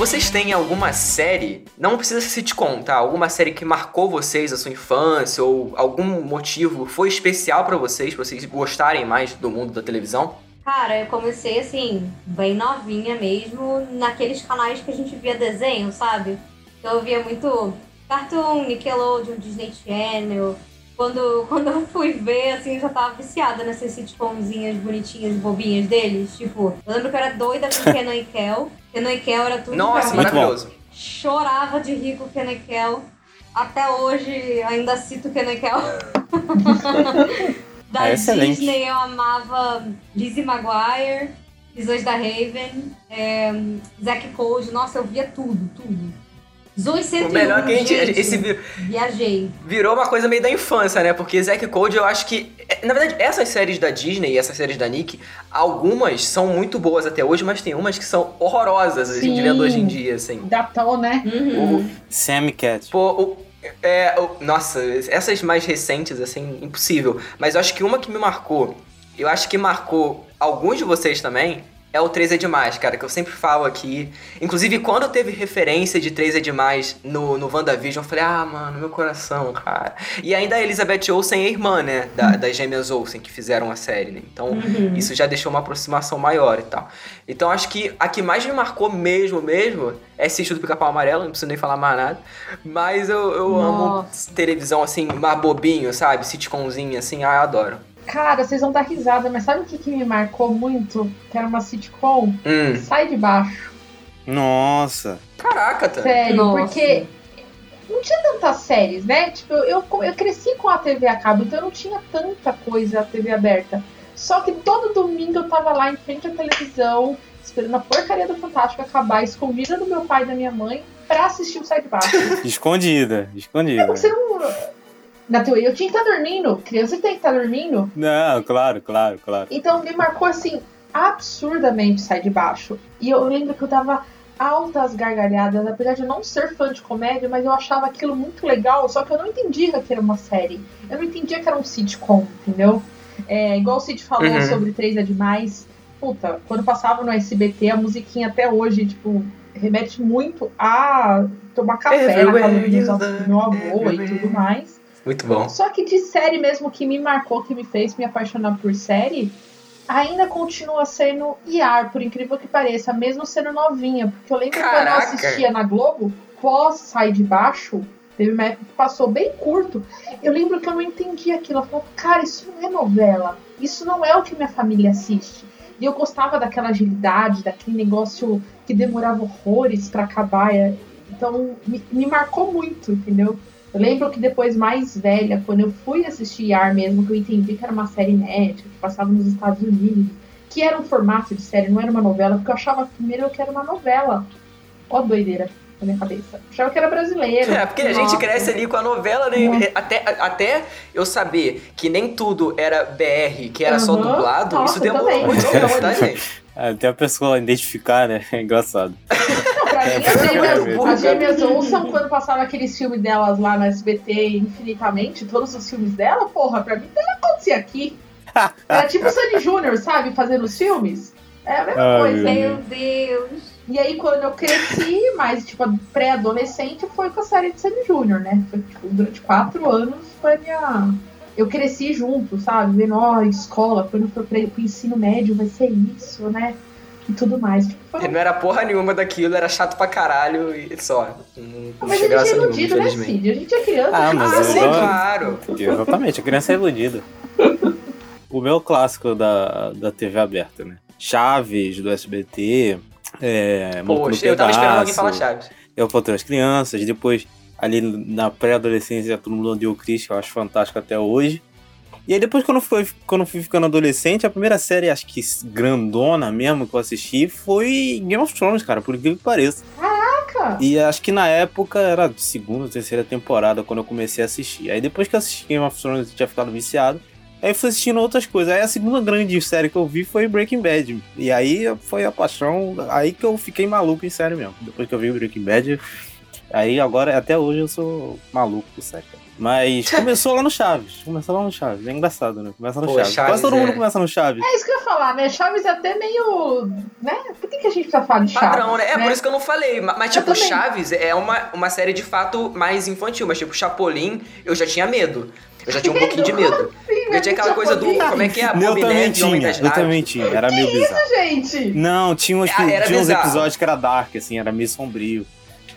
Vocês têm alguma série, não precisa se te contar, alguma série que marcou vocês, a sua infância, ou algum motivo foi especial para vocês, pra vocês gostarem mais do mundo da televisão? Cara, eu comecei assim, bem novinha mesmo, naqueles canais que a gente via desenho, sabe? Então eu via muito Cartoon, Nickelodeon, Disney Channel. Quando, quando eu fui ver, assim, eu já tava viciada nessas sitcomzinhas bonitinhas, bobinhas deles. Tipo, eu lembro que eu era doida com Kenan e Kel. Kel era tudo Nossa, maravilhoso. Chorava de rir com Kenan e Kel. Até hoje ainda cito Kel. da É. Disney eu amava Lizzie McGuire, Visões da Raven, é, Zack Code. Nossa, eu via tudo, tudo. Zoe 101, O melhor que a gente. Esse vi- Viajei. virou uma coisa meio da infância, né? Porque Zack Code, eu acho que. é, Na verdade, essas séries da Disney e essas séries da Nick, algumas são muito boas até hoje, mas tem umas que são horrorosas, a gente Sim. vendo hoje em dia, assim. Datão, né? Uhum. Sammy Cat. Pô, o, é, o- nossa, essas mais recentes, assim, impossível. Mas eu acho que uma que me marcou, eu acho que marcou alguns de vocês também, é o 3 é Demais, cara, que eu sempre falo aqui. Inclusive, quando teve referência de 3 é Demais no, no WandaVision, eu falei, ah, mano, meu coração, cara. E ainda a Elizabeth Olsen é irmã, né, da, das gêmeas Olsen, que fizeram a série, né? Então, Uhum. isso já deixou uma aproximação maior e tal. Então acho que a que mais me marcou mesmo, mesmo, é Sítio do Pica-Pau Amarelo, não preciso nem falar mais nada. Mas eu, eu amo televisão assim, mais bobinho, sabe? Sitcomzinho assim, ah, eu adoro. Cara, vocês vão dar risada, mas sabe o que, que me marcou muito? Que era uma sitcom? Hum. Sai de baixo. Nossa. Caraca, tá. Sério, Nossa. porque não tinha tantas séries, né? Tipo, eu, eu cresci com a TV a cabo, então eu não tinha tanta coisa a TV aberta. Só que todo domingo eu tava lá em frente à televisão, esperando a porcaria do Fantástico acabar, escondida do meu pai e da minha mãe, pra assistir o Sai de Baixo. Escondida. Escondida. Porque você não. Na teoria, eu tinha que estar dormindo. Criança tem que estar dormindo. Não, claro, claro, claro. Então me marcou assim, absurdamente sai de baixo. E eu lembro que eu dava altas gargalhadas, apesar de eu não ser fã de comédia, mas eu achava aquilo muito legal, só que eu não entendia que era uma série. Eu não entendia que era um sitcom, entendeu? É, igual o Cid falou Uhum. sobre Três é Demais. Puta, quando passava no SBT, a musiquinha até hoje, tipo, remete muito a tomar café na casa do meu- avô e tudo mais. Muito bom. Só que de série mesmo que me marcou, que me fez me apaixonar por série, ainda continua sendo IAR, por incrível que pareça, mesmo sendo novinha. Porque eu lembro quando eu Caraca! assistia na Globo, pós Sai de Baixo, teve uma época que passou bem curto. Eu lembro que eu não entendia aquilo. Eu falava, cara, isso não é novela. Isso não é o que minha família assiste. E eu gostava daquela agilidade, daquele negócio que demorava horrores pra acabar. É, Então me, me marcou muito, entendeu? Eu lembro que depois, mais velha, quando eu fui assistir IAR mesmo, que eu entendi que era uma série inédita, que passava nos Estados Unidos, que era um formato de série, não era uma novela, porque eu achava primeiro que era uma novela. Ó, a doideira na minha cabeça. Eu achava que era brasileiro. É, porque a gente cresce ali com a novela, né? Uhum. Até, até eu saber que nem tudo era BR, que era só Uhum. dublado, Nossa, isso demorou muito tempo, tá, gente? Até a pessoa identificar, né? É engraçado. É, as gêmeas, é, as gêmeas Olsen, quando passava aqueles filmes delas lá no SBT infinitamente, todos os filmes dela, porra, pra mim não acontecia aqui. Era tipo o Sandy Júnior, sabe, fazendo os filmes. É a mesma Ai, coisa. meu Meu Deus. E aí, quando eu cresci, mais tipo pré-adolescente, foi com a série de Sandy Júnior, né? Foi, tipo, durante quatro anos foi a minha. Eu cresci junto, sabe? Vendo, ó, escola, quando for pra- pro ensino médio vai ser isso, né? E tudo mais. Tipo, foi Não era porra nenhuma daquilo, era chato pra caralho e só. Não, não Mas tinha a graça gente é nenhuma, iludido, né, infelizmente. Cid? A gente é criança. Ah, mas Ah, eu sim, adoro- claro. Exatamente, a criança é iludida. O meu clássico da, da TV aberta, né? Chaves, do SBT. É, Poxa, eu tava esperando alguém falar Chaves. Eu Patrão as Crianças. Depois, ali na pré-adolescência, todo mundo odeia o Chris, que eu acho fantástico até hoje. E aí depois, quando, foi, quando eu fui ficando adolescente, a primeira série, acho que grandona mesmo, que eu assisti foi Game of Thrones, cara, por incrível que pareça. Caraca! E acho que na época era segunda, terceira temporada quando eu comecei a assistir. Aí depois que eu assisti Game of Thrones eu tinha ficado viciado. Aí fui assistindo outras coisas. Aí a segunda grande série que eu vi foi Breaking Bad. E aí foi a paixão, aí que eu fiquei maluco em série mesmo. Depois que eu vi Breaking Bad, Aí agora, até hoje, eu sou maluco por série. Mas começou lá no Chaves. Começou lá no Chaves. É engraçado, né? Começa no Pô, Chaves. Chaves Quase todo é- mundo começa no Chaves. É isso que eu ia falar, né? Chaves é até meio. né? Por que, que a gente precisa falar de Chaves? Padrão, né? É por isso que eu não falei. ma- Mas, Eu tipo, também. Chaves é uma, uma série de fato mais infantil. Mas, tipo, Chapolin, eu já tinha medo. Eu já tinha um pouquinho de medo. Sim, Porque tinha aquela coisa do. Como é que é? eu Bob também Neve, Homem tinha, das eu também tinha. Era meio bizarro. gente. Não, tinha uns, Ah, era tinha uns episódios que era dark, assim, era meio sombrio.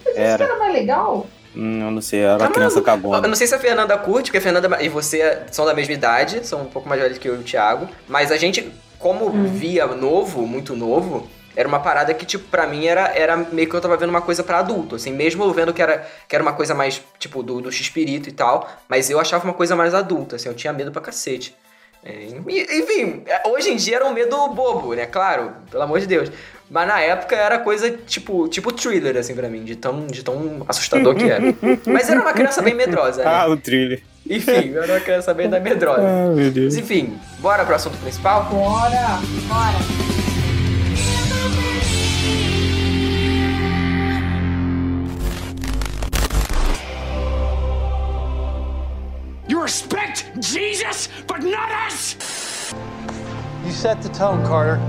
Mas isso Era. era mais legal? Hum, eu não sei, era Tá criança maluco. Eu cagona. não sei se a Fernanda curte, porque a Fernanda e você são da mesma idade, são um pouco mais velhos que eu e o Thiago. Mas a gente, como via novo, muito novo, era uma parada que, tipo, pra mim era, era meio que eu tava vendo uma coisa pra adulto. Assim, mesmo eu vendo que era, que era uma coisa mais, tipo, do, do X-Espírito e tal. Mas eu achava uma coisa mais adulta, assim, eu tinha medo pra cacete. É, enfim, hoje em dia era um medo bobo, né? Claro, pelo amor de Deus. Mas na época era coisa tipo, tipo thriller, assim, pra mim, de tão, de tão assustador que era. Mas era uma criança bem medrosa, né? Ah, o thriller. Enfim, eu era uma criança bem da medrosa. Ah, meu Deus. Mas enfim, bora pro assunto principal? Bora! Bora. You respect Jesus, but not us! You set the tone, Carter.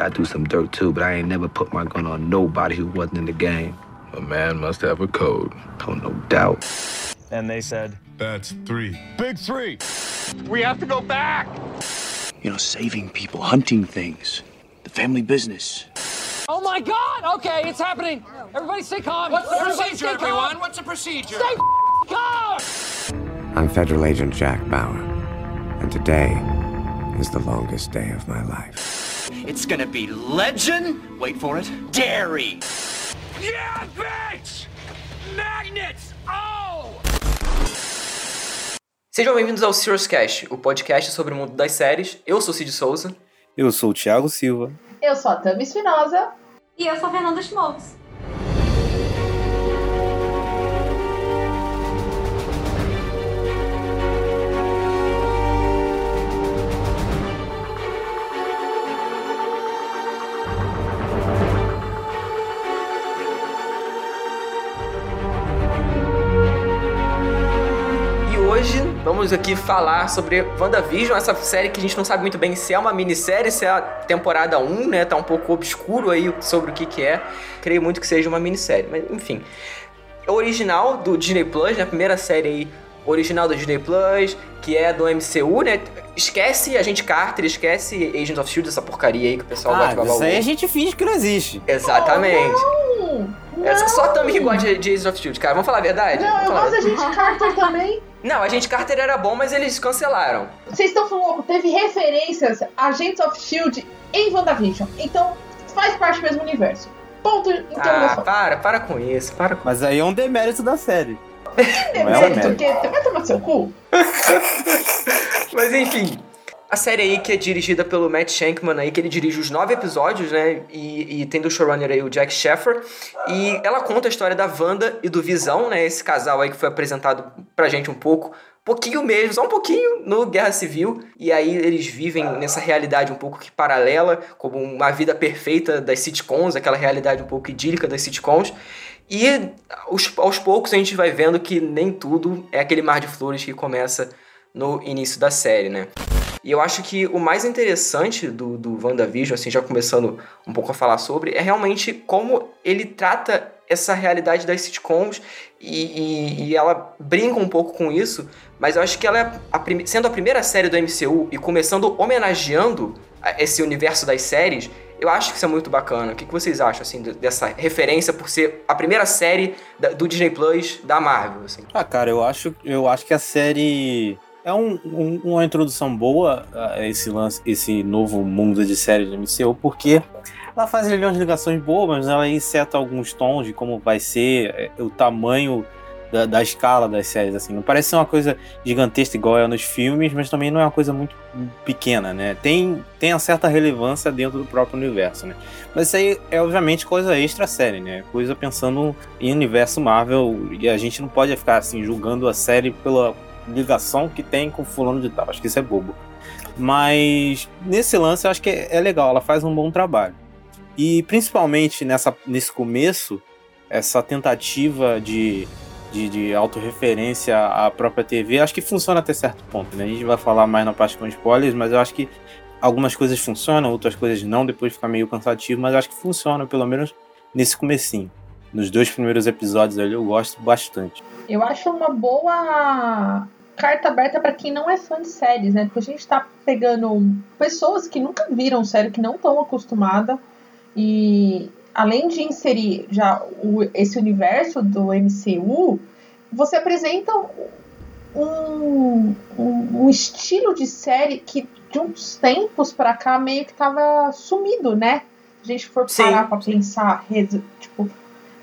I do some dirt too, but I ain't never put my gun on nobody who wasn't in the game. A man must have a code. Oh, no doubt. And they said, That's three. Big three. We have to go back! You know, saving people, hunting things, the family business. Oh my god! Okay, it's happening! Everybody stay calm! What's the procedure, everyone? What's the procedure? Stay calm! I'm Federal Agent Jack Bauer, and today is the longest day of my life. It's gonna be legend. Wait for it. Dairy. Yeah, bitch! Magnets! Oh! Sejam bem-vindos ao Serious Cast, o podcast sobre o mundo das séries. Eu sou Cid Souza. Eu sou o Thiago Silva. Eu sou a Tami Espinosa. E eu sou a Fernanda Schmaltz. Vamos aqui falar sobre WandaVision, essa série que a gente não sabe muito bem se é uma minissérie, se é a temporada 1, né? Tá um pouco obscuro aí sobre o que que é. Creio muito que seja uma minissérie, mas enfim. É original do Disney Plus, né? A primeira série aí original do Disney Plus, que é do MCU, né? Esquece Agente Carter, esquece Agents of S.H.I.E.L.D., essa porcaria aí que o pessoal gosta Ah, de babar isso aí a gente finge que não existe. Exatamente. Não! É só a Tami que não. gosta de Agents of S.H.I.E.L.D., cara. Vamos falar a verdade? Não, eu a gosto da gente Carter também. Não, a gente Carter era bom, mas eles cancelaram. Vocês estão falando teve referências a Agents of Shield em WandaVision. Então faz parte do mesmo universo. Ponto de Ah, interrogação. para, para com isso, para com Mas aí é um demérito da série. Não é um Certo, mérito. que vai tomar seu cu? Mas enfim, a série aí que é dirigida pelo Matt Shankman aí, que ele dirige os nove episódios, né? E, e tem do showrunner aí o Jack Sheffer. E ela conta a história da Wanda e do Visão, né? Esse casal aí que foi apresentado pra gente um pouco. Pouquinho mesmo, só um pouquinho no Guerra Civil. E aí eles vivem nessa realidade um pouco que paralela, como uma vida perfeita das sitcoms, aquela realidade um pouco idílica das sitcoms. E aos, aos poucos a gente vai vendo que nem tudo é aquele mar de flores que começa no início da série, né? E eu acho que o mais interessante do, do WandaVision, assim, já começando um pouco a falar sobre, é realmente como ele trata essa realidade das sitcoms e, e, e ela brinca um pouco com isso, mas eu acho que ela é, a sendo a primeira série do MCU e começando homenageando esse universo das séries, eu acho que isso é muito bacana. O que, que vocês acham, assim, de- dessa referência por ser a primeira série da- do Disney Plus da Marvel, assim? Ah, cara, eu acho, eu acho que a série é um- um- uma introdução boa a esse lance, esse novo mundo de séries do MCU, porque ela faz ali umas ligações boas, mas ela inseta alguns tons de como vai ser é, o tamanho da, da escala das séries, assim. Não parece ser uma coisa gigantesca igual é nos filmes, mas também não é uma coisa muito pequena, né? Tem, tem uma certa relevância dentro do próprio universo, né? Mas isso aí é obviamente coisa extra série, né? Coisa pensando em universo Marvel e a gente não pode ficar assim julgando a série pela ligação que tem com fulano de tal. Acho que isso é bobo. Mas nesse lance eu acho que é, é legal, ela faz um bom trabalho. E principalmente nessa, nesse começo, essa tentativa de, de, de autorreferência à própria TV, acho que funciona até certo ponto, né? A gente vai falar mais na parte com spoilers, mas eu acho que algumas coisas funcionam, outras coisas não, depois fica meio cansativo, mas acho que funciona, pelo menos nesse comecinho. Nos dois primeiros episódios ali eu gosto bastante. Eu acho uma boa carta aberta para quem não é fã de séries, né? Porque a gente tá pegando pessoas que nunca viram série, que não estão acostumadas e além de inserir já o, esse universo do MCU, você apresenta um, um, um estilo de série que de uns tempos para cá meio que tava sumido, né? Se a gente for parar para pensar, tipo,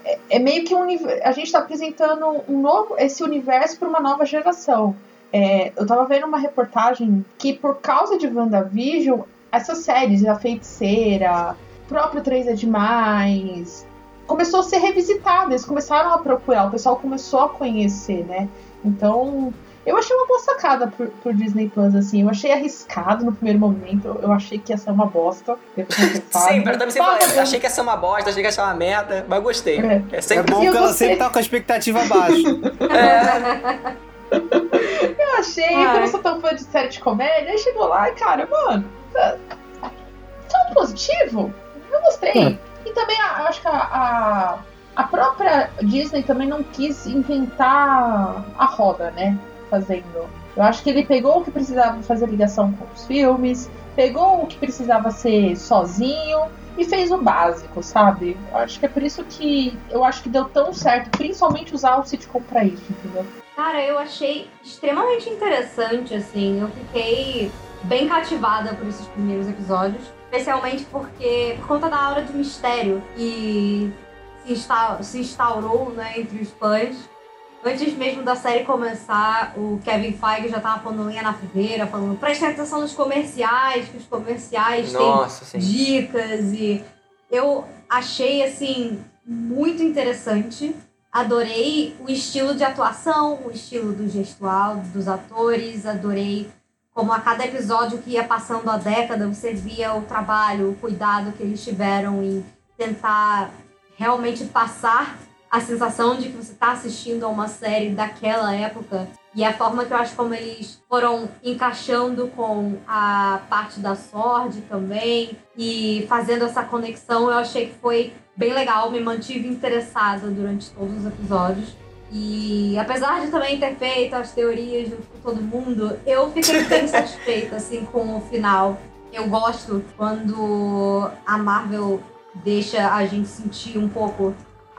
é, é, meio que um, a gente está apresentando um novo esse universo para uma nova geração. É, eu tava vendo uma reportagem que por causa de WandaVision, essas séries, A Feiticeira, próprio 3 é Demais, começou a ser revisitada, eles começaram a procurar, o pessoal começou a conhecer, né? Então, eu achei uma boa sacada por, por, Disney Plus, assim. Eu achei arriscado no primeiro momento. Eu achei que ia ser uma bosta. sempre, eu também sempre falei, achei que ia ser uma bosta, achei que ia ser uma merda, mas gostei. É, é, sempre... é bom que ela sempre tá com a expectativa baixa. é. eu achei, Ai. eu não sou tão fã de série de comédia, aí chegou lá e, cara, mano, tá tão positivo. Eu gostei. É. E também eu acho que a, a, a própria Disney também não quis inventar a roda, né? Fazendo. Eu acho que ele pegou o que precisava fazer ligação com os filmes, pegou o que precisava ser sozinho e fez o básico, sabe? Eu acho que é por isso que eu acho que deu tão certo, principalmente usar o sitcom pra isso, entendeu? Cara, eu achei extremamente interessante, assim. Eu fiquei bem cativada por esses primeiros episódios. Especialmente porque, por conta da aura de mistério que se, instaurou né, entre os fãs, Antes mesmo da série começar, o Kevin Feige já tava pondo linha na fogueira, falando preste atenção nos comerciais, que os comerciais Nossa, têm sim. dicas e eu achei assim muito interessante. Adorei o estilo de atuação, o estilo do gestual dos atores, adorei como a cada episódio que ia passando a década, você via o trabalho, o cuidado que eles tiveram em tentar realmente passar a sensação de que você está assistindo a uma série daquela época e a forma que eu acho como eles foram encaixando com a parte da Sword também e fazendo essa conexão, eu achei que foi bem legal, me mantive interessada durante todos os episódios. E apesar de também ter feito as teorias junto com todo mundo, eu fiquei bem satisfeita assim com o final. Eu gosto quando a Marvel deixa a gente sentir um pouco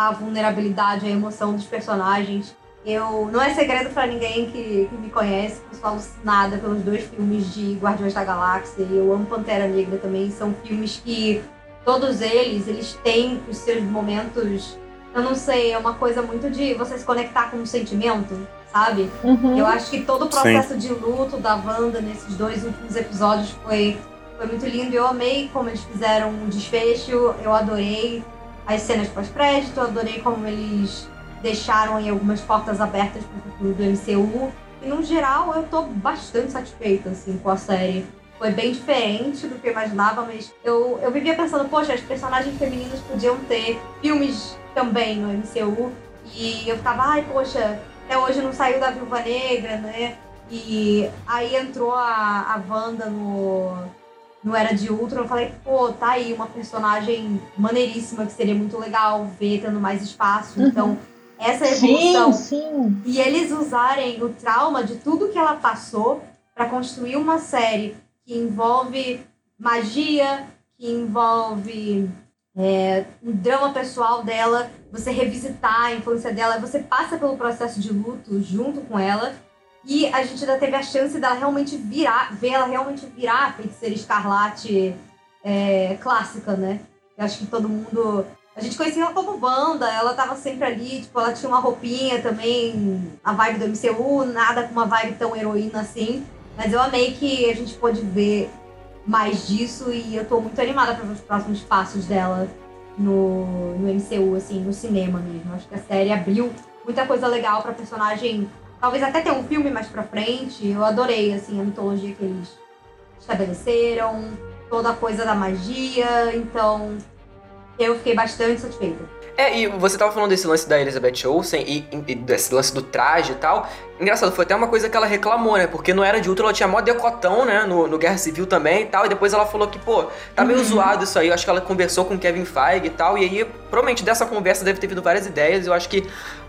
a vulnerabilidade, a emoção dos personagens. Eu não é segredo para ninguém que, que, me conhece, que eu sou alucinada pelos dois filmes de Guardiões da Galáxia e eu amo Pantera Negra também. São filmes que todos eles, eles têm os seus momentos, eu não sei, é uma coisa muito de você se conectar com um sentimento, sabe? Uhum. Eu acho que todo o processo Sim. de luto da Wanda nesses dois últimos episódios foi, foi muito lindo. Eu amei como eles fizeram um desfecho, eu adorei as cenas pós-crédito, adorei como eles deixaram aí algumas portas abertas para o futuro do MCU. E no geral eu tô bastante satisfeita assim, com a série. Foi bem diferente do que eu imaginava, mas eu, eu vivia pensando, poxa, as personagens femininas podiam ter filmes também no MCU. E eu ficava, ai, poxa, até hoje não saiu da Viúva Negra, né? E aí entrou a, a Wanda no, no Era de Ultron, eu falei, pô, tá aí uma personagem maneiríssima que seria muito legal ver tendo mais espaço. Uhum. Então, essa evolução. Sim, sim. E eles usarem o trauma de tudo que ela passou para construir uma série que envolve magia, que envolve é, um drama pessoal dela, você revisitar a infância dela, você passa pelo processo de luto junto com ela e a gente ainda teve a chance dela realmente virar, ver ela realmente virar a feiticeira escarlate é, clássica, né? Eu acho que todo mundo. A gente conhecia ela como banda, ela tava sempre ali, tipo, ela tinha uma roupinha também, a vibe do MCU, nada com uma vibe tão heroína assim. Mas eu amei que a gente pôde ver mais disso e eu tô muito animada para ver os próximos passos dela no, no MCU, assim, no cinema mesmo. Acho que a série abriu muita coisa legal pra personagem Talvez até tenha um filme mais pra frente. Eu adorei, assim, a mitologia que eles estabeleceram, toda a coisa da magia. Então, eu fiquei bastante satisfeita. É, e você tava falando desse lance da Elizabeth Olsen e, e desse lance do traje e tal. Engraçado, foi até uma coisa que ela reclamou, né? Porque no Era de Ultron ela tinha mó decotão, né? No, no Guerra Civil também e tal. E depois ela falou que, pô, tá meio uhum. zoado isso aí. Eu acho que ela conversou com o Kevin Feige e tal. E aí, provavelmente dessa conversa deve ter vindo várias ideias. Eu acho que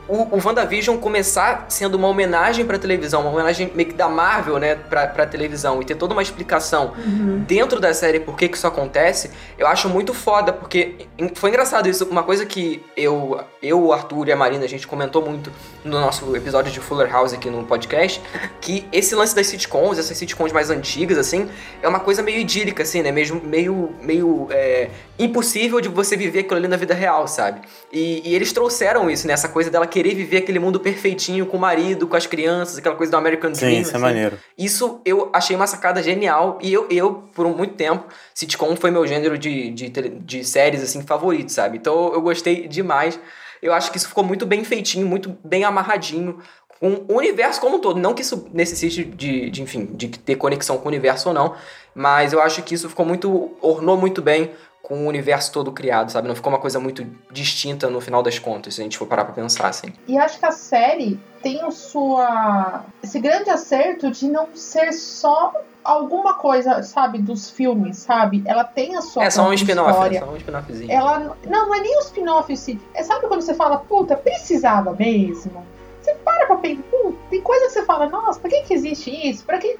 o, o WandaVision começar sendo uma homenagem pra televisão, uma homenagem meio que da Marvel, né, pra, pra televisão, e ter toda uma explicação uhum. dentro da série por que, que isso acontece, eu acho muito foda, porque foi engraçado isso. Uma coisa que eu, eu, o Arthur e a Marina, a gente comentou muito no nosso episódio de Fuller House aqui no podcast, que esse lance das sitcoms, essas sitcoms mais antigas, assim, é uma coisa meio idílica, assim, né? Mesmo, meio, meio é, impossível de você viver aquilo ali na vida real, sabe? E, e eles trouxeram isso, né? Essa coisa dela querer viver aquele mundo perfeitinho com o marido, com as crianças, aquela coisa do American Dream. Sim, isso é assim. é maneiro. Isso eu achei uma sacada genial. E eu, eu por muito tempo, sitcom foi meu gênero de, de, de séries, assim, favorito, sabe? Então eu gostei demais. Eu acho que isso ficou muito bem feitinho, muito bem amarradinho com o universo como um todo. Não que isso necessite de, de, enfim, de ter conexão com o universo ou não, mas eu acho que isso ficou muito. ornou muito bem com o universo todo criado, sabe? Não ficou uma coisa muito distinta no final das contas, se a gente for parar pra pensar, assim. E acho que a série tem o sua... esse grande acerto de não ser só alguma coisa, sabe, dos filmes, sabe? Ela tem a sua É só um spin-off, é só um spin-offzinho. Ela... Não, não é nem um spin-off, é, sabe quando você fala, puta, precisava mesmo? Você para pra pensar, tem coisa que você fala, nossa, pra que que existe isso? Pra que...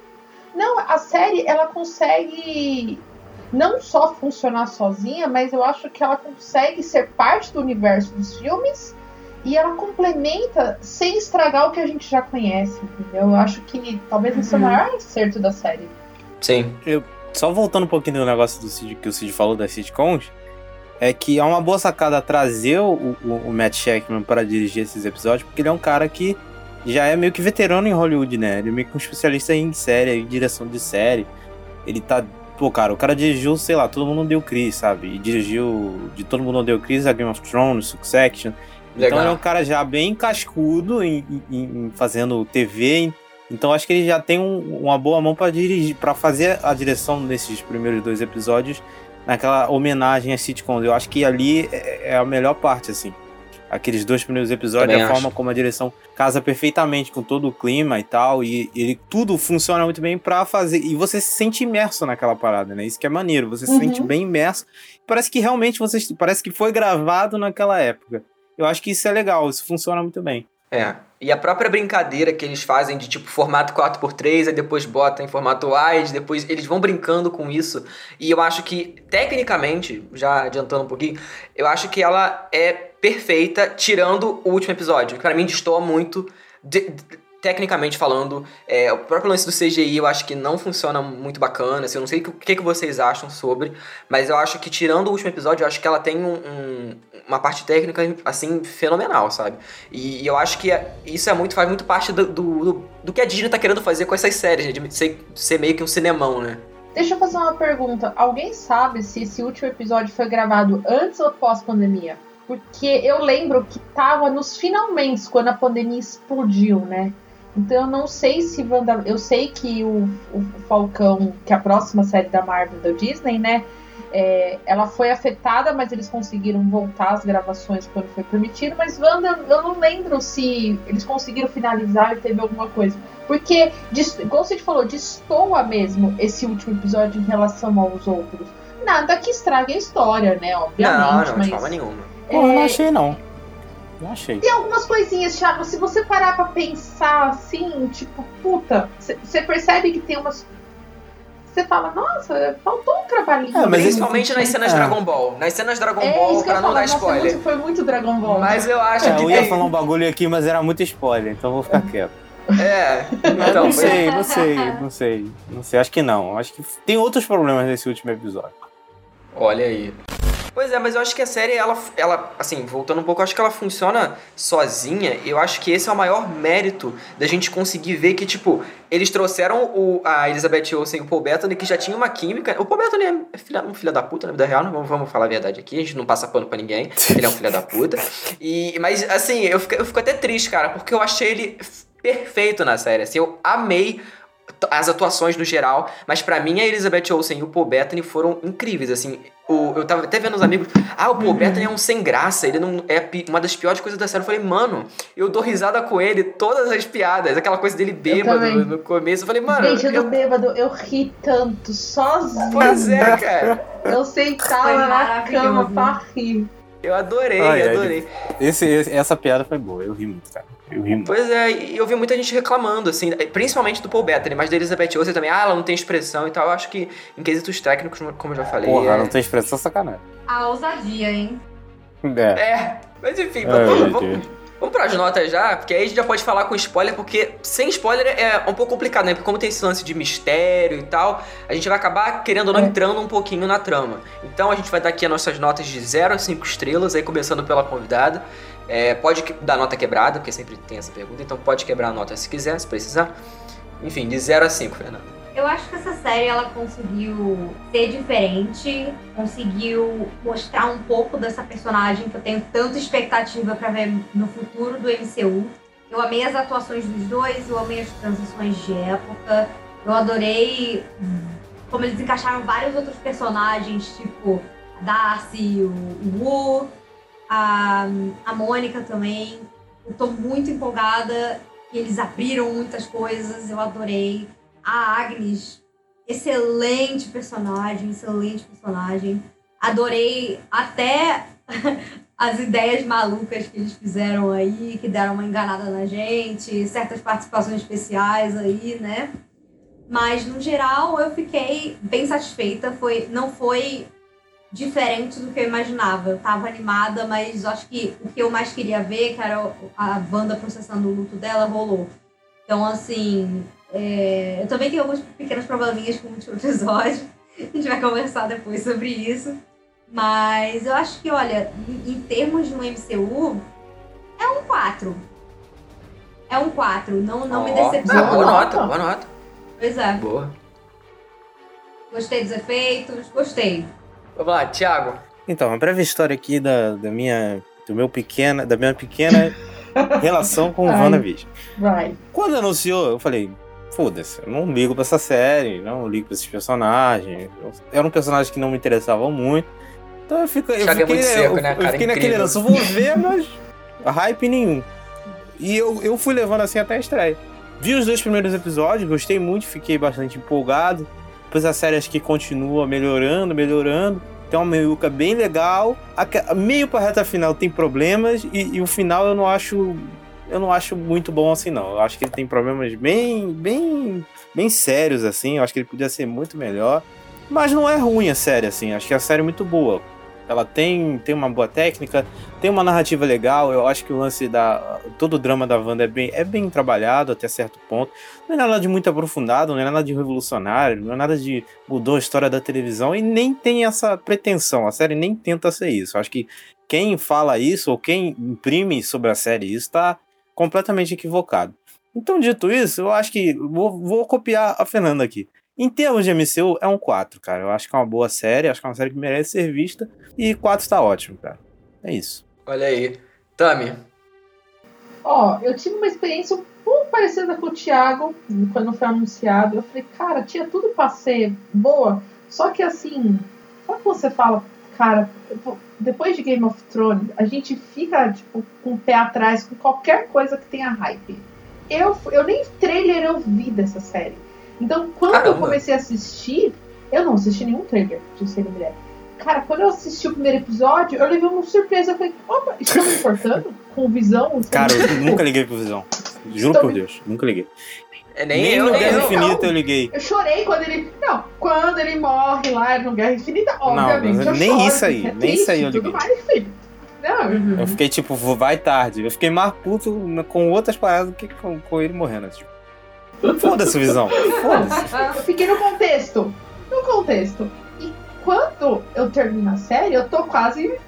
Não, a série, ela consegue não só funcionar sozinha, mas eu acho que ela consegue ser parte do universo dos filmes e ela complementa sem estragar o que a gente já conhece, entendeu? Eu acho que talvez esse uhum. é o uhum. maior acerto da série. Sim. Eu, só voltando um pouquinho no negócio do Cid, que o Cid falou das sitcoms, é que é uma boa sacada trazer o, o, o Matt Shackman para dirigir esses episódios, porque ele é um cara que já é meio que veterano em Hollywood, né? Ele é meio que um especialista em série, em direção de série. Ele tá Pô, cara, o cara dirigiu, sei lá, Todo Mundo Deu Chris, sabe? E dirigiu de Todo Mundo Deu Chris a Game of Thrones, Succession. Legal. Então é um cara já bem cascudo em, em, em fazendo TV. Então acho que ele já tem um, uma boa mão para dirigir, para fazer a direção desses primeiros dois episódios naquela homenagem a sitcoms. Eu acho que ali é, é a melhor parte, assim aqueles dois primeiros episódios, Também a acho. forma como a direção casa perfeitamente com todo o clima e tal, e ele tudo funciona muito bem para fazer, e você se sente imerso naquela parada, né? Isso que é maneiro, você uhum. se sente bem imerso. Parece que realmente você parece que foi gravado naquela época. Eu acho que isso é legal, isso funciona muito bem. É. E a própria brincadeira que eles fazem de tipo formato 4x3, aí depois bota em formato wide, depois eles vão brincando com isso. E eu acho que, tecnicamente, já adiantando um pouquinho, eu acho que ela é perfeita, tirando o último episódio, que pra mim destoa muito. De, de, tecnicamente falando, é, o próprio lance do CGI eu acho que não funciona muito bacana, assim, eu não sei o que, que vocês acham sobre, mas eu acho que tirando o último episódio, eu acho que ela tem um, um, uma parte técnica, assim, fenomenal, sabe? E, e eu acho que é, isso é muito, faz muito parte do, do, do, que a Disney tá querendo fazer com essas séries, né? de ser, ser meio que um cinemão, né? Deixa eu fazer uma pergunta. Alguém sabe se esse último episódio foi gravado antes ou pós-pandemia? Porque eu lembro que tava nos finalmente, quando a pandemia explodiu, né? Então eu não sei se Wanda... Eu sei que o, o Falcão, que é a próxima série da Marvel da Disney, né? É, ela foi afetada, mas eles conseguiram voltar as gravações quando foi permitido. Mas Wanda, eu não lembro se eles conseguiram finalizar e teve alguma coisa. Porque, como você falou, destoa mesmo esse último episódio em relação aos outros. Nada que estrague a história, né? Obviamente. Não, não, mas, de forma nenhuma. É, eu não achei, não. Não achei. Tem algumas coisinhas, Thiago, se você parar pra pensar assim, tipo, puta, você percebe que tem umas. Você fala, nossa, faltou um trabalhinho. É, mas principalmente nas cenas é. Dragon Ball. Nas cenas Dragon é, Ball, pra não falar, dar spoiler. Nossa, foi muito Dragon Ball. Mas eu acho é, que. Eu ia falar um bagulho aqui, mas era muito spoiler, então vou ficar quieto. É, então. não sei, não sei, não sei. Não sei, acho que não. Acho que tem outros problemas nesse último episódio. Olha aí. Pois é, mas eu acho que a série, ela, ela, assim, voltando um pouco, eu acho que ela funciona sozinha. Eu acho que esse é o maior mérito da gente conseguir ver que, tipo, eles trouxeram o, a Elizabeth Olsen e o Paul Bettany, que já tinha uma química. O Paul Bettany é filha, um filho da puta na vida real, não vamos, vamos falar a verdade aqui, a gente não passa pano pra ninguém. Ele é um filho da puta. E, mas, assim, eu fico, eu fico até triste, cara, porque eu achei ele perfeito na série. Assim, eu amei as atuações no geral, mas para mim a Elizabeth Olsen e o Paul Bettany foram incríveis, assim, O, eu tava até vendo os amigos. Ah, o Paul Bettany é um sem graça. Ele não é pi- uma das piores coisas da série. Eu falei, mano, eu dou risada com ele, todas as piadas. Aquela coisa dele bêbado no começo. Eu falei, mano. Gente, eu eu- do bêbado, eu ri tanto, sozinha. Pois é, cara. Eu sentava na cama pra rir. Eu adorei, Ai, ai, adorei. Esse, esse- essa piada foi boa, eu ri muito, cara. Eu ri muito. Pois é, e eu vi muita gente reclamando, assim, principalmente do Paul Bettany, mas da Elizabeth Olsen também, ah, ela não tem expressão e tal. Eu acho que, em quesitos técnicos, como eu já falei. Porra, é... não tem expressão sacanagem. A ousadia, hein? É. É, mas enfim, Ai, vamos, meu vamos, vamos pras notas já, porque aí a gente já pode falar com spoiler, porque sem spoiler é um pouco complicado, né? Porque como tem esse lance de mistério e tal, a gente vai acabar, querendo ou não, É. entrando um pouquinho na trama. Então a gente vai dar aqui as nossas notas de 0 a 5 estrelas, aí começando pela convidada. É, pode dar nota quebrada, porque sempre tem essa pergunta, então pode quebrar a nota se quiser, se precisar. Enfim, de 0 a 5, Fernanda. Eu acho que essa série ela conseguiu ser diferente, conseguiu mostrar um pouco dessa personagem que eu tenho tanta expectativa pra ver no futuro do MCU. Eu amei as atuações dos dois, eu amei as transições de época, eu adorei como eles encaixaram vários outros personagens, tipo Darcy, o Wu, a, a Mônica também. Eu tô muito empolgada, eles abriram muitas coisas, eu adorei. A Agnes, excelente personagem, excelente personagem. Adorei até as ideias malucas que eles fizeram aí, que deram uma enganada na gente, certas participações especiais aí, né? Mas no geral eu fiquei bem satisfeita. Foi, não foi diferente do que eu imaginava. Eu tava animada, mas acho que o que eu mais queria ver, que era a Wanda processando o luto dela, rolou. Então, assim, é, eu também tenho alguns pequenos probleminhas com o último episódio. A gente vai conversar depois sobre isso. Mas eu acho que, olha, em, termos de um MCU, é um 4. É um 4. Não, não me Ó, decepcionou. Boa nota, boa nota. Pois é. Boa. Gostei dos efeitos, gostei. Vamos lá, Thiago. Então, uma breve história aqui da, da minha. Do meu pequena, da minha pequena relação com o. WandaVision. Vai. Quando anunciou, eu falei, foda-se, eu não ligo pra essa série, não ligo pra esses personagens. Eu- Era um personagem que não me interessava muito. Então eu, fico, eu é fiquei, muito seco, eu, né, eu cara? fiquei naquele Incrível. lance, eu vou ver, mas hype nenhum. E eu, eu fui levando assim até a estreia. Vi os dois primeiros episódios, gostei muito, fiquei bastante empolgado. Depois a série acho que continua melhorando, melhorando. Tem uma meiuca bem legal. Meio pra reta final tem problemas e, e o final eu não acho eu não acho muito bom assim não. Eu acho que ele tem problemas bem bem bem sérios assim. Eu acho que ele podia ser muito melhor. Mas não é ruim a série assim. Acho que a série é muito boa. Ela tem, tem uma boa técnica, tem uma narrativa legal. Eu acho que o lance da. Todo o drama da Wanda é bem, é bem trabalhado até certo ponto. Não é nada de muito aprofundado, não é nada de revolucionário, não é nada de mudou a história da televisão e nem tem essa pretensão. A série nem tenta ser isso. Eu acho que quem fala isso ou quem imprime sobre a série isso está completamente equivocado. Então, dito isso, eu acho que vou, vou copiar a Fernanda aqui. Em termos de MCU, é um 4, cara. Eu acho que é uma boa série, acho que é uma série que merece ser vista. E 4 tá ótimo, cara. É isso. Olha aí. Tami. Ó, eu tive uma experiência um pouco parecida com o Thiago, quando foi anunciado. Eu falei, cara, tinha tudo pra ser boa. Só que assim, sabe quando você fala, cara, depois de Game of Thrones, a gente fica, tipo, com o pé atrás com qualquer coisa que tenha hype. Eu, eu nem trailer eu vi dessa série. Então, quando eu Caramba. comecei a assistir, eu não assisti nenhum trailer de Ser Mulher. Cara, quando eu assisti o primeiro episódio, eu levei uma surpresa. Eu falei, opa, estão me importando? Com visão? Cara, eu nunca liguei pro Visão. Juro por Deus, nunca liguei. É, nem, Nem eu, no nem Guerra eu. Infinita eu liguei. Eu chorei quando ele. Não, quando ele morre lá no Guerra Infinita, obviamente. eu nem choro, isso aí, é nem isso aí triste eu e tudo liguei. mais, filho. Não, Eu fiquei tipo, vai tarde. Eu fiquei mais puto com outras paradas do que com, com ele morrendo. Tipo. Foda-se, Visão. Foda-se. eu fiquei no contexto. No contexto. Quando eu termino a série, eu tô quase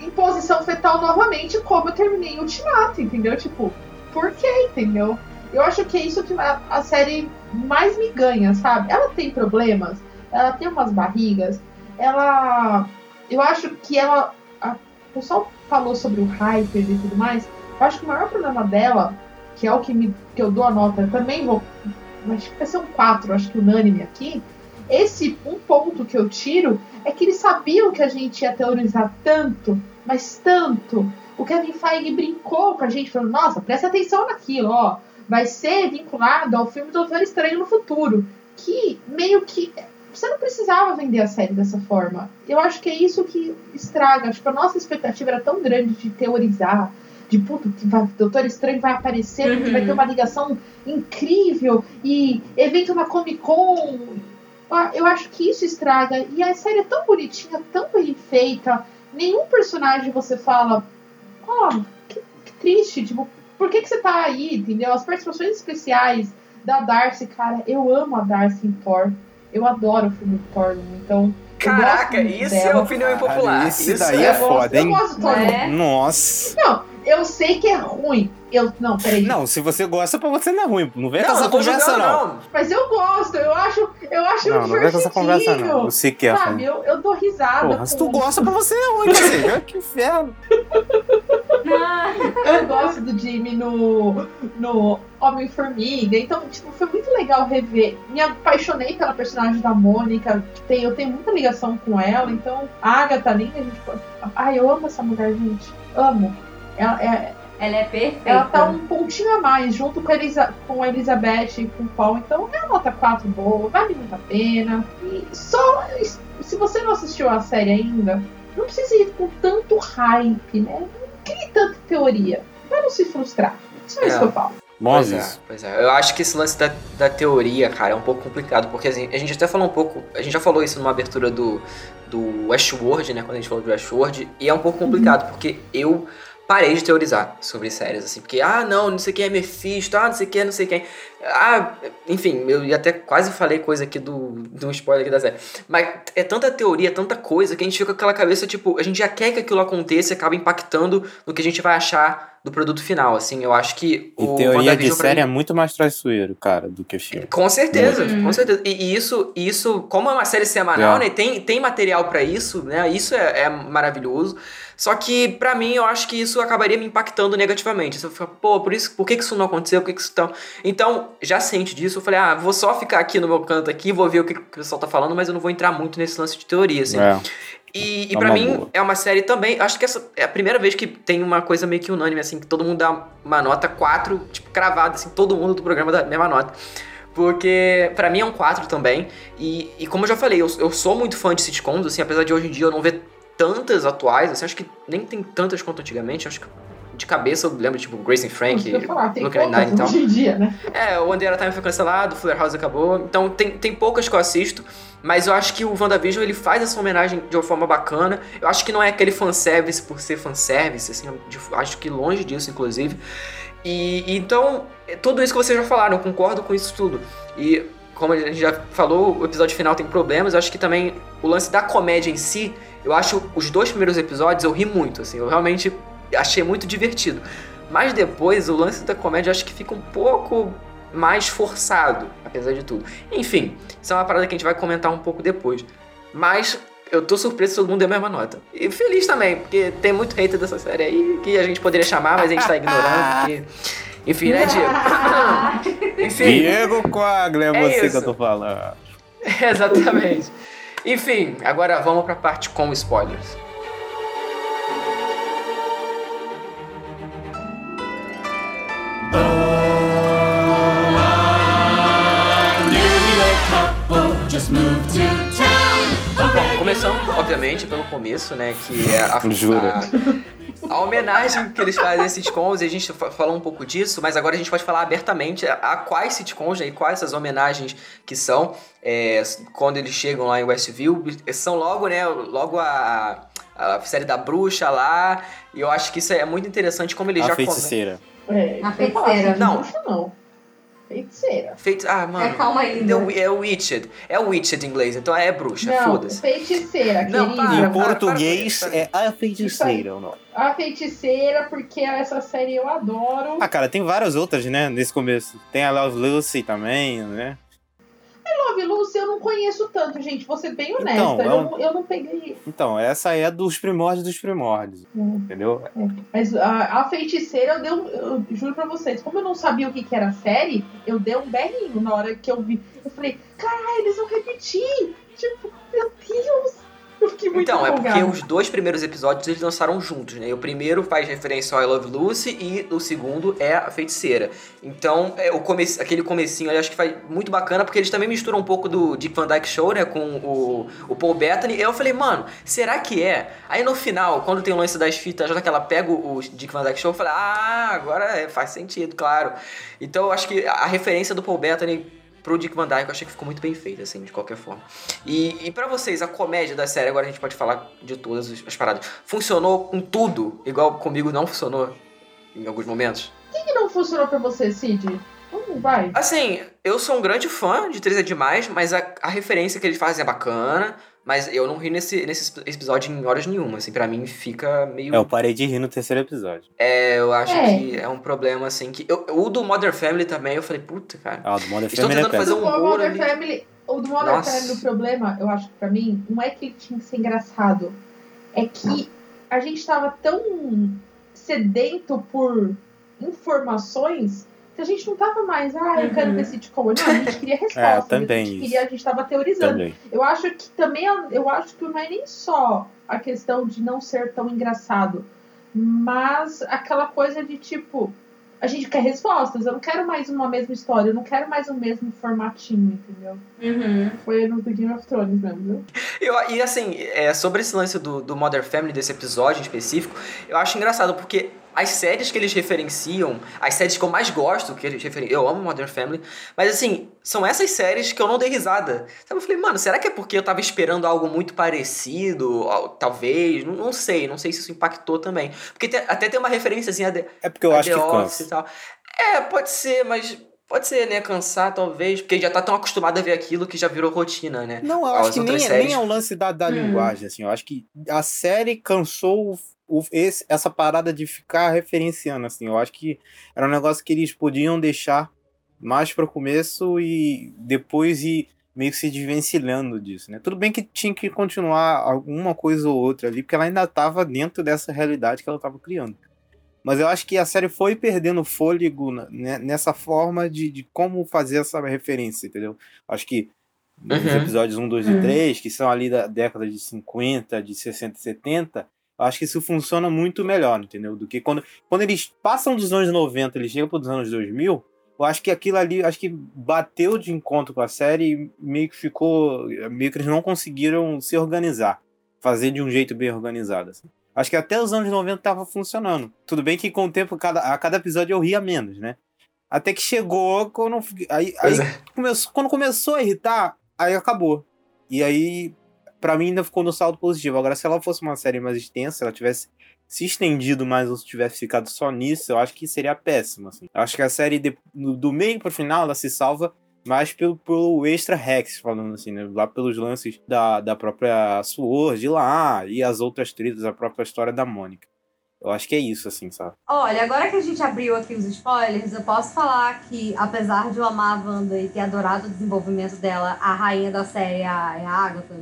em posição fetal novamente, como eu terminei Ultimato, entendeu? Tipo, por quê, entendeu? Eu acho que é isso que a, a série mais me ganha, sabe? Ela tem problemas, ela tem umas barrigas, ela. Eu acho que ela. A, o pessoal falou sobre o hype e tudo mais. Eu acho que o maior problema dela, que é o que, me, que eu dou a nota, eu também vou. Acho que vai ser um 4, acho que unânime aqui. Esse um ponto que eu tiro é que eles sabiam que a gente ia teorizar tanto, mas tanto. O Kevin Feige brincou com a gente, falando: nossa, presta atenção naquilo, ó. Vai ser vinculado ao filme Doutor Estranho no futuro. Que meio que. Você não precisava vender a série dessa forma. Eu acho que é isso que estraga. Tipo, a nossa expectativa era tão grande de teorizar, de puto, que vai, Doutor Estranho vai aparecer, Uhum. vai ter uma ligação incrível e evento na Comic Con. Eu acho que isso estraga. E a série é tão bonitinha, tão bem feita. Nenhum personagem você fala, ó, que, que triste, tipo, por que, que você tá aí, entendeu? As participações especiais da Darcy, cara, eu amo a Darcy em Thor. Eu adoro o filme Thor, então. eu Caraca, isso é dela. opinião impopular. Isso daí é é foda, hein? Eu gosto do Thor. É. Nossa. Não, eu sei que é ruim. Eu, não, peraí. Não, se você gosta, pra você não é ruim. Não vem com Não, essa não conversa, não. não. Mas eu gosto, eu acho, eu acho Não, não vem com essa conversa, não. divertidinho, Você quer, Sabe, eu, eu dou risada. Porra, se tu com- gosta, pra você é ruim, cacete. Que inferno. Eu gosto do Jimmy no, no Homem-Formiga. Então, tipo, foi muito legal rever. Me apaixonei pela personagem da Mônica. Tem, eu tenho muita ligação com ela. Então, a Agatha linda, a gente pode. Ai, eu amo essa mulher, gente. Amo. Ela, é, Ela é perfeita. ela tá um pontinho a mais, junto com a, Elisa, com a Elizabeth e com o Paul. Então, é uma nota 4 boa, vale muito a pena. E só. Se você não assistiu a série ainda, não precisa ir com tanto hype, né? Não crie tanta teoria. Pra não se frustrar. Só isso É. que eu falo. Pois é, isso. pois é. Eu acho que esse lance da, da teoria, cara, é um pouco complicado, porque assim, a gente até falou um pouco, a gente já falou isso numa abertura do, do Westworld, né, quando a gente falou do Westworld, e é um pouco complicado, porque eu parei de teorizar sobre séries, assim, porque, ah, não, não sei quem é Mephisto, ah, não sei quem, não sei quem, ah, enfim, eu até quase falei coisa aqui do, do spoiler aqui da série, mas é tanta teoria, tanta coisa, que a gente fica com aquela cabeça, tipo, a gente já quer que aquilo aconteça e acaba impactando no que a gente vai achar do produto final, assim, eu acho que E o teoria de série é mim- muito mais traiçoeiro, cara, do que filme. com certeza, Uhum. com certeza. E, e isso, isso, como é uma série semanal, É. né? Tem, tem material pra isso, né? Isso é, é maravilhoso. Só que, pra mim, eu acho que isso acabaria me impactando negativamente. Você fica, pô, por, isso, por que, que isso não aconteceu? Por que, que isso tão. Então, já ciente disso, eu falei, ah, vou só ficar aqui no meu canto aqui, vou ver o que, que o pessoal tá falando, mas eu não vou entrar muito nesse lance de teoria, assim. É. E, e pra uma mim boa. é uma série também. Acho que essa é a primeira vez que tem uma coisa meio que unânime, assim, que todo mundo dá uma nota 4, tipo, cravada, assim, todo mundo do programa dá a mesma nota. Porque pra mim é um 4 também. E, e como eu já falei, eu, eu sou muito fã de sitcoms, assim, apesar de hoje em dia eu não ver tantas atuais, assim, acho que nem tem tantas quanto antigamente. Acho que de cabeça eu lembro, tipo, Grace and Frank, Brooklyn Nine e tal. hoje em dia, né? É, o a Time foi cancelado, o Fuller House acabou. Então tem, tem poucas que eu assisto, mas eu acho que o WandaVision ele faz essa homenagem de uma forma bacana. Eu acho que não é aquele fanservice por ser fanservice, assim, acho que longe disso, inclusive. E então, é tudo isso que vocês já falaram, eu concordo com isso tudo. E como a gente já falou, o episódio final tem problemas, eu acho que também o lance da comédia em si, eu acho os dois primeiros episódios eu ri muito, assim, eu realmente achei muito divertido. Mas depois o lance da comédia eu acho que fica um pouco mais forçado, apesar de tudo. Enfim, isso é uma parada que a gente vai comentar um pouco depois. Mas eu tô surpreso se todo mundo deu a mesma nota. E feliz também, porque tem muito hater dessa série aí que a gente poderia chamar, mas a gente tá ignorando, porque. Enfim, né, Diego? Enfim. Diego Quaglia, é É você isso. que eu tô falando. Exatamente. Enfim, agora vamos pra parte com spoilers. Bom, começando, obviamente, pelo começo, né? Que é a, Jura? a, a homenagem que eles fazem às sitcoms, e a gente fa- falou um pouco disso, mas agora a gente pode falar abertamente a, a quais sitcoms né, e quais essas homenagens que são. é, quando eles chegam lá em Westview, são logo, né? Logo a, a série da bruxa lá, e eu acho que isso é muito interessante como eles A já feiticeira. É, A feiticeira. assim, Não. não. Feiticeira. Feito, ah, mano. É, calma aí, É, o- né? é o Witched. É o Witched em inglês, então é bruxa, foda-se. feiticeira, Não, querida. para, em para, para, português para, para. é a feiticeira o nome. A feiticeira, porque essa série eu adoro. Ah, cara, tem várias outras, né, nesse começo. Tem a Love Lucy também, né? Love Lucy eu não conheço tanto, gente. Vou ser bem honesta. Então, é eu, um- não- eu não peguei. Então, essa é dos primórdios dos primórdios, Hum. entendeu? Mas a, a feiticeira, eu, dei um, eu juro pra vocês, como eu não sabia o que, que era a série, eu dei um berrinho na hora que eu vi. Eu falei, caralho, eles vão repetir! Tipo, meu Deus! Fiquei muito Então, é porque os dois primeiros episódios eles lançaram juntos, né? E o primeiro faz referência ao I Love Lucy e o segundo é a feiticeira. Então, é, o aquele comecinho ali acho que faz muito bacana, porque eles também misturam um pouco do Dick Van Dyke Show, né? Com o, o Paul Bettany. E eu falei, mano, será que é? Aí no final, quando tem o lance das fitas, já que ela pega o Dick Van Dyke Show, eu falei, ah, agora é, faz sentido, claro. Então eu acho que a referência do Paul Bettany pro Dick Van Dyke, eu achei que ficou muito bem feita, assim, de qualquer forma. E, e para vocês, a comédia da série, agora a gente pode falar de todas as- as paradas, funcionou com tudo, igual comigo não funcionou em alguns momentos? O que, que não funcionou pra você, Cid? Hum, vai. Assim, eu sou um grande fã de Três é Demais, mas a, a referência que eles fazem é bacana, mas eu não ri nesse, nesse episódio em horas nenhuma, assim, pra mim fica meio... É, eu parei de rir no terceiro episódio. É, eu acho É. que é um problema, assim, que... Eu, o do Modern Family também, eu falei, puta, cara... Ah, o do Modern Estão Family é tentando fazer péssimo. um o humor ali. Family, o do Modern Nossa. Family, o problema, eu acho que pra mim, não é que ele tinha que ser engraçado. É que a gente tava tão sedento por informações que a gente não tava mais, ah, eu quero Uhum. ver sitcom. Não, a gente queria resposta. É, também a gente queria, a gente tava teorizando. Também. Eu acho que também, eu acho que não é nem só a questão de não ser tão engraçado, mas aquela coisa de tipo, a gente quer respostas, eu não quero mais uma mesma história, eu não quero mais o mesmo formatinho, entendeu? Uhum. Foi no do Game of Thrones mesmo, viu? Eu, e assim, é, sobre esse lance do, do Modern Family, desse episódio em específico, eu acho engraçado, porque as séries que eles referenciam, as séries que eu mais gosto, que eles referenciam, eu amo Modern Family, mas assim, são essas séries que eu não dei risada. Sabe, eu falei, mano, será que é porque eu tava esperando algo muito parecido? Talvez, não, não sei, não sei se isso impactou também. Porque tem- até tem uma referênciazinha de, É porque eu a acho The que Office cansa. e tal. É, pode ser, mas pode ser, né? Cansar, talvez, porque já tá tão acostumado a ver aquilo que já virou rotina, né? Não, eu As acho que nem, é- séries- nem é o lance da, da Hum. linguagem, assim. Eu acho que a série cansou o- esse- essa parada de ficar referenciando, assim. Eu acho que era um negócio que eles podiam deixar mais para o começo e depois ir meio que se desvencilhando disso, né? Tudo bem que tinha que continuar alguma coisa ou outra ali, porque ela ainda estava dentro dessa realidade que ela estava criando. Mas eu acho que a série foi perdendo fôlego né, nessa forma de, de como fazer essa referência, entendeu? Acho que nos Uhum. episódios 1, 2 e Uhum. 3, que são ali da década de 50, de 60 e 70, eu acho que isso funciona muito melhor, entendeu? Do que quando, quando eles passam dos anos 90, eles chegam para os anos 2000, eu acho que aquilo ali, acho que bateu de encontro com a série e meio que ficou, meio que eles não conseguiram se organizar, fazer de um jeito bem organizado, assim. Acho que até os anos 90 tava funcionando. Tudo bem que com o tempo, cada, a cada episódio eu ria menos, né? Até que chegou quando. Aí, aí é. começou, quando começou a irritar, aí acabou. E aí, pra mim, ainda ficou no saldo positivo. Agora, se ela fosse uma série mais extensa, ela tivesse se estendido mais ou se tivesse ficado só nisso, eu acho que seria péssimo. Assim. Eu acho que a série, de- do meio pro final, ela se salva mais pelo, pelo extra Rex, falando assim, né? Lá pelos lances da, da própria Sword lá e as outras trilhas, a própria história da Mônica. Eu acho que é isso, assim, sabe? Olha, agora que a gente abriu aqui os spoilers, eu posso falar que, apesar de eu amar a Wanda e ter adorado o desenvolvimento dela, a rainha da série é a, é a Agatha.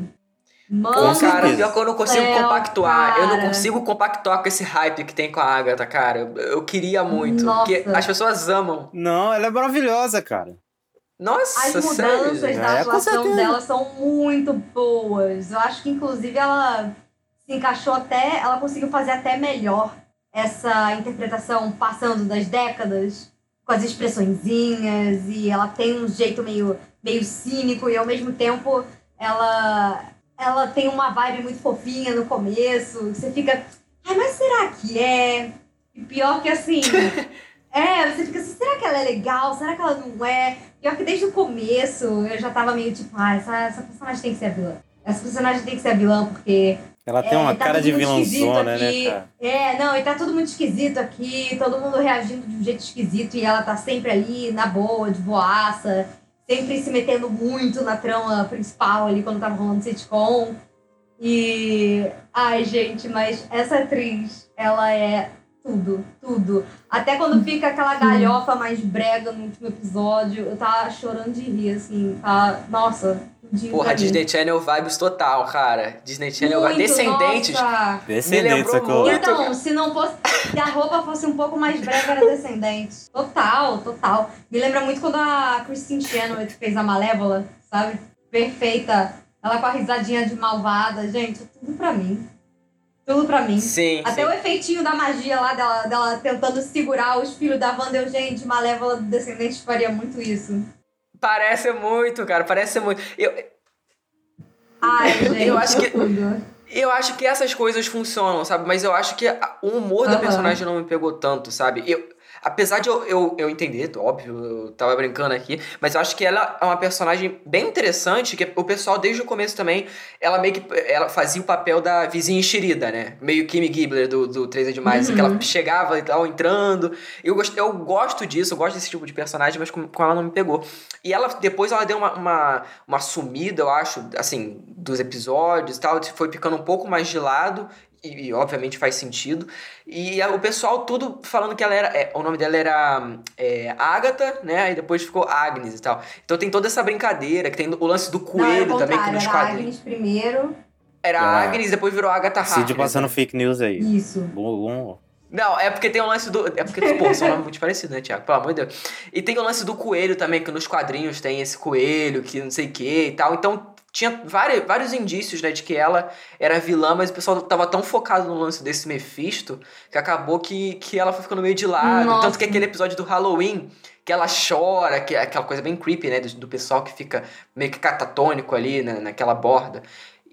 Mano, cara, pior que eu não consigo céu, compactuar. Eu não cara. consigo compactuar com esse hype que tem com a Agatha, cara. Eu, eu queria muito. Nossa. Porque as pessoas amam. Não, ela é maravilhosa, cara. Nossa, As mudanças sério. da É, atuação dela são muito boas. Eu acho que, inclusive, ela se encaixou até. Ela conseguiu fazer até melhor essa interpretação passando das décadas, com as expressõezinhas, e ela tem um jeito meio, meio cínico, e ao mesmo tempo ela, ela tem uma vibe muito fofinha no começo. Você fica. Ai, mas será que é? E pior que assim. É, você fica assim, será que ela é legal? Será que ela não é? Pior que desde o começo eu já tava meio tipo, ah, essa, essa personagem tem que ser a vilã. Essa personagem tem que ser a vilã, porque. Ela tem é, uma tá cara de vilãzona, né, cara? É, não, e tá tudo muito esquisito aqui, todo mundo reagindo de um jeito esquisito e ela tá sempre ali, na boa, de boaça, sempre se metendo muito na trama principal ali quando tava rolando sitcom. E. Ai, gente, mas essa atriz, ela é tudo, tudo. Até quando fica aquela galhofa mais brega no último episódio, eu tava chorando de rir, assim. Tá... Nossa, tudinho Porra. Disney Channel vibes total, cara. Disney Channel Muito, Descendentes. nossa. Descendentes, sacou? muito. Então, se não fosse. Se a roupa fosse um pouco mais brega, era descendente. Total, total. Me lembra muito quando a Christine Chenoweth fez a Malévola, sabe? Perfeita. Ela com a risadinha de malvada, gente, tudo pra mim. Tudo pra mim. Sim. Até sim. o efeitinho da magia lá dela, dela tentando segurar os filhos da Wanda. Eu, gente, Malévola do Descendente faria muito isso. Parece muito, cara, parece muito. Eu, Ai, gente, Eu acho que- eu acho que essas coisas funcionam, sabe? Mas eu acho que o humor da Aham. personagem não me pegou tanto, sabe? Eu, apesar de eu, eu, eu entender, óbvio, eu tava brincando aqui, mas eu acho que ela é uma personagem bem interessante, que o pessoal desde o começo também, ela meio que ela fazia o papel da vizinha enxerida, né? Meio Kimi Gibbler do, do 3 é Demais, assim, que ela chegava e tal, entrando. Eu gosto, eu gosto disso, eu gosto desse tipo de personagem, mas com, com ela não me pegou. E ela, depois ela deu uma, uma, uma sumida, eu acho, assim, dos episódios e tal, foi ficando um pouco mais de lado, e, e, obviamente faz sentido. E a- o pessoal tudo falando que ela era. é, o nome dela era é, Agatha, né? Aí depois ficou Agnes e tal. Então tem toda essa brincadeira, que tem o lance do Não, era coelho o também, que nos era quadrinhos. Agnes primeiro. Era Ah. Agnes, depois virou Agatha Cid Harkness. passando fake news aí. Isso. Bom, bom. Não, é porque tem o lance do. É porque, pô, são nomes muito parecidos, né, Tiago? Pelo amor de Deus. E tem o lance do coelho também, que nos quadrinhos tem esse coelho, que não sei o que e tal. Então tinha vários, vários indícios, né, de que ela era vilã, mas o pessoal tava tão focado no lance desse Mephisto que acabou que, que ela foi ficando meio de lado. Nossa. Tanto que aquele episódio do Halloween, que ela chora, que é aquela coisa bem creepy, né, do, do pessoal que fica meio que catatônico ali na, naquela borda.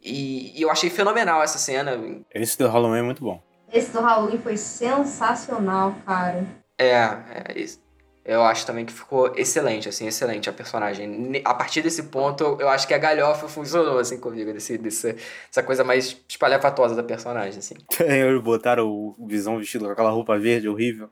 E, e eu achei fenomenal essa cena. Esse do Halloween é muito bom. Esse do Halloween foi sensacional, cara. É, é isso. Eu acho também que ficou excelente, assim, excelente a personagem. A partir desse ponto, eu- eu acho que a galhofa funcionou, assim, comigo, desse, desse, essa coisa mais espalhafatosa da personagem, assim. Eles botaram o Visão vestido com aquela roupa verde horrível.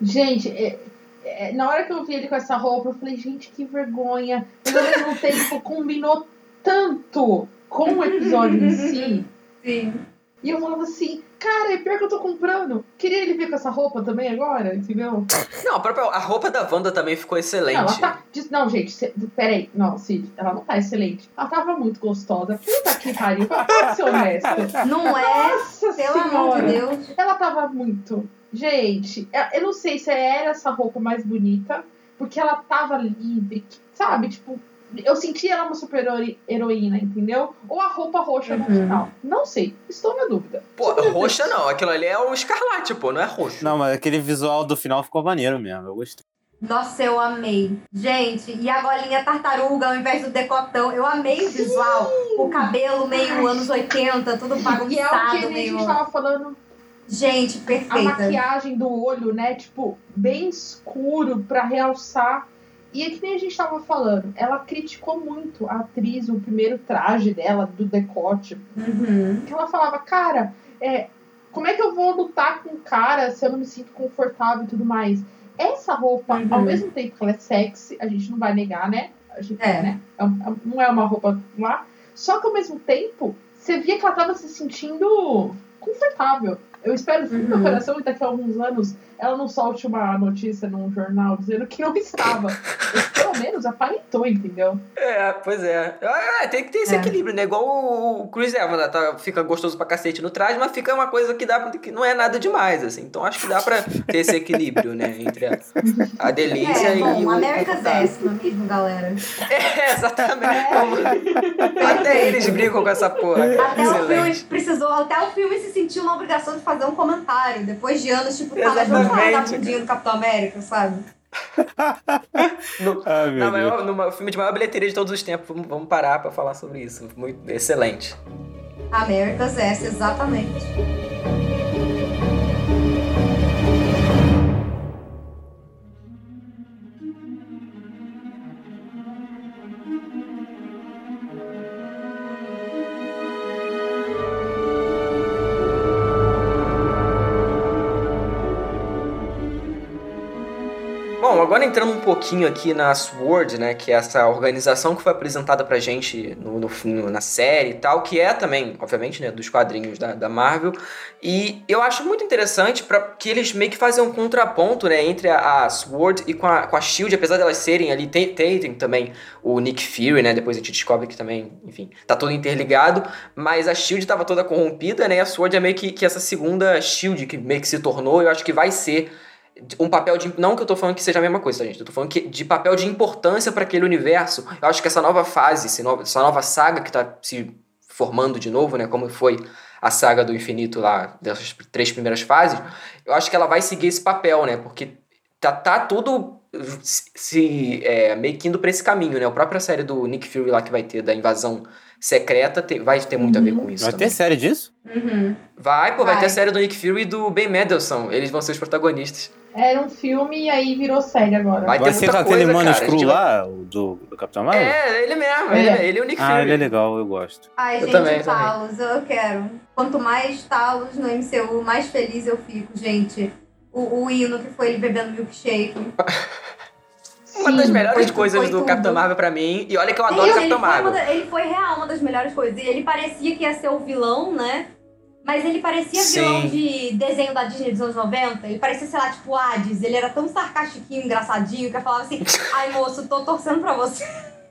Gente, é- é, na hora que eu vi ele com essa roupa, eu falei, gente, que vergonha. Mas ao mesmo tempo combinou tanto com o episódio em si. Sim. E eu falava assim, cara, é pior que eu tô comprando. Queria ele vir com essa roupa também agora, entendeu? Não, a própria a roupa da Wanda também ficou excelente. Não, ela tá. diz- Não, gente, cê- peraí. Não, Cid, ela não tá excelente. Ela tava muito gostosa. Puta que pariu. Pode ser honesta. Não é? Nossa Pelo amor de. Deus. Ela tava muito. Gente, eu não sei se era essa roupa mais bonita, porque ela tava livre, sabe? Tipo, eu senti ela uma super hero- heroína, entendeu? Ou a roupa roxa no Uhum. final. Não sei, estou na dúvida. Pô, roxa não, aquilo ali é o escarlate, pô, não é roxo. Não, mas aquele visual do final ficou maneiro mesmo. Eu gostei. Nossa, eu amei. Gente, e a golinha tartaruga ao invés do decotão. Eu amei o visual. O cabelo meio anos 80, tudo E é o que bagunçado, a meio... gente tava falando, Gente, a perfeita. maquiagem do olho, né? Tipo, bem escuro pra realçar. E é que nem a gente tava falando, ela criticou muito a atriz, o primeiro traje dela, do decote, Uhum. que ela falava, cara, é, como é que eu vou lutar com o cara se eu não me sinto confortável e tudo mais? Essa roupa, Uhum. ao mesmo tempo que ela é sexy, a gente não vai negar, né? A gente, É. né? É é não é uma roupa lá. Só que ao mesmo tempo, você via que ela tava se sentindo confortável. Eu espero do fundo do Uhum. meu coração que daqui a alguns anos ela não solte uma notícia num jornal dizendo que não estava. Pelo menos aparentou, entendeu? É, pois é. É, tem que ter esse É. equilíbrio, né? Igual o o Chris Evans, né? tá, fica gostoso pra cacete no traje, mas fica uma coisa que dá pra- que não é nada demais, assim. Então acho que dá pra ter esse equilíbrio, né? Entre a, a delícia É, e bom, o America's é mesmo, galera? É, exatamente. Até eles brincam com essa porra. Até o filme Excelente. precisou, até o filme se sentiu uma obrigação de fazer um comentário. Depois de anos, tipo, tá, da Exatamente. bundinha do Capitão América, sabe? No, Ai, meu na Deus. maior, no filme de maior bilheteria de todos os tempos. Vamos, vamos parar pra falar sobre isso. Muito excelente. America's Ass, exatamente. Entrando um pouquinho aqui na SWORD, né, que é essa organização que foi apresentada pra gente no, no- na série e tal, que é também, obviamente, né, dos quadrinhos da, da Marvel, e eu acho muito interessante para que eles meio que fazem um contraponto, né, entre a, a SWORD e com a, com a SHIELD, apesar delas serem ali, tem, tem, tem também o Nick Fury, né, depois a gente descobre que também, enfim, tá todo interligado, mas a SHIELD tava toda corrompida, né, e a SWORD é meio que, que essa segunda SHIELD que meio que se tornou, eu acho que vai ser um papel de. Não que eu tô falando que seja a mesma coisa, tá, gente? Eu tô falando que de papel de importância para aquele universo. Eu acho que essa nova fase, essa nova saga que tá se formando de novo, né? Como foi a saga do infinito lá, dessas três primeiras fases, eu acho que ela vai seguir esse papel, né? Porque tá, tá tudo se é, meio que indo pra esse caminho, né? A própria série do Nick Fury lá que vai ter da invasão secreta tem, vai ter muito a ver com isso. Vai também. ter série disso? Uhum. Vai, pô, vai, Vai. ter a série do Nick Fury e do Ben Mendelsohn. Eles vão ser os protagonistas. Era um filme e aí virou série agora. Vai Vai ter ser muita com aquele coisa, mano gente vai- lá, o do, do Capitão Marvel? É, ele mesmo, É. ele, ele é o Nick Ah, Fury. ele é legal, eu gosto. Ai, Eu gente, também, Talos, eu quero. Quanto mais Talos no MCU, mais feliz eu fico, gente. O, o hino que foi ele bebendo milkshake. Uma das Sim, melhores foi- coisas foi do tudo. Capitão Marvel pra mim. E olha que eu adoro o ele, Capitão foi uma Marvel. da- ele foi real uma das melhores coisas. E ele parecia que ia ser o vilão, né? Mas ele parecia Sim. vilão de desenho da Disney dos anos 90. Ele parecia, sei lá, tipo Hades. Ele era tão sarcastiquinho, engraçadinho, que eu falava assim: ai moço, tô torcendo pra você.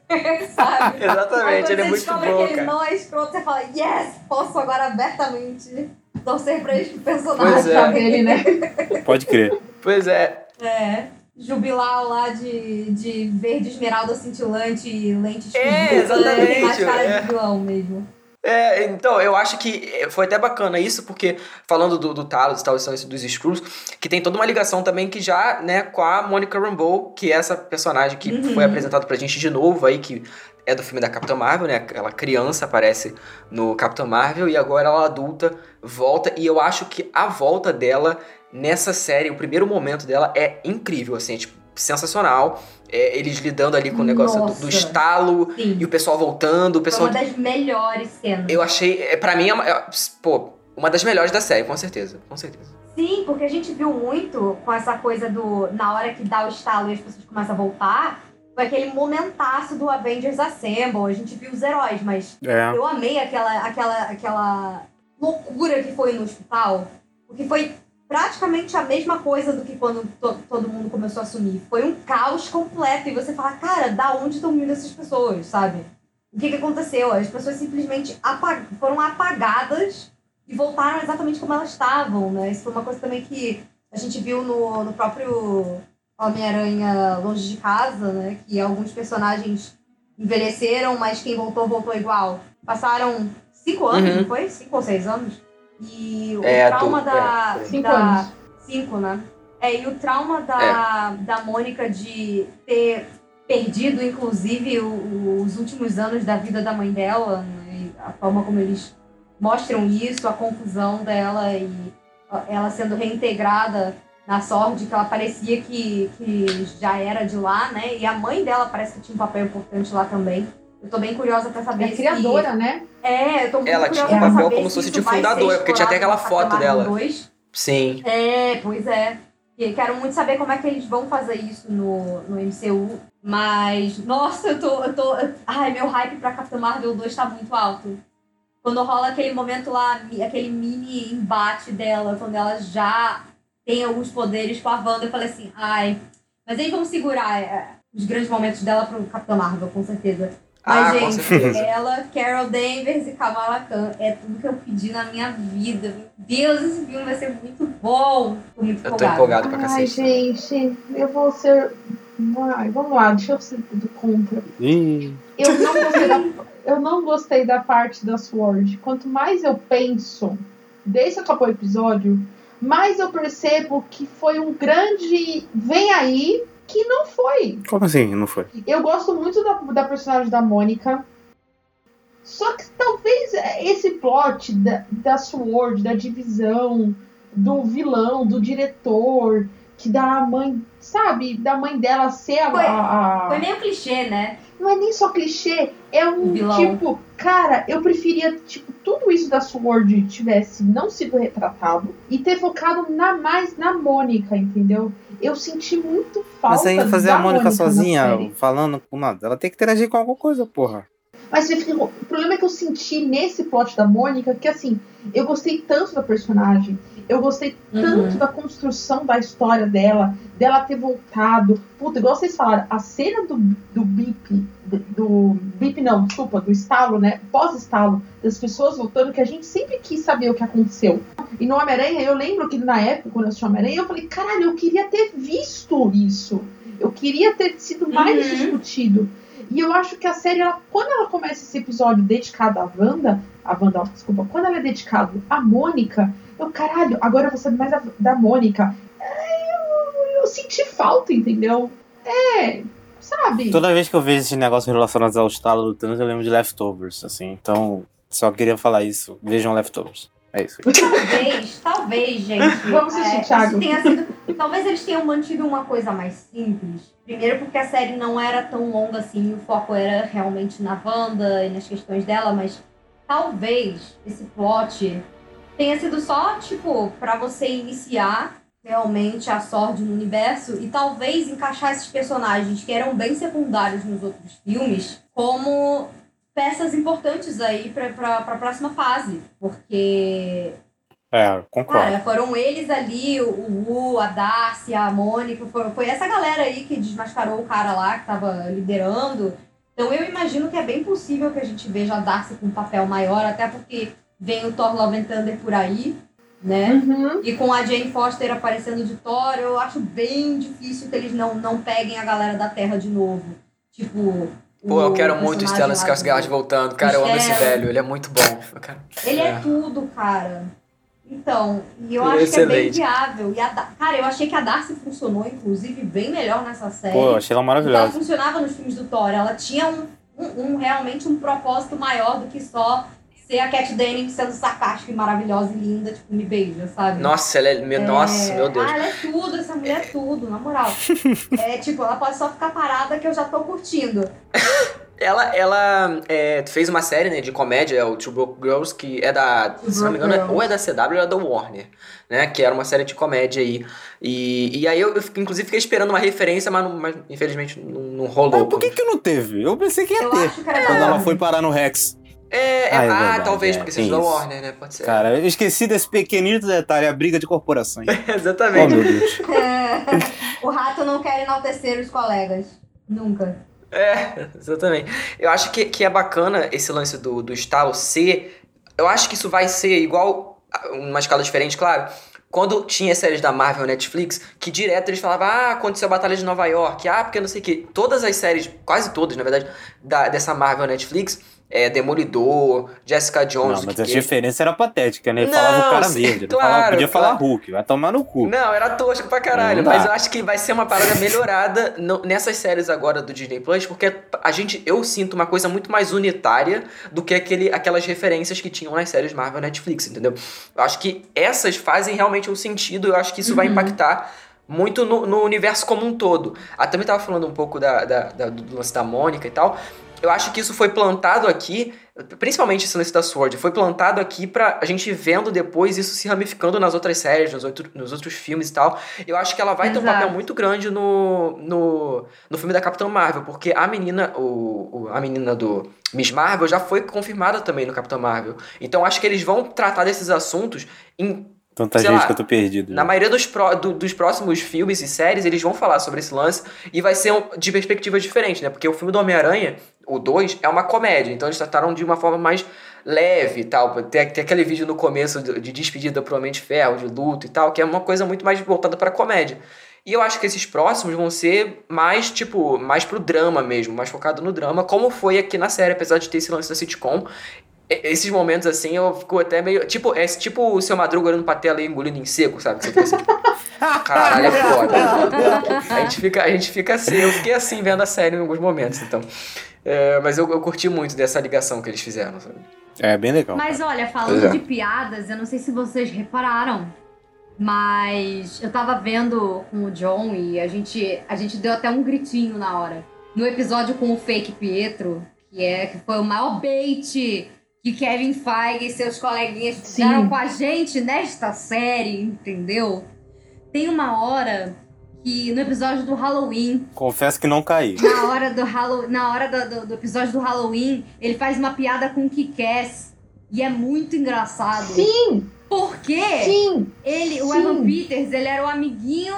Sabe? Exatamente, quando ele é você muito descobre bom, que ele não é escroto, você fala, yes, posso agora abertamente torcer pra este personagem. Pois é. Dele, né? Pode crer. Pois é. É. Jubilau lá de, de verde esmeralda cintilante e lentes É, escuras, né? Tem mais exatamente, cara é. de vilão mesmo. É, então, eu acho que foi até bacana isso, porque falando do, do Talos e tal, são esses dos Skrulls, que tem toda uma ligação também que já, né, com a Monica Rambeau, que é essa personagem que Uhum. foi apresentada pra gente de novo aí, que é do filme da Capitã Marvel, né? Ela criança aparece no Capitão Marvel e agora ela adulta volta e eu acho que a volta dela nessa série, o primeiro momento dela é incrível, assim, é, tipo, sensacional. É, eles lidando ali com o negócio do, do estalo Sim. e o pessoal voltando, o Foi pessoal uma das melhores cenas. eu achei, é, pra mim, é uma, é, pô, uma das melhores da série, com certeza. Com certeza. Sim, porque a gente viu muito com essa coisa do. Na hora que dá o estalo e as pessoas começam a voltar, foi aquele momentaço do Avengers Assemble. A gente viu os heróis, mas É. eu amei aquela, aquela, aquela loucura que foi no hospital. Porque foi praticamente a mesma coisa do que quando to- todo mundo começou a sumir. Foi um caos completo. E você fala, cara, da onde estão vindo essas pessoas, sabe? O que, que aconteceu? As pessoas simplesmente apa- foram apagadas e voltaram exatamente como elas estavam, né? Isso foi uma coisa também que a gente viu no, no próprio Homem-Aranha Longe de Casa, né? Que alguns personagens envelheceram, mas quem voltou, voltou igual. Passaram cinco anos, Uhum. não foi? Cinco ou seis anos? E o É, trauma tu- da... é, Cinco da- anos. Cinco, né? É, e o trauma da, da Mônica de ter perdido, inclusive, o- os últimos anos da vida da mãe dela, né? A forma como eles mostram isso, a confusão dela e ela sendo reintegrada na sorte, que ela parecia que, que já era de lá, né? E a mãe dela parece que tinha um papel importante lá também. Eu tô bem curiosa pra saber É se... criadora, né? É, eu tô muito Ela curiosa tinha um papel saber como se fosse isso de fundadora, porque tinha até aquela foto Capitão dela. Marvel 2. Sim. É, pois é. E quero muito saber como é que eles vão fazer isso no, no MCU. Mas, nossa, eu tô, eu tô. Ai, meu hype pra Capitã Marvel 2 tá muito alto. Quando rola aquele momento lá, aquele mini embate dela, quando ela já tem alguns poderes com a Wanda, eu falei assim, ai. Mas eles vão segurar é, os grandes momentos dela pro Capitã Marvel, com certeza. Mas, Ah, gente, ela, Carol Danvers e Kamala Khan é tudo que eu pedi na minha vida. Meu Deus, esse filme vai ser muito bom. Tô muito Eu tô empolgada. empolgado pra Ai, cacete. gente, eu vou ser. Ai, vamos lá, deixa eu ser tudo contra. Ih, Eu não gostei da, eu não gostei da parte da Sword. Quanto mais eu penso, desde que acabou o episódio, mais eu percebo que foi um grande vem aí que não foi. como assim? Não foi? Eu gosto muito da, da personagem da Mônica. Só que talvez esse plot da, da Sword, da divisão, do vilão, do diretor, que da mãe, sabe, da mãe dela ser a- Foi- a- Foi meio clichê, né? não é nem só clichê, é um Vilão. tipo, cara, eu preferia, tipo, tudo isso da Sword tivesse não sido retratado e ter focado na mais na Mônica, entendeu? Eu senti muito falta Mas aí fazer da a Mônica na sozinha, falando com nada. Ela tem que interagir com alguma coisa, porra. Mas o problema é que eu senti nesse plot da Mônica que assim, eu gostei tanto da personagem, eu gostei Uhum. tanto da construção da história dela, dela ter voltado. Puta, igual vocês falaram, a cena do, do Bip do blip não, desculpa, do estalo, né? Pós-estalo, das pessoas voltando, que a gente sempre quis saber o que aconteceu. E no Homem-Aranha, eu lembro que na época, quando eu assisti Homem-Aranha, eu falei, caralho, eu queria ter visto isso. Eu queria ter sido mais Uhum. discutido. E eu acho que a série, ela, quando ela começa esse episódio dedicado à Wanda, a Wanda, desculpa, quando ela é dedicado à Mônica, eu, caralho, agora eu vou saber mais da, da Mônica. É, eu, eu senti falta, entendeu? É, sabe? Toda vez que eu vejo esses negócios relacionados ao estalo do Thanos, eu lembro de Leftovers, assim. Então, só queria falar isso. Vejam Leftovers. É isso. Talvez, talvez, gente. Vamos assistir, é, Thiago. sido. Talvez eles tenham mantido uma coisa mais simples. Primeiro porque a série não era tão longa assim, o foco era realmente na Wanda e nas questões dela, mas talvez esse plot tenha sido só, tipo, pra você iniciar realmente a Sword no universo e talvez encaixar esses personagens que eram bem secundários nos outros filmes como peças importantes aí pra, pra, pra próxima fase. Porque É, concordo. Cara, foram eles ali, o o Wu, a Darcy, a Mônica, foi, foi essa galera aí que desmascarou o cara lá que tava liderando. Então eu imagino que é bem possível que a gente veja a Darcy com um papel maior, até porque vem o Thor Love and Thunder por aí, né? Uhum. E com a Jane Foster aparecendo de Thor, eu acho bem difícil que eles não, não peguem a galera da Terra de novo. Tipo. Pô, eu quero muito Stellan Skarsgård do- voltando. Cara, eu amo esse Stellan. velho. Ele é muito bom. Cara. Ele é. É. tudo, cara. Então, e eu Ele é acho que é bem viável. E a Da- cara, eu achei que a Darcy funcionou, inclusive, bem melhor nessa série. Pô, eu achei ela que ela maravilhosa. funcionava nos filmes do Thor. Ela tinha um, um, um- realmente um propósito maior do que só ser a Cat Dennings sendo sarcástica e maravilhosa e linda, tipo, me beija, sabe? Nossa, ela é. Meu, Nossa, meu Deus. Ah, ela é tudo, essa mulher é tudo, na moral. é tipo, ela pode só ficar parada que eu já tô curtindo. Ela, ela é, fez uma série né, de comédia, é o Two Broke Girls, que é da. Se não me engano, é- Girls. ou é da CW ou é da Warner, né? Que era uma série de comédia aí. E, e aí eu, eu inclusive fiquei esperando uma referência, mas, não- mas infelizmente não, não rolou. Ah, por que que não teve? Eu pensei que ia Eu ter. acho que era Quando ela foi parar no Rex. É, é- Ah, é ah, verdade, talvez, é, porque seja da. Warner, né? Pode ser. Cara, eu esqueci desse pequenino detalhe, a briga de corporações. oh, Exatamente. meu Deus. o rato não quer enaltecer os colegas. Nunca. É, exatamente. Eu acho que, que é bacana esse lance do, do estalo ser. Eu acho que isso vai ser igual, uma escala diferente, claro. Quando tinha séries da Marvel Netflix, que direto eles falavam, ah, aconteceu a Batalha de Nova York, ah, porque não sei o que. Todas as séries, quase todas, na verdade, da, dessa Marvel Netflix, é, Demolidor, Jessica Jones. Não, mas que- a diferença era patética, né? Ele Não, falava o cara sim, verde. Claro, falava, podia falar claro. Hulk, vai tomar no cu. Não, era tosco pra caralho, mas eu acho que vai ser uma parada melhorada no- nessas séries agora do Disney Plus, porque a gente, eu sinto uma coisa muito mais unitária do que aquele, aquelas referências que tinham nas séries Marvel Netflix, entendeu? Eu acho que essas fazem realmente um sentido, eu acho que isso vai impactar muito no, no universo como um todo. A também tava falando um pouco da, da- da- do lance da Mônica e tal. Eu acho que isso foi plantado aqui, principalmente esse lance da Sword, foi plantado aqui pra a gente vendo depois isso se ramificando nas outras séries, nos, outro, nos outros filmes e tal. Eu acho que ela vai ter um Exato. papel muito grande no, no, no filme da Capitã Marvel, porque a menina, o, o- a menina do Miss Marvel já foi confirmada também no Capitão Marvel. Então acho que eles vão tratar desses assuntos em Tanta sei gente lá, que eu tô perdido. na maioria dos, pró- do- dos próximos filmes e séries, eles vão falar sobre esse lance e vai ser um- de perspectivas diferentes, né? Porque o filme do Homem-Aranha, o 2, é uma comédia, então eles trataram de uma forma mais leve e tal. Tem, tem aquele vídeo no começo de, de despedida pro Homem de Ferro, de luto e tal, que é uma coisa muito mais voltada pra comédia. E eu acho que esses próximos vão ser mais, tipo, mais pro drama mesmo, mais focado no drama, como foi aqui na série, apesar de ter esse lance da sitcom. Esses momentos assim, eu fico até meio. Tipo, é tipo o seu Madruga olhando pra tela e engolindo em seco, sabe? Que Você fica assim, tipo, caralho, é foda. A gente, fica, a gente fica assim, eu fiquei assim vendo a série em alguns momentos, então. É, mas eu, eu curti muito dessa ligação que eles fizeram, sabe? É bem legal. Mas cara. olha, falando é. de piadas, eu não sei se vocês repararam, mas eu tava vendo com o John e a gente, a gente deu até um gritinho na hora. No episódio com o fake Pietro, que é que foi o maior bait que Kevin Feige e seus coleguinhas fizeram com a gente nesta série, entendeu? Tem uma hora que no episódio do Halloween, Confesso que não caí. na hora do Hallow... na hora do, do- do episódio do Halloween, ele faz uma piada com o Kikass e é muito engraçado. Sim, Porque sim. ele, o Sim. Evan Peters, ele era o amiguinho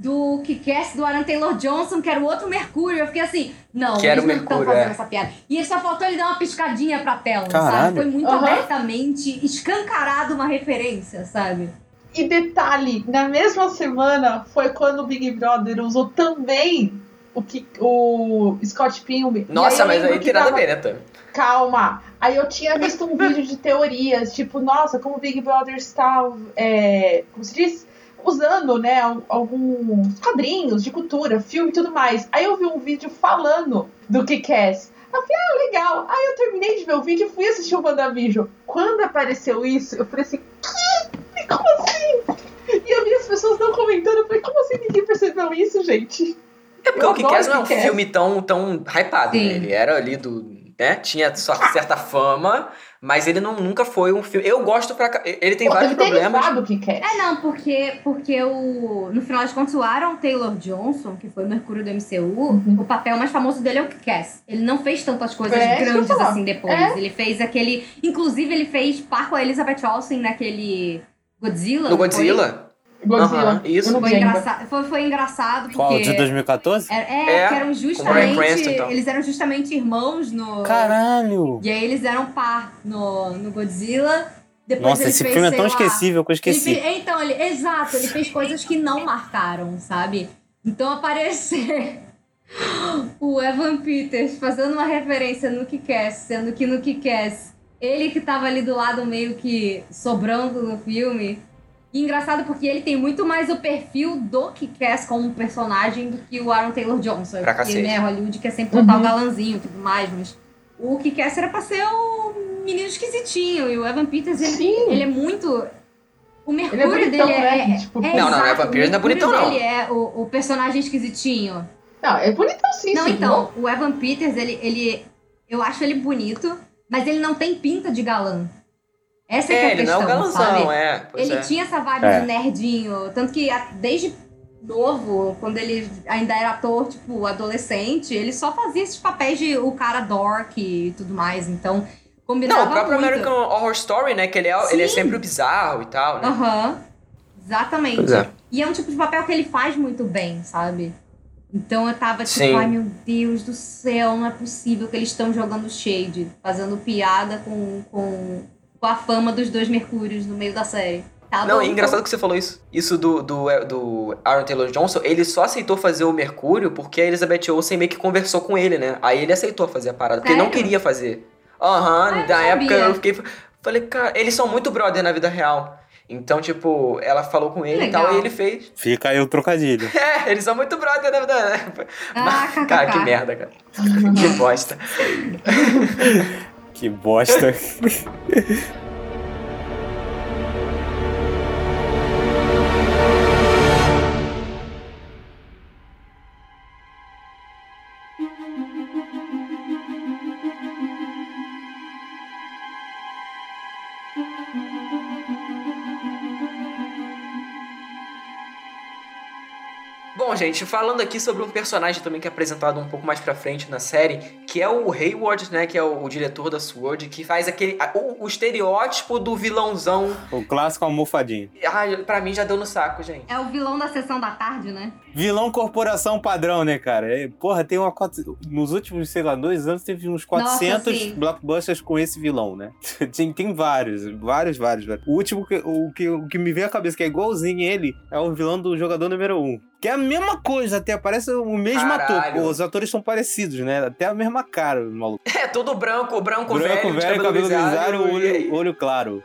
do Kick-Ass do Aaron Taylor Johnson, que era o outro Mercúrio. Eu fiquei assim, não, Que eles não estão fazendo é. essa piada. E ele só faltou ele dar uma piscadinha pra tela, Caralho. sabe? Foi muito Aham. abertamente escancarado uma referência, sabe? E detalhe, na mesma semana foi quando o Big Brother usou também o, que, o Scott Pilgrim. Nossa, eu mas aí que tem nada a ver, né, Tam? Calma. Aí eu tinha visto um vídeo de teorias, tipo, nossa, como o Big Brother está, é, como se diz, usando, né, al- alguns quadrinhos de cultura, filme e tudo mais. Aí eu vi um vídeo falando do Kick-Ass. Eu falei, ah, legal. Aí eu terminei de ver o vídeo e fui assistir o WandaVision. Quando apareceu isso, eu falei assim, que? Como assim? E eu vi as pessoas não comentando, eu falei, como assim ninguém percebeu isso, gente? É porque Eu o Kick-Ass não é um Kick-Ass. filme tão, tão hypado, Sim. né? Ele era ali do... Né? Tinha só certa fama, mas ele não, nunca foi um filme... Eu gosto pra... Ele tem Pô, vários problemas. derivado do Kick-Ass. É, não, porque, porque o, no final de contas, o Aaron Taylor Johnson, que foi o Mercúrio do MCU, o papel mais famoso dele é o Kick-Ass. Ele não fez tantas coisas É, que grandes assim depois. É. Ele fez aquele. Inclusive, ele fez par com a Elizabeth Olsen naquele Godzilla. No Godzilla? Godzilla. Aham, isso. Foi, engraçado, foi, foi engraçado porque. Qual? De 2014? É, é, É, que eram justamente. Então. Eles eram justamente irmãos no. Caralho! E aí eles eram par no, no Godzilla. Depois Nossa, ele esse fez, filme é tão lá, esquecível que eu ele esqueci. fez- então, ele, exato, ele fez coisas que não marcaram, sabe? Então aparecer o Evan Peters fazendo uma referência no Kick-Ass, sendo que no Kick-Ass ele que tava ali do lado meio que sobrando no filme. E engraçado porque ele tem muito mais o perfil do Kick-Ass como personagem do que o Aaron Taylor Johnson. Pra porque, né, Hollywood quer sempre botar Uhum. o galanzinho e tudo mais, mas o Kick-Ass era pra ser o menino esquisitinho. E o Evan Peters, ele, ele é muito... O mercúrio bonitão, dele é... né? é- Tipo- é Não, não, exato, Evan o Peters não é bonitão, não. dele é o, o personagem esquisitinho. Não, é bonitão sim, Não, sim. então, o Evan Peters, ele, ele. Eu acho ele bonito, mas ele não tem pinta de galã. Essa é, que é É, a ele não é questão, o galãozão, sabe? é. Ele é. tinha essa vibe É. de nerdinho. Tanto que desde novo, quando ele ainda era ator, tipo, adolescente, ele só fazia esses papéis de o cara dork e tudo mais. Então, combinava Não, o próprio muito. American Horror Story, né? Que ele é, ele é sempre o bizarro e tal, né? Aham. Exatamente. Pois é. E é um tipo de papel que ele faz muito bem, sabe? Então eu tava tipo, Sim. ai meu Deus do céu, não é possível que eles estão jogando shade, fazendo piada com, com, com a fama dos dois Mercúrios no meio da série. Tá Não, bom, é então. engraçado que você falou isso. Isso do, do, do Aaron Taylor Johnson, ele só aceitou fazer o Mercúrio porque a Elizabeth Olsen meio que conversou com ele, né? Aí ele aceitou fazer a parada, porque ele não Sério? queria fazer. Aham, Ah, na não época sabia. eu fiquei. Falei, cara, eles são muito brother na vida real. Então, tipo, ela falou com ele e tal, legal. e ele fez. Fica aí o trocadilho. É, eles são muito brother na vida real. Ah, kkk. Cara, que merda, cara. que bosta. Que bosta. gente, falando aqui sobre um personagem também que é apresentado um pouco mais pra frente na série, que é o Hayward, né, que é o, o diretor da SWORD, que faz aquele a- o, o estereótipo do vilãozão. o clássico almofadinho. Ai, pra mim já deu no saco, gente. É o vilão da sessão da tarde, né? Vilão corporação padrão, né, cara? É, porra, tem uma. quatro- Nos últimos, sei lá, dois anos teve uns 400 sim. blockbusters com esse vilão, né? tem, tem vários, vários, vários, vários. O último, que, o, que, o que me veio à cabeça, que é igualzinho ele, é o vilão do jogador número 1. Um. Que é a mesma coisa, até parece o mesmo Caralho. ator. Os atores são parecidos, né? Até a mesma cara, o maluco. É tudo branco, branco, Branco, velho, de velho, cabelo grisalho, e- olho, olho claro.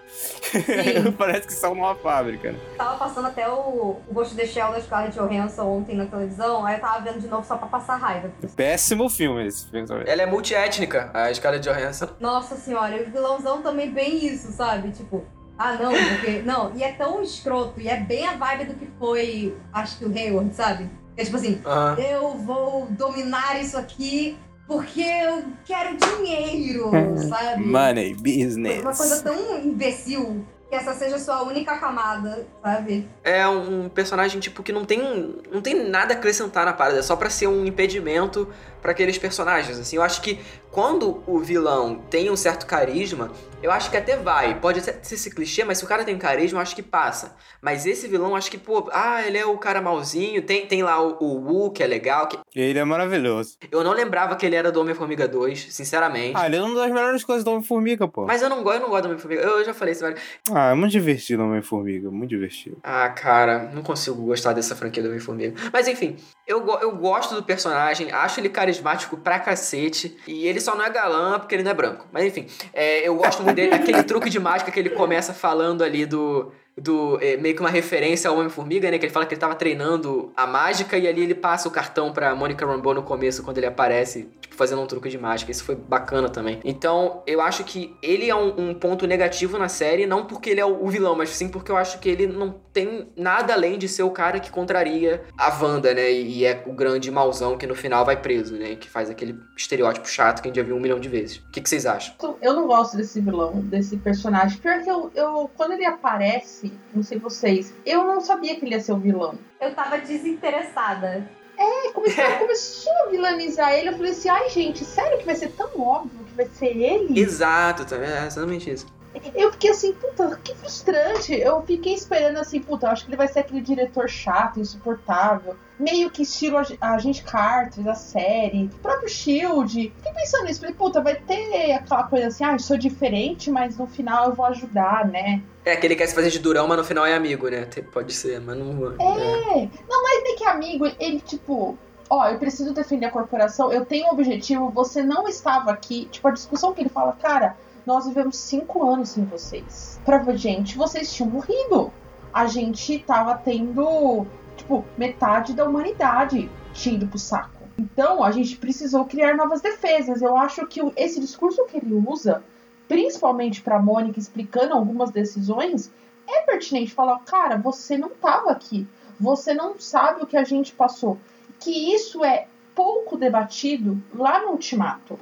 Parece que são numa fábrica, né? Tava passando até o, o Ghost de Shell da Scarlett Johansson ontem na televisão, aí eu tava vendo de novo só pra passar raiva. Péssimo filme esse filme também. Ela é multiétnica, a Scarlett Johansson. Nossa senhora, e o vilãozão também bem isso, sabe? Tipo, ah não, porque. Não, e é tão escroto, e é bem a vibe do que foi, acho que o Hayward, sabe? É tipo assim, eu vou dominar isso aqui porque eu quero dinheiro, sabe? Money, Uma business. coisa tão imbecil que essa seja a sua única camada, sabe? É um personagem, tipo, que não tem, não tem nada a acrescentar na parada, é só pra ser um impedimento para aqueles personagens, assim. Eu acho que quando o vilão tem um certo carisma, eu acho que até vai. Pode ser esse clichê, mas se o cara tem carisma, eu acho que passa. Mas esse vilão, eu acho que, pô, ah, ele é o cara malzinho. Tem, tem lá o, o Wu, que é legal. Que... Ele é maravilhoso. Eu não lembrava que ele era do Homem-Formiga 2, sinceramente. Ah, ele é uma das melhores coisas do Homem-Formiga, pô. Mas eu não gosto, eu não gosto do Homem-Formiga. Eu, eu já falei isso, velho. Ah, é muito divertido o Homem-Formiga, muito divertido. Ah, cara, não consigo gostar dessa franquia do Homem-Formiga. Mas enfim, eu, eu gosto do personagem, acho ele carismático pra cacete. E ele só não é galã porque ele não é branco. Mas enfim, é, eu gosto muito dele. Aquele truque de mágica que ele começa falando ali do do é, meio que uma referência ao Homem-Formiga, né? Que ele fala que ele tava treinando a mágica e ali ele passa o cartão pra Monica Rambeau no começo, quando ele aparece, tipo, fazendo um truque de mágica. Isso foi bacana também. Então, eu acho que ele é um, um ponto negativo na série, não porque ele é o, o, vilão, mas sim porque eu acho que ele não tem nada além de ser o cara que contraria a Wanda, né? E, e é o grande mauzão que no final vai preso, né? Que faz aquele estereótipo chato que a gente já viu um milhão de vezes. O que, que vocês acham? Eu não gosto desse vilão, desse personagem. Pior que eu, eu quando ele aparece não sei vocês, eu não sabia que ele ia ser o vilão. Eu tava desinteressada. É, começou, começou a vilanizar ele. Eu falei assim: ai, gente, sério que vai ser tão óbvio que vai ser ele? Exato, tá, é exatamente isso. Eu fiquei assim, puta, que frustrante. Eu fiquei esperando assim, puta, eu acho que ele vai ser aquele diretor chato, insuportável. Meio que estilo Agente Carter da série, o próprio Shield. Fiquei pensando nisso, falei, puta, vai ter aquela coisa assim, ah, eu sou diferente, mas no final eu vou ajudar, né? É, que ele quer se fazer de durão, mas no final é amigo, né? Pode ser, mas não. É, é. não, mas nem que é amigo, ele, tipo, ó, eu preciso defender a corporação, eu tenho um objetivo, você não estava aqui. Tipo, a discussão que ele fala, cara, nós vivemos cinco anos sem vocês. Pra gente, vocês tinham morrido. A gente tava tendo, tipo, metade da humanidade tinha ido pro saco. Então, a gente precisou criar novas defesas. Eu acho que esse discurso que ele usa, principalmente pra Mônica, explicando algumas decisões, é pertinente falar, cara, você não tava aqui. Você não sabe o que a gente passou. Que isso é pouco debatido lá no Ultimato.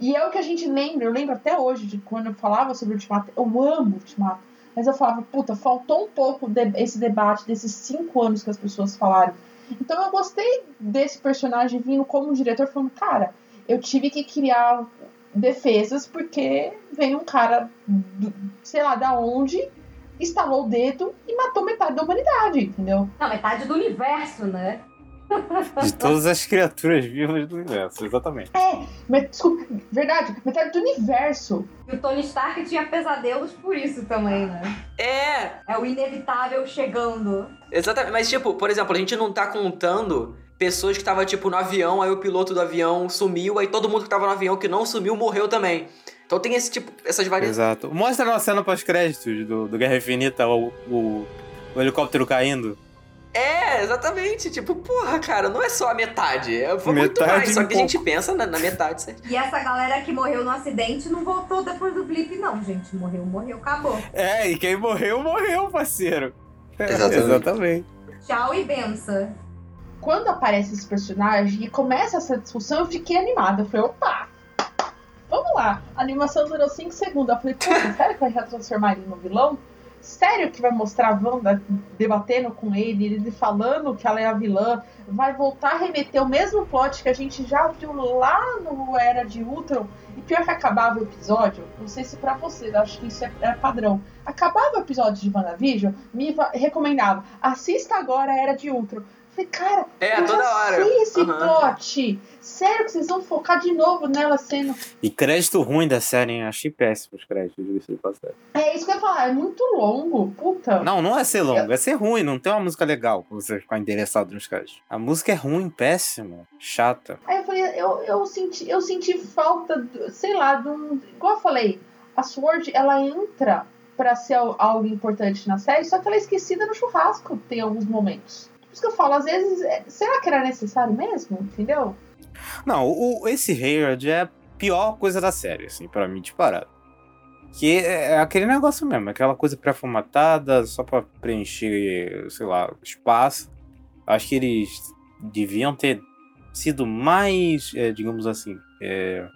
E é o que a gente lembra, eu lembro até hoje de quando eu falava sobre o Ultimato, eu amo o Ultimato, mas eu falava, puta, faltou um pouco de, esse debate desses cinco anos que as pessoas falaram. Então eu gostei desse personagem vindo como diretor, falando, cara, eu tive que criar defesas porque veio um cara, sei lá, da onde, estalou o dedo e matou metade da humanidade, entendeu? Não, metade do universo, né? De todas as criaturas vivas do universo, exatamente. É, mas, desculpa, verdade, metade do universo. E o Tony Stark tinha pesadelos por isso também, né? É! É o inevitável chegando. Exatamente, mas tipo, por exemplo, a gente não tá contando pessoas que estavam tipo no avião, aí o piloto do avião sumiu, aí todo mundo que tava no avião que não sumiu morreu também. Então tem esse tipo, essas variações. Exato. Mostra na cena pós-créditos do, do Guerra Infinita o, o, o helicóptero caindo. É, exatamente. Tipo, porra, cara, não é só a metade. É, foi metade muito mais. Só que a gente pensa na, na, metade, certo? E essa galera que morreu no acidente não voltou depois do blip, não, gente. Morreu, morreu, acabou. É, e quem morreu, morreu, parceiro. Exatamente. exatamente. Tchau e benção. Quando aparece esse personagem e começa essa discussão, eu fiquei animada. Eu falei, opa, vamos lá. A animação durou 5 segundos. Eu falei, puta, sério que vai transformar ele no vilão? Sério que vai mostrar a Wanda debatendo com ele, ele falando que ela é a vilã, vai voltar a remeter o mesmo plot que a gente já viu lá no Era de Ultron, e pior que acabava o episódio, não sei se para vocês, acho que isso é, é, padrão. Acabava o episódio de WandaVision, me recomendava, assista agora a Era de Ultron. Falei, cara, é, eu toda já hora. sei esse uhum. plot. Sério que vocês vão focar de novo nela sendo. E crédito ruim da série, hein? Achei péssimo os créditos de passagem. É isso que eu ia falar, é muito longo, puta. Não, não é ser longo, é ser ruim, não tem uma música legal pra você ficar interessado nos créditos. A música é ruim, péssima, chata. Aí eu falei, eu, eu, senti, eu senti falta, sei lá, de um. Igual eu falei, a Sword, ela entra para ser algo importante na série, só que ela é esquecida no churrasco, tem alguns momentos isso que eu falo, às vezes, é, será que era necessário mesmo? Entendeu? Não, o, esse Hayward é a pior coisa da série, assim, para mim, disparado. Que é, é aquele negócio mesmo, aquela coisa pré-formatada, só pra preencher, sei lá, espaço. Acho que eles deviam ter sido mais, é, digamos assim, é...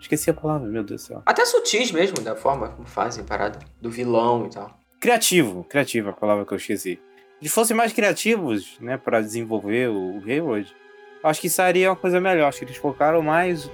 esqueci a palavra, meu Deus do céu. Até sutis mesmo, da forma como fazem parada, do vilão e tal. criativo, criativo a palavra que eu esqueci. Se fossem mais criativos, né, para desenvolver o, o Hayward, acho que seria uma coisa melhor. Acho que eles focaram mais,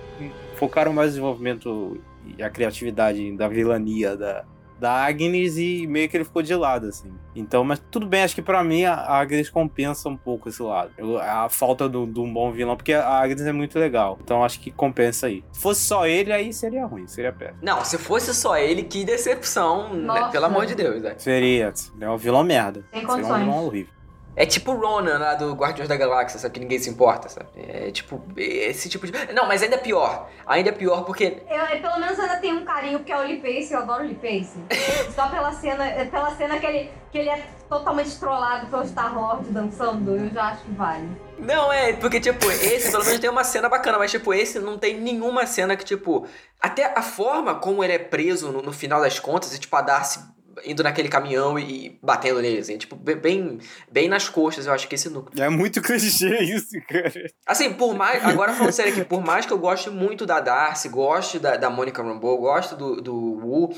focaram mais no desenvolvimento e a criatividade da vilania da, da Agnes e meio que ele ficou de lado, assim. Então, mas tudo bem, acho que pra mim a Agnes compensa um pouco esse lado. Eu- a falta do- de um bom vilão, porque a Agnes é muito legal. Então acho que compensa aí. Se fosse só ele, aí seria ruim, seria péssimo. Não, se fosse só ele, que decepção, né? Pelo amor de Deus, né? Seria, é um vilão merda. Sem seria um vilão horrível. É tipo o Ronan lá do Guardiões da Galáxia, sabe? Que ninguém se importa, sabe? É tipo esse tipo de. Não, mas ainda é pior. Ainda é pior porque. Eu, pelo menos ainda tenho um carinho porque é o Lee Pace, eu adoro o Lee Pace. Só pela cena, pela cena que ele, que ele é totalmente trollado pelo Star-Lord dançando, eu já acho que vale. Não, é, porque, tipo, esse pelo menos tem uma cena bacana, mas, tipo, esse não tem nenhuma cena que, tipo. Até a forma como ele é preso no, no final das contas, e, tipo, a Darcy indo naquele caminhão e, batendo nele, assim, tipo, be- bem, bem nas coxas, eu acho que esse núcleo. É muito clichê isso, cara. Assim, por mais. Agora falando sério aqui, por mais que eu goste muito da Darcy, goste da, da Monica Rambeau, gosto do, do Wu.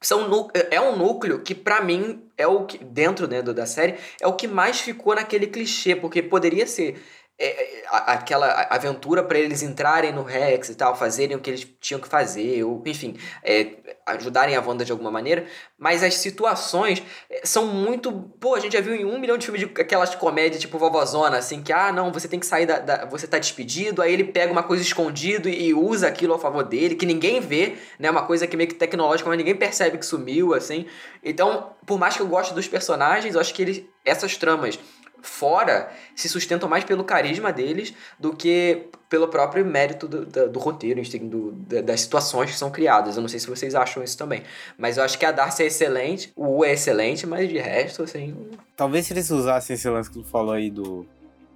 São é um núcleo que, pra mim, é o que. Dentro né, do- da série, é o que mais ficou naquele clichê, porque poderia ser. É, é, aquela aventura pra eles entrarem no Rex e tal, fazerem o que eles tinham que fazer, ou enfim, é, ajudarem a Wanda de alguma maneira, mas as situações é, são muito. Pô, a gente já viu em um milhão de filmes de aquelas comédias tipo vovozona, assim, que, ah, não, você tem que sair da. da- você tá despedido, aí ele pega uma coisa escondido e, e usa aquilo a favor dele, que ninguém vê, né? Uma coisa que meio que tecnológica, mas ninguém percebe que sumiu, assim. Então, por mais que eu goste dos personagens, eu acho que eles, essas tramas fora se sustentam mais pelo carisma deles do que pelo próprio mérito do, da- do roteiro, do- da- das situações que são criadas. Eu não sei se vocês acham isso também. Mas eu acho que a Darcy é excelente, o Wu é excelente, mas de resto, assim. Talvez se eles usassem esse lance que tu falou aí do,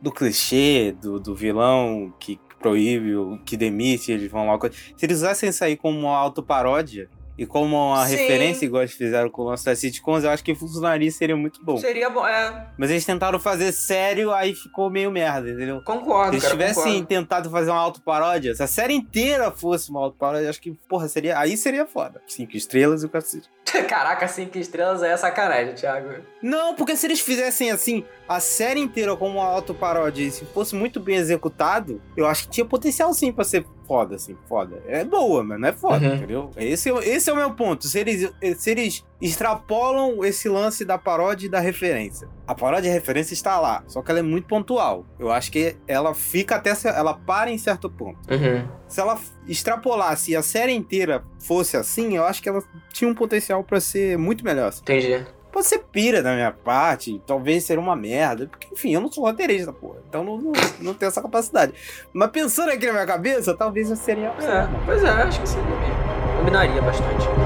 do clichê, do, do vilão que proíbe, que demite, eles vão lá. Se eles usassem isso aí como uma autoparódia e como uma Sim. referência, igual eles fizeram com o lance das sitcoms, eu acho que funcionaria e seria muito bom. Seria bom. É, Mas eles tentaram fazer sério, aí ficou meio merda, entendeu? concordo, Se eles cara. tivessem concordo. tentado fazer uma autoparódia, se a série inteira fosse uma autoparódia, acho que, porra, seria. Aí seria foda. Cinco estrelas e o cacete. Caraca, cinco estrelas é sacanagem, Thiago. Não, porque se eles fizessem assim, a série inteira como uma autoparódia, e se fosse muito bem executado, eu acho que tinha potencial sim pra ser foda, assim, foda. É boa, mas não é foda, Uhum. entendeu? Esse, é- esse é o meu ponto. Se eles, se eles extrapolam esse lance da paródia e da referência. A paródia e a referência está lá, só que ela é muito pontual. Eu acho que ela fica até. Ela para em certo ponto. Uhum. Se ela extrapolasse e a série inteira fosse assim, eu acho que ela tinha um potencial pra ser muito melhor. assim. Entendi. Pode ser pira da minha parte, talvez ser uma merda, porque enfim, eu não sou roteirista, porra, então não, não, não tenho essa capacidade. Mas pensando aqui na minha cabeça, talvez eu seria. É, pois é, acho que seria mesmo. Combinaria bastante.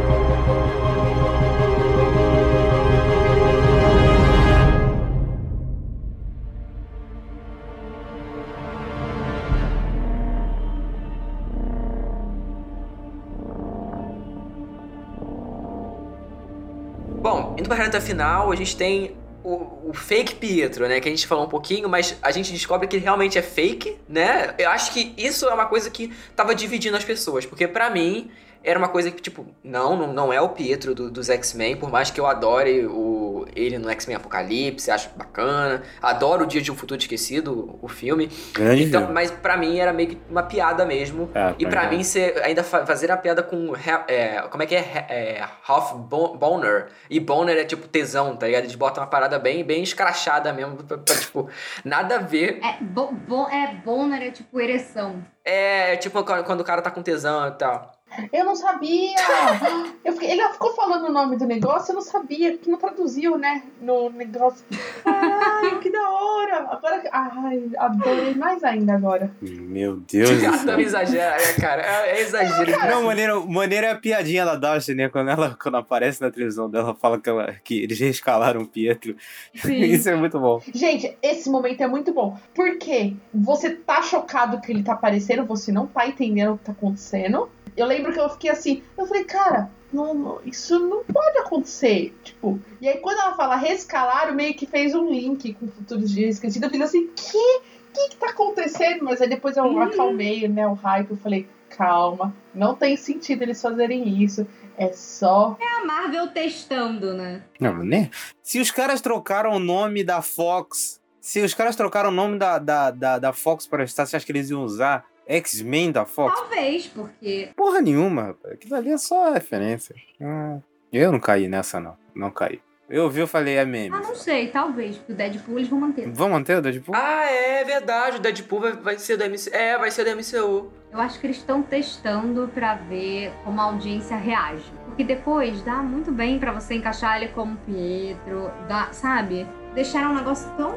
Pra reta final, a gente tem o, o fake Pietro, né? Que a gente falou um pouquinho, mas a gente descobre que ele realmente é fake, né? Eu acho que isso é uma coisa que tava dividindo as pessoas, porque pra mim era uma coisa que, tipo, não, não, não é o Pietro do- dos X-Men, por mais que eu adore o, ele no X-Men Apocalipse, acho bacana, adoro o Dia de um Futuro Esquecido, o, filme. Grande Então, filme. mas pra mim era meio que uma piada mesmo. É, E pra mim, ser, ainda fa- fazer a piada com. ha- é, como é que é? É half bo- boner. E boner é tipo tesão, tá ligado? Eles botam uma parada bem, bem escrachada mesmo. Pra, pra, tipo, nada a ver. É, bo, bo, é boner, é tipo ereção. É tipo quando quando o cara tá com tesão e tal. Eu não sabia! Eu fiquei- ele ficou falando o nome do negócio, eu não sabia, que não traduziu, né? No negócio. Ai, que da hora! Agora. Ai, adorei mais ainda agora. Meu Deus também exagera, é, cara. É, é exagero. Não, maneiro, maneiro é a piadinha da Darcy, né? Quando ela quando aparece na televisão dela, fala que, ela, que eles rescalaram o Pietro. Sim. Isso é muito bom. Gente, esse momento é muito bom. Porque você tá chocado que ele tá aparecendo, você não tá entendendo o que tá acontecendo. Eu lembro que eu fiquei assim, eu falei, cara, não, não, isso não pode acontecer. Tipo, e aí quando ela fala rescalaram, meio que fez um link com futuros dias esquecidos. Eu fiz assim, que? O que que tá acontecendo? Mas aí depois eu acalmei, né, o hype, eu falei, calma. Não tem sentido eles fazerem isso. É só. É a Marvel testando, né? Não, né? Se os caras trocaram o nome da Fox. Se os caras trocaram o nome da, da, da, da Fox para Star, você acha que eles iam usar X-Men da Fox? Talvez, porque. Porra nenhuma, rapaz. Aquilo ali é só referência. Ah, eu não caí nessa, não. Não caí. Eu vi, eu falei, é meme. Ah, não sei, talvez. Porque o Deadpool eles vão manter. Vão manter o Deadpool? Ah, é verdade. O Deadpool vai, vai ser do MCU. É, vai ser do MCU. Eu acho que eles estão testando pra ver como a audiência reage. Porque depois dá muito bem pra você encaixar ele como Pietro, dá, sabe? Deixaram um negócio tão.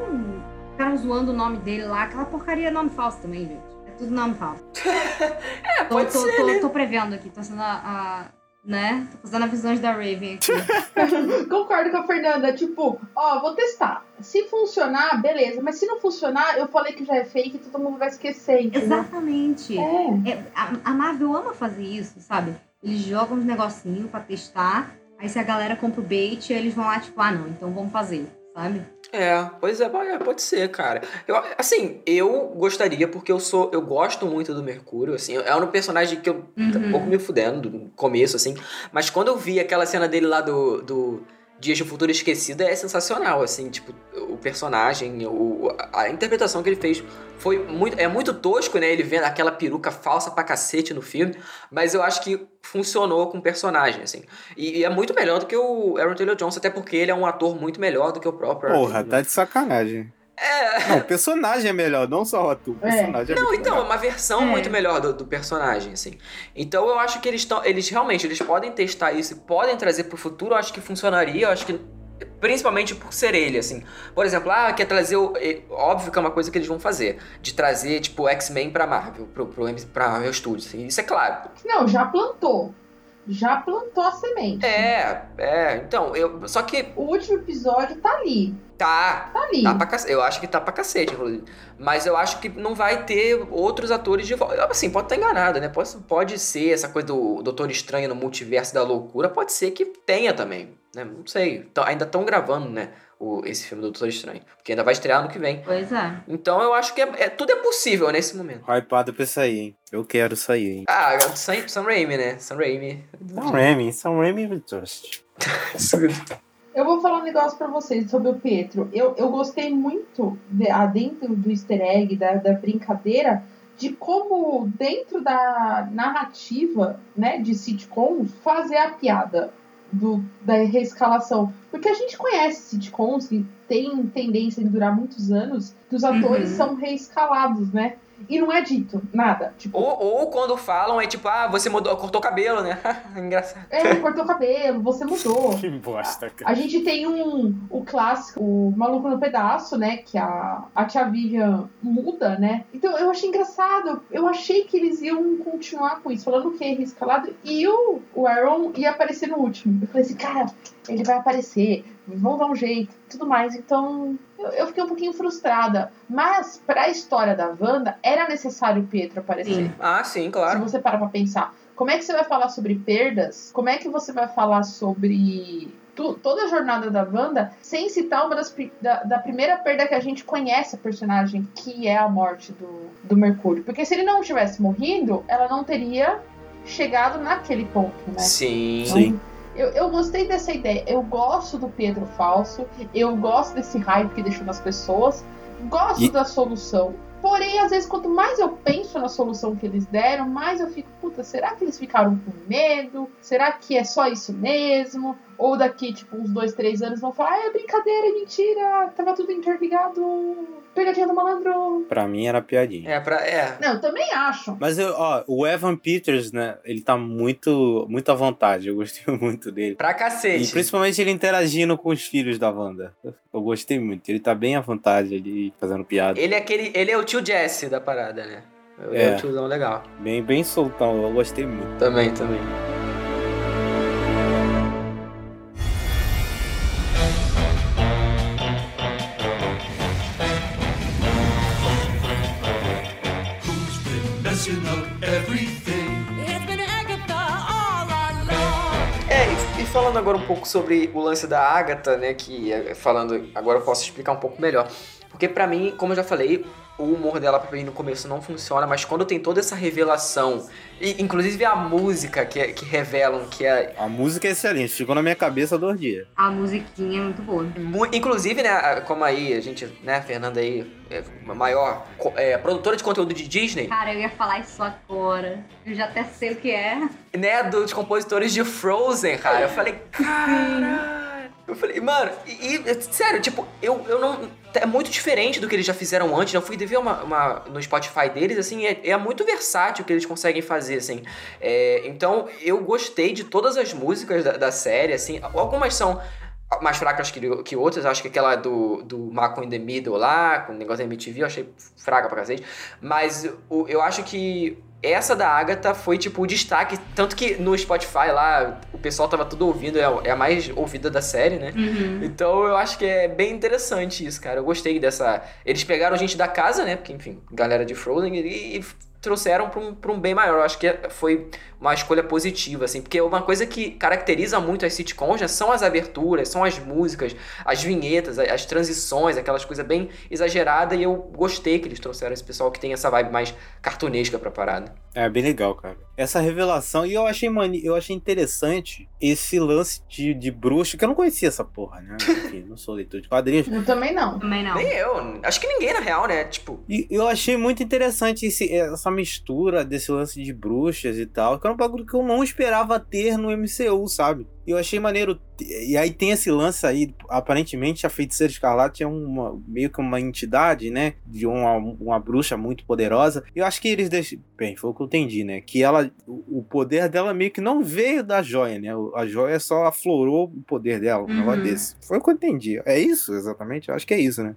Ficaram zoando o nome dele lá. Aquela porcaria é nome falso também, gente. Tudo nome falso. é, tô, pode tô, ser, tô, né? tô prevendo aqui, tô sendo a. a- né? Tô fazendo as visões da Raven aqui. Concordo com a Fernanda. Tipo, ó, vou testar. Se funcionar, beleza. Mas se não funcionar, eu falei que já é fake, todo mundo vai esquecer, entendeu? Exatamente. É. É, a, a Marvel ama fazer isso, sabe? Eles jogam uns negocinhos pra testar, aí se a galera compra o bait, eles vão lá, tipo, ah não, então vamos fazer, sabe? É, pois é, pode- ser, cara. Eu, assim, eu gostaria, porque eu sou. Eu gosto muito do Mercúrio, assim. É um personagem que eu tô um Uhum. pouco me fudendo no começo, assim. Mas quando eu vi aquela cena dele lá do. do Dias de Futuro Esquecido é sensacional, assim, tipo, o personagem, o, a interpretação que ele fez foi muito, é muito tosco, né, ele vendo aquela peruca falsa pra cacete no filme, mas eu acho que funcionou com o personagem, assim, e, e é muito melhor do que o Aaron Taylor Johnson, até porque ele é um ator muito melhor do que o próprio Aaron Porra, tá de sacanagem. É. Não, o personagem é melhor, não só o ator. O personagem é, Não, então, é melhor. uma versão É. muito melhor do, do personagem, assim. Então eu acho que eles estão. Eles realmente eles podem testar isso e podem trazer pro futuro, eu acho que funcionaria, eu acho que. Principalmente por ser ele, assim. Por exemplo, ah, quer trazer o. é, Óbvio que é uma coisa que eles vão fazer. De trazer, tipo, X-Men pra Marvel, pro, pro, pra Marvel Studios. assim, Isso é claro. Não, já plantou. Já plantou a semente. É, é. Então, eu. Só que. O último episódio tá ali. Tá. Tá ali. Tá pra cacete. Eu acho que tá pra cacete, inclusive. Mas eu acho que não vai ter outros atores de volta. Assim, pode estar enganado, né? Pode, pode ser essa coisa do Doutor Estranho no multiverso da loucura. Pode ser que tenha também, né? Não sei. Então, ainda estão gravando, né? O, esse filme do Doutor Estranho. Porque ainda vai estrear ano que vem. Pois é. Então eu acho que é, é- tudo é possível nesse momento. Hypado pra sair, hein? Eu quero sair, hein? Ah, Sam, Sam Raimi, né? Sam Raimi. Sam Raimi, Sam Raimi trust. Eu vou falar um negócio pra vocês sobre o Pietro. Eu, eu gostei muito, de, ah, dentro do easter egg, da, da brincadeira, de como, dentro da narrativa né, de sitcoms, fazer a piada do, da reescalação. Porque a gente conhece sitcoms que tem tendência em durar muitos anos, que os atores Uhum. são reescalados, né? E não é dito nada. Tipo, Ou, ou quando falam é tipo, ah, você mudou, cortou o cabelo, né? Engraçado. é, cortou o cabelo, você mudou. Que bosta, cara. A gente tem um o clássico, o Maluco no Pedaço, né? Que a, a tia Vivian muda, né? Então eu achei engraçado. Eu achei que eles iam continuar com isso, falando que é escalado. E o, o Aaron ia aparecer no último. Eu falei assim, cara, ele vai aparecer, vão dar um jeito, tudo mais. Então eu, eu fiquei um pouquinho frustrada. Mas pra história da Wanda, era necessário o Pietro aparecer. Sim. Ah, sim, Se claro. você parar pra pensar, como é que você vai falar sobre perdas? Como é que você vai falar sobre tu- toda a jornada da Wanda sem citar uma das da, da primeira perda que a gente conhece a personagem, que é a morte do, do Mercúrio? Porque se ele não tivesse morrido, ela não teria chegado naquele ponto, né? Sim. Sim. Eu, eu gostei dessa ideia. Eu gosto do Pedro falso. Eu gosto desse hype que deixou nas pessoas. Gosto E- da solução. Porém, às vezes, quanto mais eu penso na solução que eles deram, mais eu fico, puta, será que eles ficaram com medo? Será que é só isso mesmo? Ou daqui, tipo, uns dois, três anos vão falar, ah, é brincadeira, é mentira, tava tudo interligado, pegadinha do malandro. Pra mim era piadinha. É, pra. É. Não, eu também acho. Mas eu, ó, o Evan Peters, né? Ele tá muito, muito à vontade. Eu gostei muito dele. Pra E cacete. principalmente ele interagindo com os filhos da Wanda. Eu gostei muito. Ele tá bem à vontade ali, fazendo piada. Ele é aquele. Ele é o tio Jesse da parada, né? Ele é, É. o tiozão legal. Bem, bem soltão. Eu gostei muito. Também, também. Agora um pouco sobre o lance da Agatha, né? Que é, falando. Agora eu posso explicar um pouco melhor. Porque pra mim, como eu já falei, o humor dela pra mim no começo não funciona, mas quando tem toda essa revelação, e inclusive a música que, que revelam que é. A música é excelente, ficou na minha cabeça dois dias. A musiquinha é muito boa. mu- Inclusive, né, como aí, a gente, né, Fernanda aí, é a maior é, produtora de conteúdo de Disney, Cara, eu ia falar isso agora. Eu já até sei o que é. né, dos compositores de Frozen, cara. Eu falei, caralho. Eu falei, mano, e, e, sério, tipo, eu, eu não. É muito diferente do que eles já fizeram antes. né? Eu fui ver uma, uma- no Spotify deles, assim, é, é muito versátil o que eles conseguem fazer, assim. É, então, eu gostei de todas as músicas da, da série, assim. Algumas são mais fracas que, que outras. Acho que aquela do, do Malcolm in the Middle lá, com o negócio da MTV, eu achei fraca pra cacete. Mas o, eu acho que essa da Agatha foi, tipo, o destaque. Tanto que no Spotify lá, o pessoal tava tudo ouvindo, é, é a mais ouvida da série, né? Então eu acho que é bem interessante isso, cara. Eu gostei dessa. Eles pegaram gente da casa, né? Porque, enfim, galera de Frozen, e trouxeram pra um, um bem maior. Eu acho que foi uma escolha positiva, assim, porque uma coisa que caracteriza muito as sitcoms né, são as aberturas, são as músicas, as vinhetas, as transições, aquelas coisas bem exageradas, e eu gostei que eles trouxeram esse pessoal que tem essa vibe mais cartunesca pra parada. É bem legal, cara. Essa revelação, e eu achei mani... eu achei interessante esse lance de, de bruxa, que eu não conhecia essa porra, né? Enfim, não sou leitor de quadrinhos. Eu também não. Também não. Nem eu, acho que ninguém na real, né? Tipo, E eu achei muito interessante esse- essa mistura desse lance de bruxas e tal, que era um bagulho que eu não esperava ter no MCU, sabe? Eu achei maneiro. E aí tem esse lance aí, aparentemente a Feiticeira Escarlate é uma, meio que uma entidade, né? De uma, uma bruxa muito poderosa. E eu acho que eles deixam. Bem, foi o que eu entendi, né? Que ela. O poder dela meio que não veio da joia, né? A joia só aflorou o poder dela, um Uhum. negócio desse. Foi o que eu entendi. É isso, exatamente? Eu acho que é isso, né?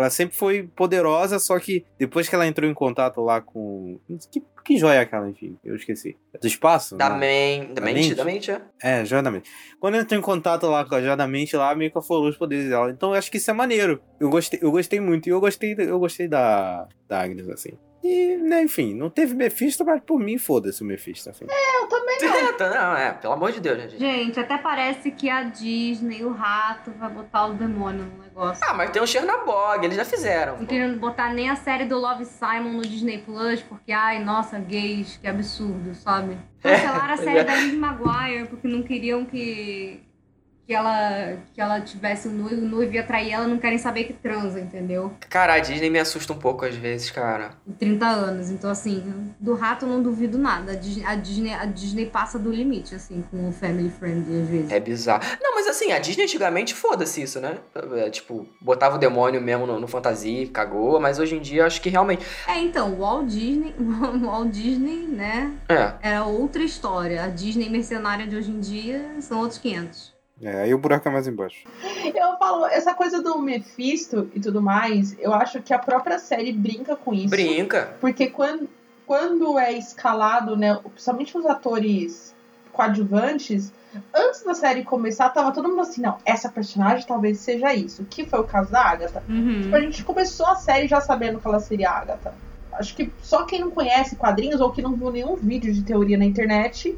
Ela sempre foi poderosa, só que depois que ela entrou em contato lá com. Que, que joia é aquela, enfim? Eu esqueci. É do espaço? da, men da Da mente, mente? da mente, é. É, joia da mente. Quando ela entrou em contato lá com a joia da mente, lá meio que aflorou os poderes dela. Então eu acho que isso é maneiro. Eu gostei, eu gostei muito. E eu gostei, eu gostei da, da Agnes, assim. Né, enfim, não teve Mephisto, mas por mim, foda-se o Mephisto, assim. Eu também não. É, tá, não, é, pelo amor de Deus, né, gente? Gente, até parece que a Disney, o rato, vai botar o demônio no negócio. Ah, mas tem o Chernabog, eles já fizeram. Não querendo botar nem a série do Love Simon no Disney Plus, porque, ai, nossa, gays, que absurdo, sabe? Cancelaram a pois série é. da Liz Maguire porque não queriam que, que, ela, que ela tivesse o noivo, o noivo ia trair ela, não querem saber que transa, entendeu? Cara, a Disney me assusta um pouco às vezes, cara. Em 30 anos. Então, assim, do rato eu não duvido nada. A Disney, a Disney, a Disney passa do limite, assim, com o family friendly às vezes. É bizarro. Não, mas assim, a Disney antigamente foda-se isso, né? É, tipo, botava o demônio mesmo no, no fantasia, cagou, mas hoje em dia eu acho que realmente. É, então, o Walt Disney, o Walt Disney, né, É. era outra história. A Disney mercenária de hoje em dia são outros 500. É, aí o buraco é mais embaixo. Eu falo, essa coisa do Mephisto e tudo mais, eu acho que a própria série brinca com isso. Brinca. Porque quando, quando é escalado, né, principalmente os atores coadjuvantes, antes da série começar, tava todo mundo assim, não, essa personagem talvez seja isso. Que foi o caso da Agatha. Tipo, a gente começou a série já sabendo que ela seria a Agatha. Acho que só quem não conhece quadrinhos ou que não viu nenhum vídeo de teoria na internet,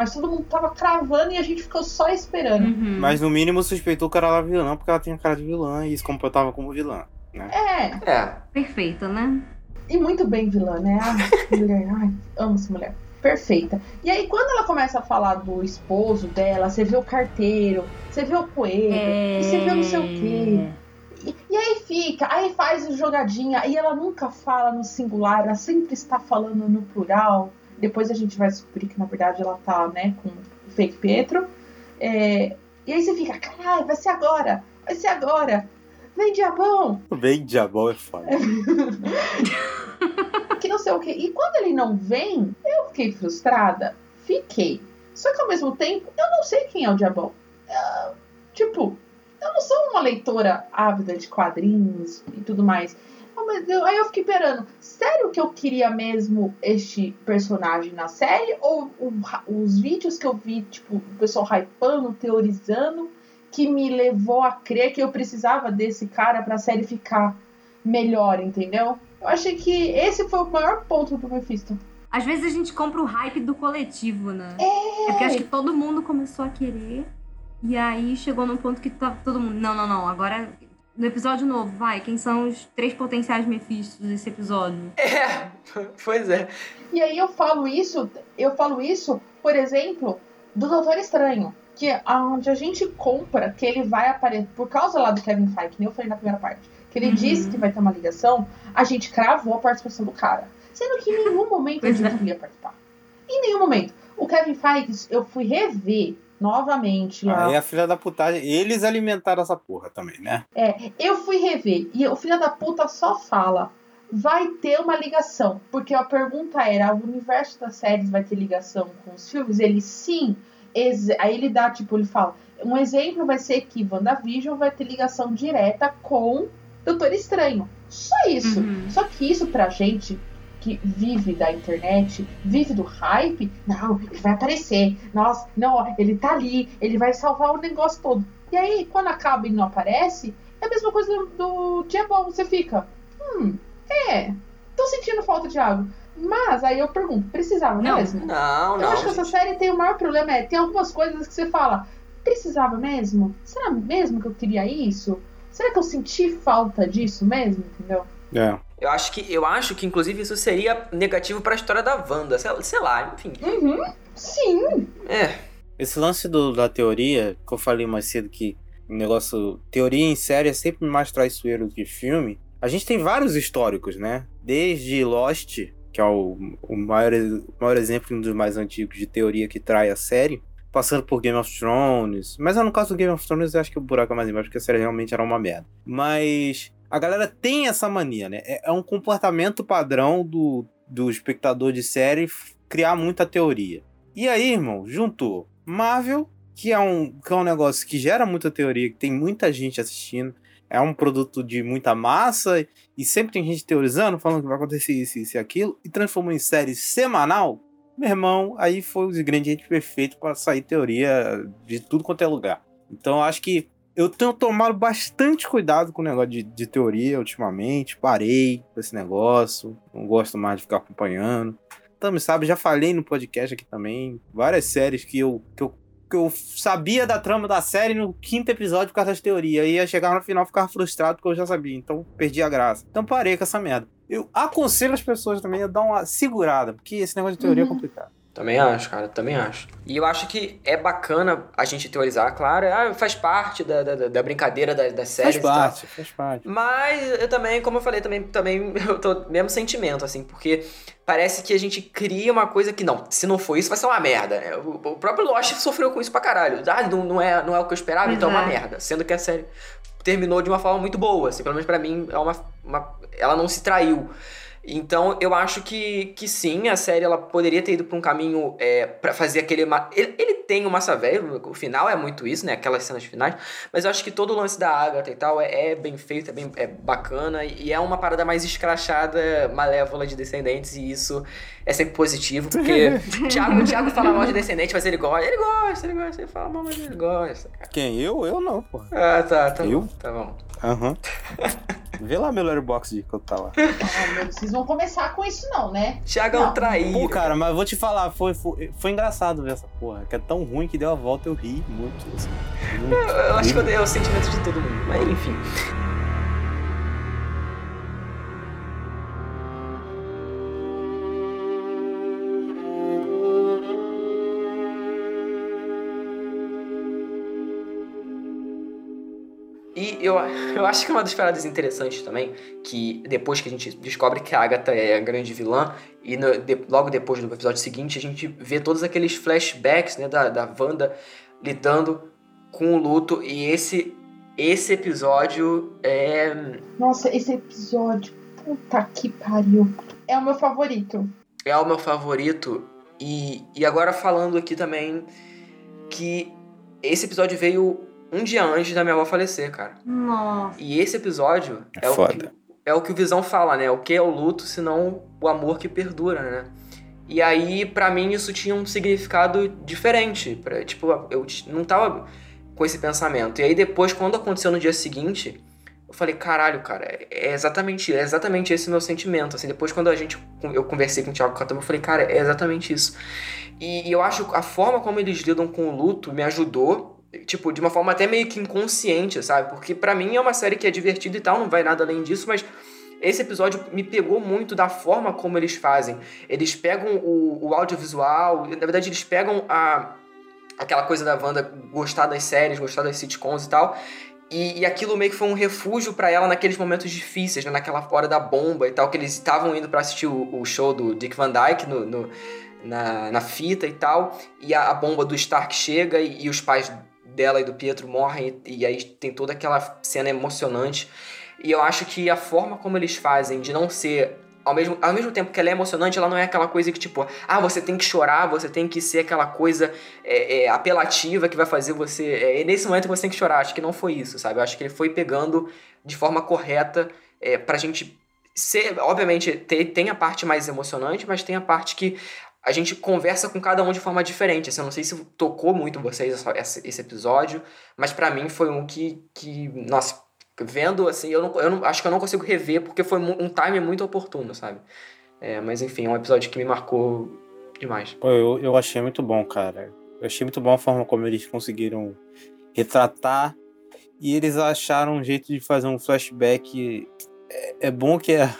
mas todo mundo tava cravando e a gente ficou só esperando. Uhum. Mas no mínimo suspeitou que ela era vilã, porque ela tinha cara de vilã e se comportava como vilã. Né? É, É. Perfeita, né? E muito bem vilã, né? Ai, mulher, ai, amo essa mulher. Perfeita. E aí, quando ela começa a falar do esposo dela, você vê o carteiro, você vê o coelho, e você vê não sei o quê. E, e aí fica, aí faz o jogadinha, e ela nunca fala no singular, ela sempre está falando no plural. Depois a gente vai descobrir que, na verdade, ela tá, né, com o fake Pietro. É, e aí você fica, caralho, vai ser agora, vai ser agora. Vem, diabão! Bem diabol é foda. que não sei o que. E quando ele não vem, eu fiquei frustrada. Fiquei. Só que ao mesmo tempo, eu não sei quem é o Diabão. Eu, tipo, eu não sou uma leitora ávida de quadrinhos e tudo mais. Mas eu- Aí eu fiquei esperando. Sério que eu queria mesmo este personagem na série? Ou o- os vídeos que eu vi, tipo, o pessoal hypando, teorizando, que me levou a crer que eu precisava desse cara pra série ficar melhor, entendeu? Eu achei que esse foi o maior ponto do Mephisto. Às vezes a gente compra o hype do coletivo, né? É. porque acho que todo mundo começou a querer. E aí chegou num ponto que tava todo mundo. Não, não, não. Agora. No episódio novo, vai, quem são os três potenciais Mephistos desse episódio? É, pois é. E aí eu falo isso, eu falo isso, por exemplo, do Doutor Estranho. Que é onde a gente compra que ele vai aparecer, por causa lá do Kevin Feige, que nem eu falei na primeira parte, que ele Uhum. disse que vai ter uma ligação, a gente cravou a participação do cara. Sendo que em nenhum momento ele é. não ia participar. Em nenhum momento. O Kevin Feige, eu fui rever novamente lá. Aí a filha da putagem, eles alimentaram essa porra também, né? É, eu fui rever e o filho da puta só fala. Vai ter uma ligação. Porque a pergunta era: o universo das séries vai ter ligação com os filmes? Ele sim. Ex- Aí ele dá, tipo, ele fala: um exemplo vai ser que WandaVision vai ter ligação direta com Doutor Estranho. Só isso. Uhum. Só que isso pra gente que vive da internet, vive do hype, não, ele vai aparecer. Nossa, não, ele tá ali, ele vai salvar o negócio todo. E aí, quando acaba e não aparece, é a mesma coisa do, do dia bom. Você fica, hum, é, tô sentindo falta de água. Mas aí eu pergunto, precisava Não. mesmo? Não, Eu não. acho que essa série tem o maior problema, é tem algumas coisas que você fala, precisava mesmo? Será mesmo que eu queria isso? Será que eu senti falta disso mesmo? Entendeu? É. Eu acho que, eu acho que inclusive, isso seria negativo pra história da Wanda. Sei, sei lá, enfim. Uhum, sim. É. Esse lance do- da teoria, que eu falei mais cedo que o negócio. Teoria em série é sempre mais traiçoeiro do que filme. A gente tem vários históricos, né? Desde Lost, que é o, o maior, o maior exemplo, um dos mais antigos de teoria que trai a série. Passando por Game of Thrones. Mas no caso do Game of Thrones, eu acho que o buraco é mais embaixo, porque a série realmente era uma merda. Mas a galera tem essa mania, né? É, é um comportamento padrão do, do espectador de série criar muita teoria. E aí, irmão, juntou Marvel, que é um, que é um negócio que gera muita teoria, que tem muita gente assistindo, é um produto de muita massa, e sempre tem gente teorizando, falando que vai acontecer isso, isso e aquilo, e transformou em série semanal. Meu irmão, aí foi o ingrediente perfeito para sair teoria de tudo quanto é lugar. Então acho que eu tenho tomado bastante cuidado com o negócio de, de teoria ultimamente. Parei com esse negócio. Não gosto mais de ficar acompanhando. Também sabe, já falei no podcast aqui também. Várias séries que eu, que eu, que eu sabia da trama da série no quinto episódio por causa das teorias. E ia chegar no final e ficava frustrado porque eu já sabia. Então perdi a graça. Então parei com essa merda. Eu aconselho as pessoas também a dar uma segurada, porque esse negócio de teoria é Uhum. complicado. Também acho, cara, também acho. E eu acho que é bacana a gente teorizar, claro, ah, faz parte da, da, da brincadeira das, das séries Faz tal. parte, faz parte. Mas eu também, como eu falei, também, também eu tô mesmo sentimento, assim, porque parece que a gente cria uma coisa que, não, se não for isso, vai ser uma merda. né? O, o próprio Lost sofreu com isso pra caralho. Ah, não, não, é, não é o que eu esperava, Pois então é uma é. merda. Sendo que a série terminou de uma forma muito boa, assim, pelo menos pra mim, é uma, uma, ela não se traiu. Então, eu acho que, que sim, a série ela poderia ter ido pra um caminho é, para fazer aquele. Ele, ele tem o massa velho, o final é muito isso, né? Aquelas cenas finais. Mas eu acho que todo o lance da Agatha e tal é, é bem feito, é bem é bacana. E é uma parada mais escrachada, malévola de descendentes. E isso é sempre positivo, porque o Thiago, o Thiago fala mal de descendente, mas ele gosta. Ele gosta, ele gosta. Ele fala mal, mas ele gosta, cara. Quem? Eu? Eu não, porra. Ah, tá, tá Eu? bom, tá bom. Aham. Vê lá meu letterbox de eu tá lá. Ah, meu, vocês vão começar com isso, não, né? Thiago é um traíra. Pô, cara, mas eu vou te falar, foi, foi, foi engraçado ver essa porra. Que é tão ruim que deu a volta, eu ri muito. Assim, muito. Eu acho que eu dei o sentimento de todo mundo, mas enfim. E eu, eu acho que uma das paradas interessantes também, que depois que a gente descobre que a Agatha é a grande vilã, e no- de- logo depois do episódio seguinte, a gente vê todos aqueles flashbacks né, da, da Wanda lidando com o luto, e esse, esse episódio é. Nossa, esse episódio, puta que pariu. É o meu favorito. é o meu favorito. E, e agora falando aqui também que esse episódio veio um dia antes da minha avó falecer, cara. Nossa. E esse episódio É é, o que, é o que o Visão fala, né? O que é o luto, senão o amor que perdura, né? E aí, pra mim, isso tinha um significado diferente. Pra, tipo, eu não tava com esse pensamento. E aí, depois, quando aconteceu no dia seguinte, eu falei, caralho, cara, é exatamente, é exatamente esse meu sentimento. Assim, depois, quando a gente, eu conversei com o Thiago Catama, eu falei, cara, é exatamente isso. E, e eu acho que a forma como eles lidam com o luto me ajudou tipo, de uma forma até meio que inconsciente, sabe? Porque para mim é uma série que é divertida e tal, não vai nada além disso, mas esse episódio me pegou muito da forma como eles fazem. Eles pegam o, o audiovisual, na verdade, eles pegam a, aquela coisa da Wanda gostar das séries, gostar das sitcoms e tal. E, e aquilo meio que foi um refúgio para ela naqueles momentos difíceis, né? naquela hora da bomba e tal, que eles estavam indo para assistir o, o, show do Dick Van Dyke no, no na, na, fita e tal. E a, a bomba do Stark chega e, e, os pais dela e do Pietro morrem. E, aí tem toda aquela cena emocionante. E eu acho que a forma como eles fazem de não ser ao mesmo, ao mesmo tempo que ela é emocionante, ela não é aquela coisa que, tipo, ah, você tem que chorar, você tem que ser aquela coisa é, é, apelativa que vai fazer você. É, nesse momento você tem que chorar. Acho que não foi isso, sabe? Eu acho que ele foi pegando de forma correta é, pra gente ser. Obviamente, ter, tem a parte mais emocionante, mas tem a parte que a gente conversa com cada um de forma diferente. Assim, eu não sei se tocou muito vocês esse, esse episódio, mas para mim foi um que, que nossa, vendo, assim, eu, não, eu não, acho que eu não consigo rever porque foi um time muito oportuno, sabe? É, mas enfim, é um episódio que me marcou demais. Eu, eu achei muito bom, cara. Eu achei muito bom a forma como eles conseguiram retratar e eles acharam um jeito de fazer um flashback. É, é bom que é,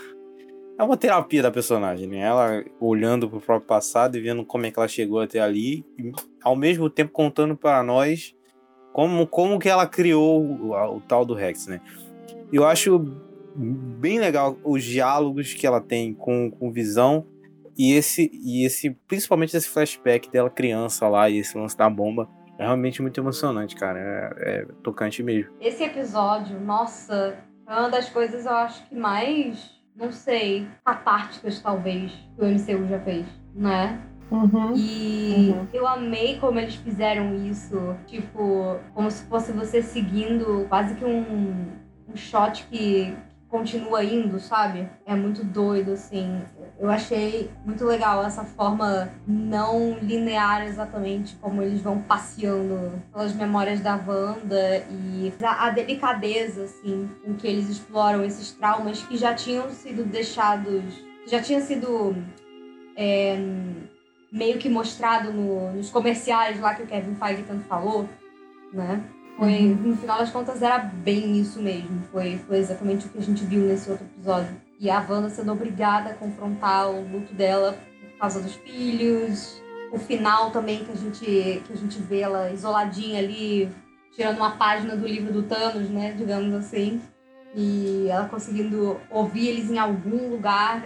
é uma terapia da personagem, né? Ela olhando pro próprio passado e vendo como é que ela chegou até ali, e ao mesmo tempo contando para nós como, como que ela criou o, o tal do Rex, né? Eu acho bem legal os diálogos que ela tem com, com Visão e esse, e esse, principalmente esse flashback dela criança lá e esse lance da bomba. É realmente muito emocionante, cara. É, é tocante mesmo. Esse episódio, nossa, é uma das coisas eu acho que mais, não sei, catárticas talvez que o MCU já fez, né? Uhum. E uhum. eu amei como eles fizeram isso. Tipo, como se fosse você seguindo quase que um, um shot que continua indo, sabe? É muito doido, assim. Eu achei muito legal essa forma não linear exatamente como eles vão passeando pelas memórias da Wanda e a, a delicadeza, assim, com que eles exploram esses traumas que já tinham sido deixados, já tinha sido é, meio que mostrado no, nos comerciais lá que o Kevin Feige tanto falou, né? Foi, uhum. no final das contas, era bem isso mesmo. Foi, foi exatamente o que a gente viu nesse outro episódio. E a Wanda sendo obrigada a confrontar o luto dela por causa dos filhos. O final também que a gente, que a gente vê ela isoladinha ali, tirando uma página do livro do Thanos, né? Digamos assim. E ela conseguindo ouvir eles em algum lugar.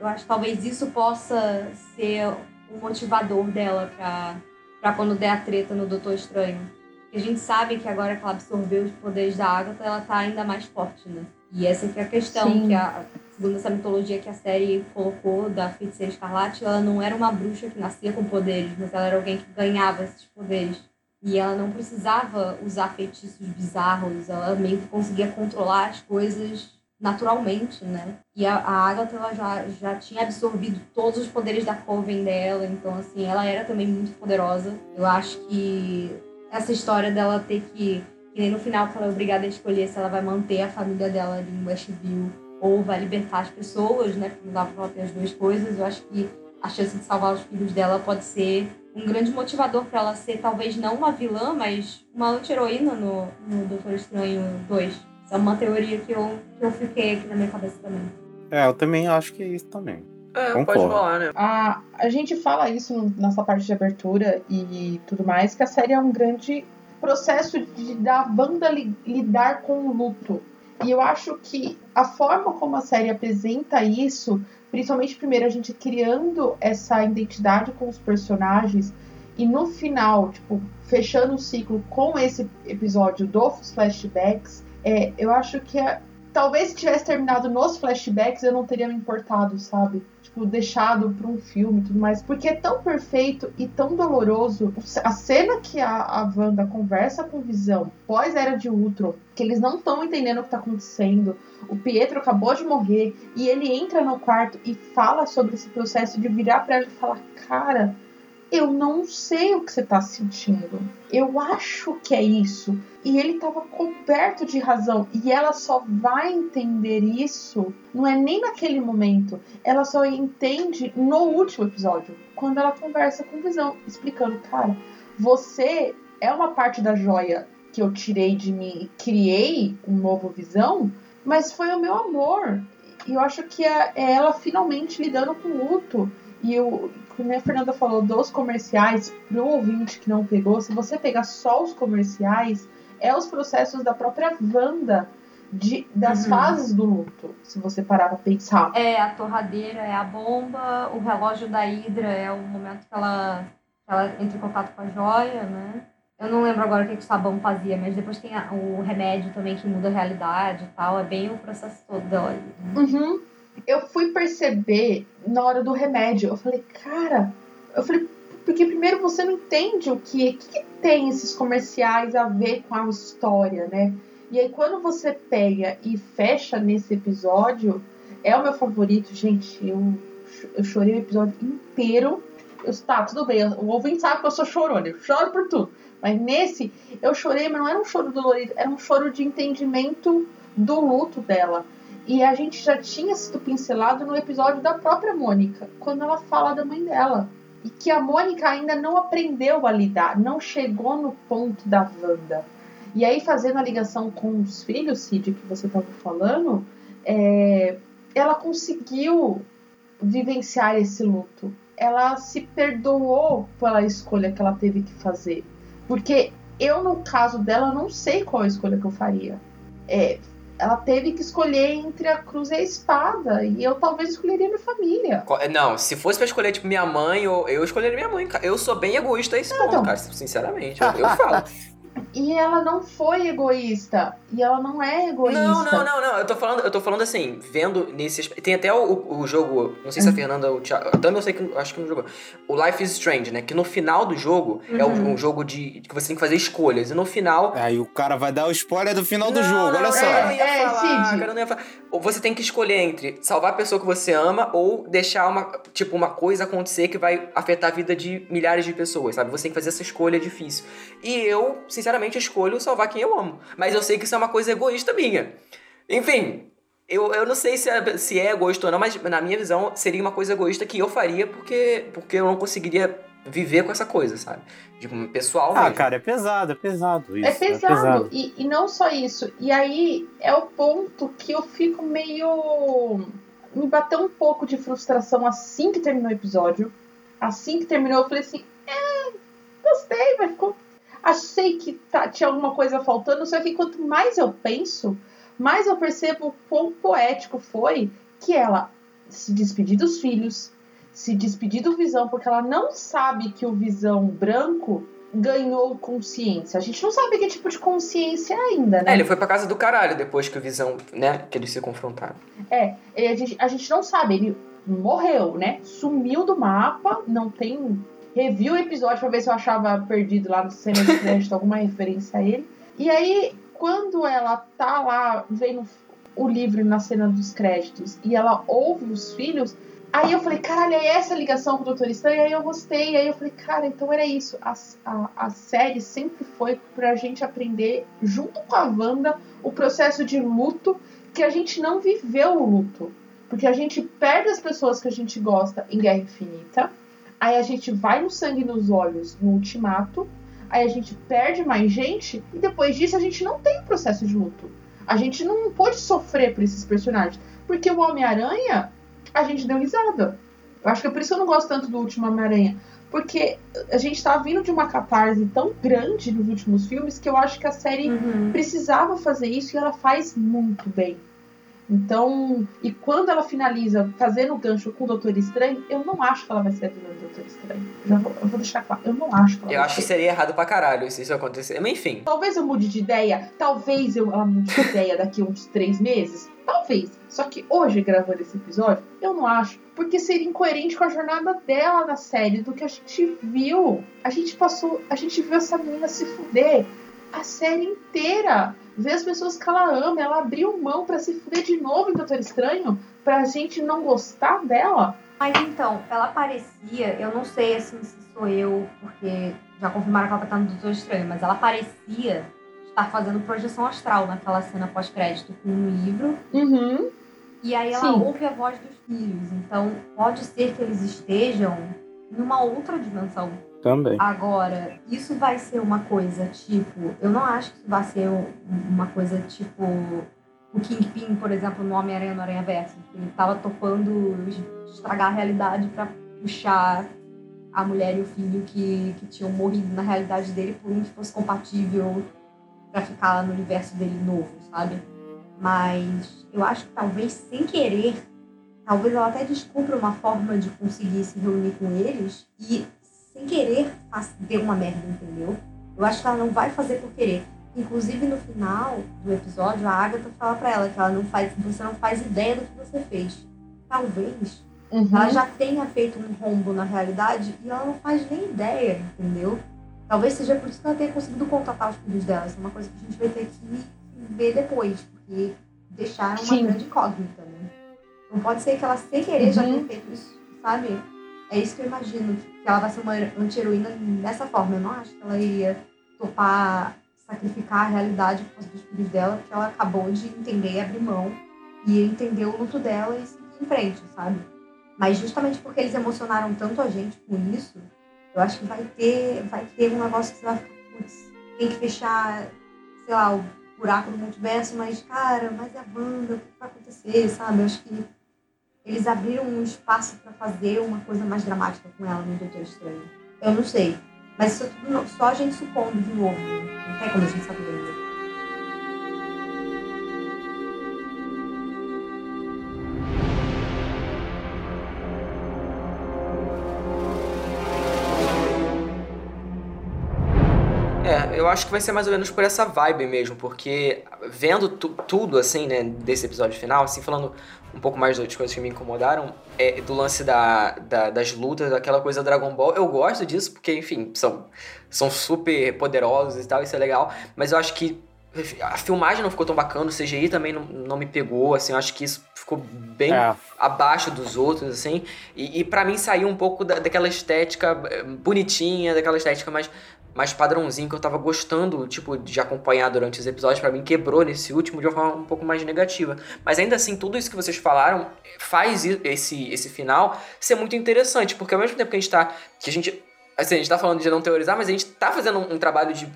Eu acho que talvez isso possa ser o motivador dela pra quando der a treta no Doutor Estranho. A gente sabe que agora que ela absorveu os poderes da Agatha, ela tá ainda mais forte, né? E essa que é a questão, Sim. que a, segundo essa mitologia que a série colocou da Feiticeira Escarlate, ela não era uma bruxa que nascia com poderes, mas ela era alguém que ganhava esses poderes. E ela não precisava usar feitiços bizarros, ela meio que conseguia controlar as coisas naturalmente, né? E a, a Agatha ela já, já tinha absorvido todos os poderes da Coven dela, então assim, ela era também muito poderosa. Eu acho que essa história dela ter que, que nem no final que ela é obrigada a escolher se ela vai manter a família dela ali em Westview ou vai libertar as pessoas, né? Porque não dá pra ela ter as duas coisas. Eu acho que a chance de salvar os filhos dela pode ser um grande motivador para ela ser talvez não uma vilã, mas uma anti-heroína no, no Doutor Estranho 2 é uma teoria que eu, que eu fiquei aqui na minha cabeça também. É, eu também acho que é isso também. É, Concordo. pode rolar, né? A, a gente fala isso nessa parte de abertura e tudo mais, que a série é um grande processo de da banda li, lidar com o luto. E eu acho que a forma como a série apresenta isso, principalmente primeiro a gente criando essa identidade com os personagens e no final, tipo, fechando o ciclo com esse episódio dos flashbacks, é, eu acho que é, talvez se tivesse terminado nos flashbacks eu não teria me importado, sabe? Tipo, deixado para um filme e tudo mais. Porque é tão perfeito e tão doloroso. A cena que a, a Wanda conversa com Visão pós Era de Ultron, que eles não estão entendendo o que tá acontecendo. O Pietro acabou de morrer e ele entra no quarto e fala sobre esse processo de virar para ela e falar: Cara, eu não sei o que você está sentindo. Eu acho que é isso. E ele estava coberto de razão. E ela só vai entender isso, não é nem naquele momento. Ela só entende no último episódio, quando ela conversa com Visão, explicando, cara, você é uma parte da joia que eu tirei de mim, criei um novo visão, mas foi o meu amor. E eu acho que é, é ela finalmente lidando com o luto. E o, como a Fernanda falou, dos comerciais, pro ouvinte que não pegou, se você pegar só os comerciais, é os processos da própria Wanda de, das Uhum. fases do luto, se você parar pra pensar. É a torradeira, é a bomba, o relógio da Hydra é o momento que ela, que ela entra em contato com a joia, né? Eu não lembro agora o que, que o sabão fazia, mas depois tem a- o remédio também que muda a realidade e tal. É bem o processo todo dela. né? Uhum. Eu fui perceber na hora do remédio. Eu falei, cara, eu falei, porque primeiro você não entende o que, que tem esses comerciais a ver com a história, né? E aí quando você pega e fecha nesse episódio, é o meu favorito, gente. Eu, eu chorei o episódio inteiro. Eu, tá, tudo bem. O ouvinte sabe que eu sou chorona, eu choro por tudo. Mas nesse, eu chorei, mas não era um choro dolorido, era um choro de entendimento do luto dela. E a gente já tinha sido pincelado no episódio da própria Mônica, quando ela fala da mãe dela. E que a Mônica ainda não aprendeu a lidar, não chegou no ponto da Wanda. E aí, fazendo a ligação com os filhos, Cid, que você estava falando, é, ela conseguiu vivenciar esse luto. Ela se perdoou pela escolha que ela teve que fazer. Porque eu, no caso dela, não sei qual a escolha que eu faria. É, ela teve que escolher entre a cruz e a espada. E eu talvez escolheria minha família. Co- Não, se fosse pra escolher, tipo, minha mãe, eu, eu escolheria minha mãe. Eu sou bem egoísta a esse ponto, então. cara. Sinceramente, eu, eu falo. E ela não foi egoísta. E ela não é egoísta. Não, não, não, não. Eu tô falando, eu tô falando assim, vendo nesse. Tem até o, o jogo, não sei se a Uhum. Fernanda ou o Thiago. Também eu sei que acho que não jogou. O Life is Strange, né? Que no final do jogo é um, Uhum. um jogo de. que você tem que fazer escolhas. E no final. Aí o cara vai dar o spoiler do final do Não, jogo, não, olha só. É, falar, Cid. cara, eu não ia falar. Ou Você tem que escolher entre salvar a pessoa que você ama ou deixar uma, tipo, uma coisa acontecer que vai afetar a vida de milhares de pessoas, sabe? Você tem que fazer essa escolha difícil. E eu, sinceramente, escolho salvar quem eu amo. Mas eu sei que isso é uma coisa egoísta minha. Enfim, eu, eu não sei se é, se é egoísta ou não, mas na minha visão seria uma coisa egoísta que eu faria porque, porque eu não conseguiria viver com essa coisa, sabe? Tipo, pessoal Ah, mesmo. cara, é pesado, é pesado isso. É pesado. E, e não só isso. E aí é o ponto que eu fico meio. Me bateu um pouco de frustração assim que terminou o episódio. Assim que terminou, eu falei assim: é, gostei, mas ficou. Achei que tá- tinha alguma coisa faltando. Só que quanto mais eu penso, mais eu percebo o quão poético foi que ela se despedir dos filhos, se despedir do Visão, porque ela não sabe que o Visão branco ganhou consciência. A gente não sabe que tipo de consciência ainda, né? É, ele foi pra casa do caralho depois que o Visão, né, que eles se confrontaram. É, a gente, a gente não sabe, ele morreu, né? Sumiu do mapa, não tem. Revi o episódio pra ver se eu achava perdido lá no cena de crédito alguma referência a ele. E aí, quando ela tá lá vendo o livro na cena dos créditos e ela ouve os filhos, aí eu falei, caralho, é essa ligação com o Doutor Estranho? Aí eu gostei, aí eu falei, cara, então era isso. A, a, a série sempre foi pra gente aprender, junto com a Wanda, o processo de luto que a gente não viveu o luto. Porque a gente perde as pessoas que a gente gosta em Guerra Infinita. Aí a gente vai no sangue nos olhos no Ultimato. Aí a gente perde mais gente. E depois disso a gente não tem o processo de luto. A gente não pôde sofrer por esses personagens. Porque o Homem-Aranha, a gente deu risada. Eu acho que é por isso que eu não gosto tanto do último Homem-Aranha. Porque a gente tá vindo de uma catarse tão grande nos últimos filmes que eu acho que a série precisava fazer isso e ela faz muito bem. Então, e quando ela finaliza fazendo o gancho com o Doutor Estranho, eu não acho que ela vai ser a vilã do Doutor Estranho. Já vou, eu vou deixar claro, eu não acho que ela Eu acho que ser. seria errado pra caralho se isso acontecer. Mas enfim. Talvez eu mude de ideia, talvez eu ela mude de ideia daqui a uns três meses, talvez. Só que hoje, gravando esse episódio, eu não acho. Porque seria incoerente com a jornada dela na série, do que a gente viu. A gente passou, a gente viu essa menina se fuder a série inteira. Ver as pessoas que ela ama, ela abriu mão pra se fuder de novo em Doutor Estranho, pra gente não gostar dela. Mas então, ela parecia, eu não sei assim se sou eu, porque já confirmaram que ela tá no Doutor Estranho, mas ela parecia estar fazendo projeção astral naquela cena pós-crédito com um livro. Uhum. E aí ela Sim. ouve a voz dos filhos. Então, pode ser que eles estejam numa outra dimensão. Também. Agora, isso vai ser uma coisa tipo. Eu não acho que isso vai ser um- uma coisa tipo. O Kingpin, por exemplo, no Homem-Aranha no Aranha Verso. Ele tava topando estragar a realidade pra puxar a mulher e o filho que, que tinham morrido na realidade dele por um que fosse compatível pra ficar no universo dele novo, sabe? Mas eu acho que talvez sem querer, talvez ela até descubra uma forma de conseguir se reunir com eles e sem querer dê uma merda, entendeu? Eu acho que ela não vai fazer por querer. Inclusive no final do episódio, a Agatha fala pra ela que ela não faz, você não faz ideia do que você fez. Talvez Uhum. ela já tenha feito um rombo na realidade e ela não faz nem ideia, entendeu? Talvez seja por isso que ela tenha conseguido contatar os filhos dela. Isso é uma coisa que a gente vai ter que ver depois, porque deixaram uma grande incógnita, né? Não pode ser que ela, sem querer, já Uhum. tenha feito isso, sabe? É isso que eu imagino, que ela vai ser uma anti-heroína dessa forma. Eu não acho que ela iria topar sacrificar a realidade por causa dos filhos dela, porque ela acabou de entender e abrir mão e entender o luto dela e seguir em frente, sabe? Mas justamente porque eles emocionaram tanto a gente com isso, eu acho que vai ter, vai ter um negócio que você vai ficar, putz, tem que fechar, sei lá, o buraco do multiverso, mas, cara, mas é a banda, o que vai acontecer, sabe? Eu acho que eles abriram um espaço pra fazer uma coisa mais dramática com ela no Doutor Estranho. Eu não sei. Mas isso é tudo só a gente supondo de novo. né? Não tem como a gente saber ainda. É, eu acho que vai ser mais ou menos por essa vibe mesmo, porque vendo tu- tudo, assim, né, desse episódio final, assim, falando um pouco mais de outras coisas que me incomodaram, é, do lance da, da- das lutas, daquela coisa Dragon Ball, eu gosto disso, porque, enfim, são, são super poderosos e tal, isso é legal, mas eu acho que a filmagem não ficou tão bacana, o CGI também não, não me pegou, assim, eu acho que isso ficou bem É. abaixo dos outros, assim, e, e para mim saiu um pouco da- daquela estética eh, bonitinha, daquela estética mais mais padrãozinho que eu tava gostando, tipo, de acompanhar durante os episódios, pra mim quebrou nesse último de uma forma um pouco mais negativa. Mas ainda assim, tudo isso que vocês falaram faz i- esse, esse final ser muito interessante, porque ao mesmo tempo que a gente tá. Que a gente. Assim, a gente tá falando de não teorizar, mas a gente tá fazendo um, um trabalho de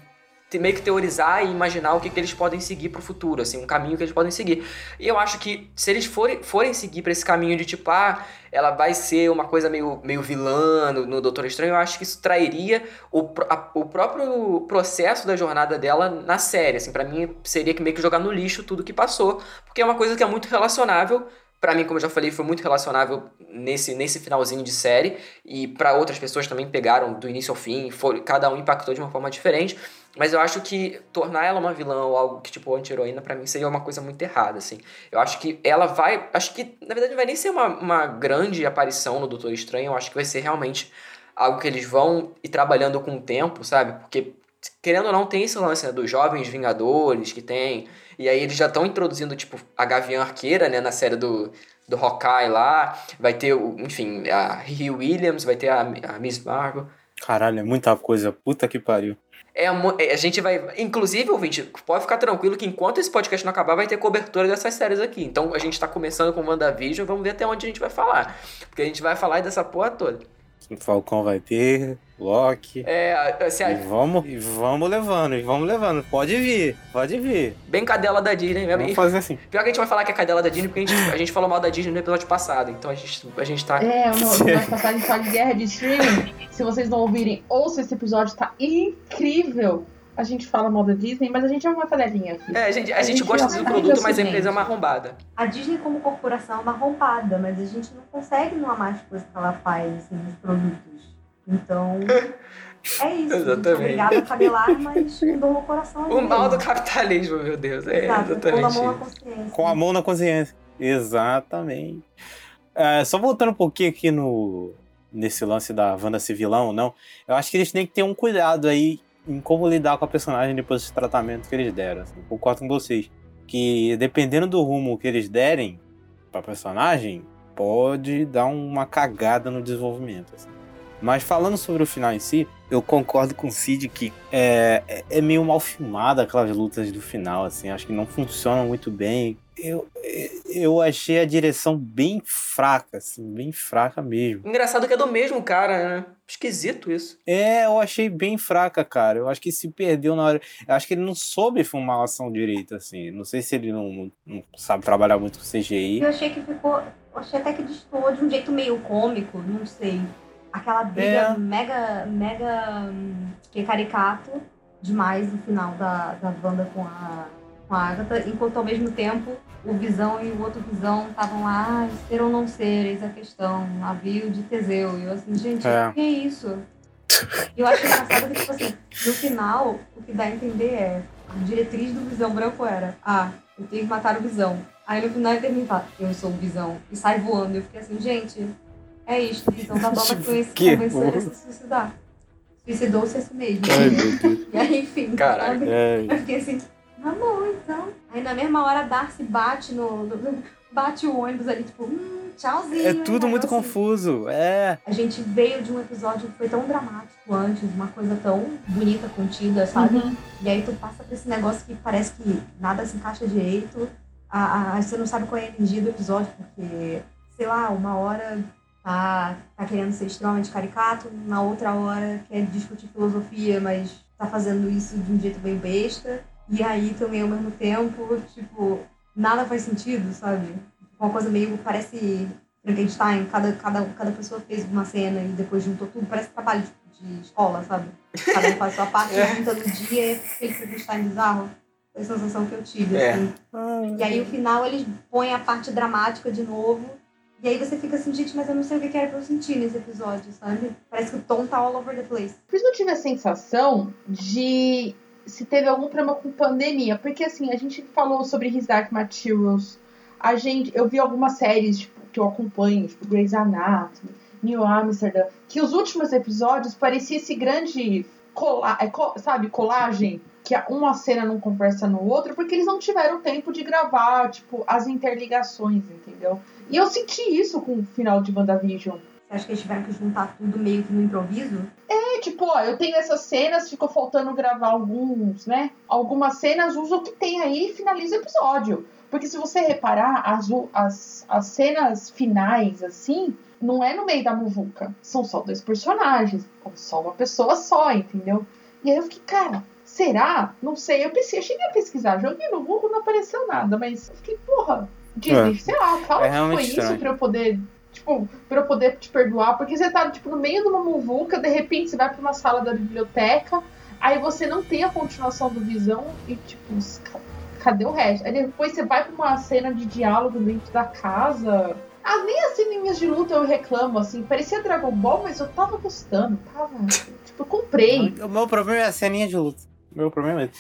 meio que teorizar e imaginar o que, que eles podem seguir pro futuro, assim, um caminho que eles podem seguir. E eu acho que se eles forem, forem seguir pra esse caminho de tipo, ah, ela vai ser uma coisa meio, meio vilã no, no Doutor Estranho, eu acho que isso trairia o, a- o próprio processo da jornada dela na série, assim, para mim seria que meio que jogar no lixo tudo que passou, porque é uma coisa que é muito relacionável Pra mim, como eu já falei, foi muito relacionável nesse, nesse finalzinho de série. E pra outras pessoas também pegaram do início ao fim. Foi, cada um impactou de uma forma diferente. Mas eu acho que tornar ela uma vilã ou algo que, tipo, anti-heroína, pra mim seria uma coisa muito errada, assim. Eu acho que ela vai. Acho que, na verdade, não vai nem ser uma, uma grande aparição no Doutor Estranho. Eu acho que vai ser realmente algo que eles vão ir trabalhando com o tempo, sabe? Porque, querendo ou não, tem esse lance né, dos jovens Vingadores que tem. E aí eles já estão introduzindo, tipo, a Gavião Arqueira, né, na série do, do Hawkeye lá. Vai ter, enfim, a Riri Williams, vai ter a, a Miss Marvel. Caralho, é muita coisa. Puta que pariu. É, é, a gente vai. Inclusive, ouvinte, pode ficar tranquilo que enquanto esse podcast não acabar, vai ter cobertura dessas séries aqui. Então a gente tá começando com WandaVision, vamos ver até onde a gente vai falar. Porque a gente vai falar dessa porra toda. O Falcão vai ter, Loki. É, se E a, vamos, e vamos levando, e vamos levando. Pode vir, pode vir. bem cadela da Disney mesmo. Vamos fazer assim. Pior que a gente vai falar que é cadela da Disney, porque a gente, a gente falou mal da Disney no episódio passado. Então a gente, a gente tá. É, no, nosso passado a gente fala de guerra de streaming. Se vocês não ouvirem, ouça esse episódio, tá incrível. A gente fala mal da Disney, mas a gente é uma panelinha aqui. É, a gente, a gente gente gosta não do produto, mas a empresa é uma arrombada. A Disney como corporação é uma roubada, mas a gente não consegue não amar as coisas que ela faz, assim, nos produtos. Então, é isso. Exatamente. Obrigada a cabelar, mas dor no coração. O ali mal do mesmo. capitalismo, meu Deus. É Exato, com a exatamente mão na consciência. Com a mão na consciência. Exatamente. É, só voltando um pouquinho aqui no nesse lance da Wanda ser vilão ou não, eu acho que eles têm que ter um cuidado aí em como lidar com a personagem depois desse tratamento que eles deram. Assim. Concordo com vocês. Que dependendo do rumo que eles derem pra personagem, pode dar uma cagada no desenvolvimento. assim. Mas falando sobre o final em si, eu concordo com o Cid que é, é- meio mal filmada aquelas lutas do final, assim, acho que não funcionam muito bem. Eu, eu achei a direção bem fraca, assim, bem fraca mesmo. Engraçado que é do mesmo cara, né? Esquisito isso. É, eu achei bem fraca, cara. Eu acho que se perdeu na hora. Eu acho que ele não soube filmar a ação direito, assim. Não sei se ele não, não- não sabe trabalhar muito com CGI. Eu achei que ficou. Eu achei até que destoou de um jeito meio cômico, não sei. Aquela briga É. mega. mega. hum, que é caricato demais no final da, da Wanda com a, com a Agatha, enquanto ao mesmo tempo o Visão e o outro Visão estavam lá, ah, ser ou não ser, eis a questão, navio de Teseu. E eu assim, gente, É. o que é isso? E eu acho engraçado que, tipo assim, no final, o que dá a entender é a diretriz do Visão Branco era, ah, eu tenho que matar o Visão. Aí no final ele termina e fala, eu sou o Visão. E sai voando. E eu fiquei assim, gente, é isto, o Visão da Nova conhece, Que convenceu ele a se suicidar. Suicidou-se a si mesmo. Ai, meu Deus. E aí, enfim, Caralho. É, Eu fiquei assim, tá bom, então. Aí na mesma hora Darcy bate no. no- bate o ônibus ali, tipo, hum, tchauzinho. é hein, tudo muito negócio. confuso. É. A gente veio de um episódio que foi tão dramático antes, uma coisa tão bonita, contida, sabe? Uhum. E aí tu passa por esse negócio que parece que nada se encaixa direito. A, a- você não sabe qual é a energia do episódio, porque, sei lá, uma hora tá, tá querendo ser extremamente caricato, na outra hora quer discutir filosofia, mas tá fazendo isso de um jeito bem besta. E aí também ao mesmo tempo, tipo, nada faz sentido, sabe? Uma coisa meio, parece Frankenstein, cada, cada, cada pessoa fez uma cena e depois juntou tudo, parece trabalho de, de escola, sabe? Cada um faz sua parte, junta no dia e aquele Frankenstein bizarro. Foi a sensação que eu tive, É. assim. E aí, no final, eles põem a parte dramática de novo. E aí você fica assim, gente, mas eu não sei o que era pra eu sentir nesse episódio, sabe? Parece que o tom tá all over the place. Por isso eu tive a sensação de se teve algum problema com pandemia. Porque assim, a gente falou sobre His Dark Materials. A gente, eu vi algumas séries tipo, que eu acompanho, tipo Grey's Anatomy, New Amsterdam, que os últimos episódios parecia esse grande cola, é, sabe, colagem que uma cena não conversa no outro, porque eles não tiveram tempo de gravar, tipo, as interligações, entendeu? E eu senti isso com o final de WandaVision. Você acha que eles tiveram que juntar tudo meio que no improviso? É, tipo, ó, eu tenho essas cenas, ficou faltando gravar alguns, né? Algumas cenas, usa o que tem aí e finaliza o episódio. Porque se você reparar, as, as, as cenas finais, assim, não é no meio da muvuca. São só dois personagens, ou só uma pessoa só, entendeu? E aí eu fiquei, cara, será? Não sei. Eu pensei, eu cheguei a pesquisar, joguei no Google, não apareceu nada, mas eu fiquei, porra, Disney, É. sei lá, fala É que foi isso estranho. pra eu poder tipo, pra eu poder te perdoar, porque você tá, tipo, no meio de uma muvuca, de repente você vai pra uma sala da biblioteca, aí você não tem a continuação do Visão e, tipo, ca- cadê o resto? Aí depois você vai pra uma cena de diálogo dentro da casa. Ah, nem as ceninhas de luta eu reclamo, assim, parecia Dragon Ball, mas eu tava gostando, tava, tipo, eu comprei. O meu problema é a ceninha de luta. Meu problema é esse.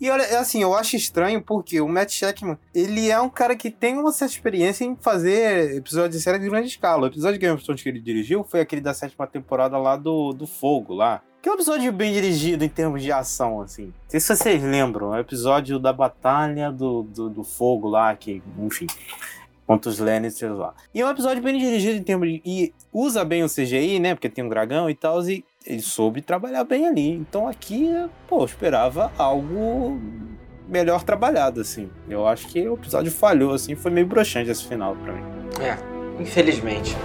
E olha, é assim, eu acho estranho porque o Matt Shackman, ele é um cara que tem uma certa experiência em fazer episódios de série de grande escala. O episódio de Game of Thrones que ele dirigiu foi aquele da sétima temporada lá do, do Fogo, lá. Que é um episódio bem dirigido em termos de ação, assim. Não sei se vocês lembram, é o episódio da Batalha do, do, do Fogo lá, que, enfim, contra os Lannisters lá. E é um episódio bem dirigido em termos de... E usa bem o CGI, né, porque tem um dragão e tal, e ele soube trabalhar bem ali. Então aqui, pô, eu esperava algo melhor trabalhado, assim. Eu acho que o episódio falhou, assim, foi meio broxante esse final pra mim. É, infelizmente.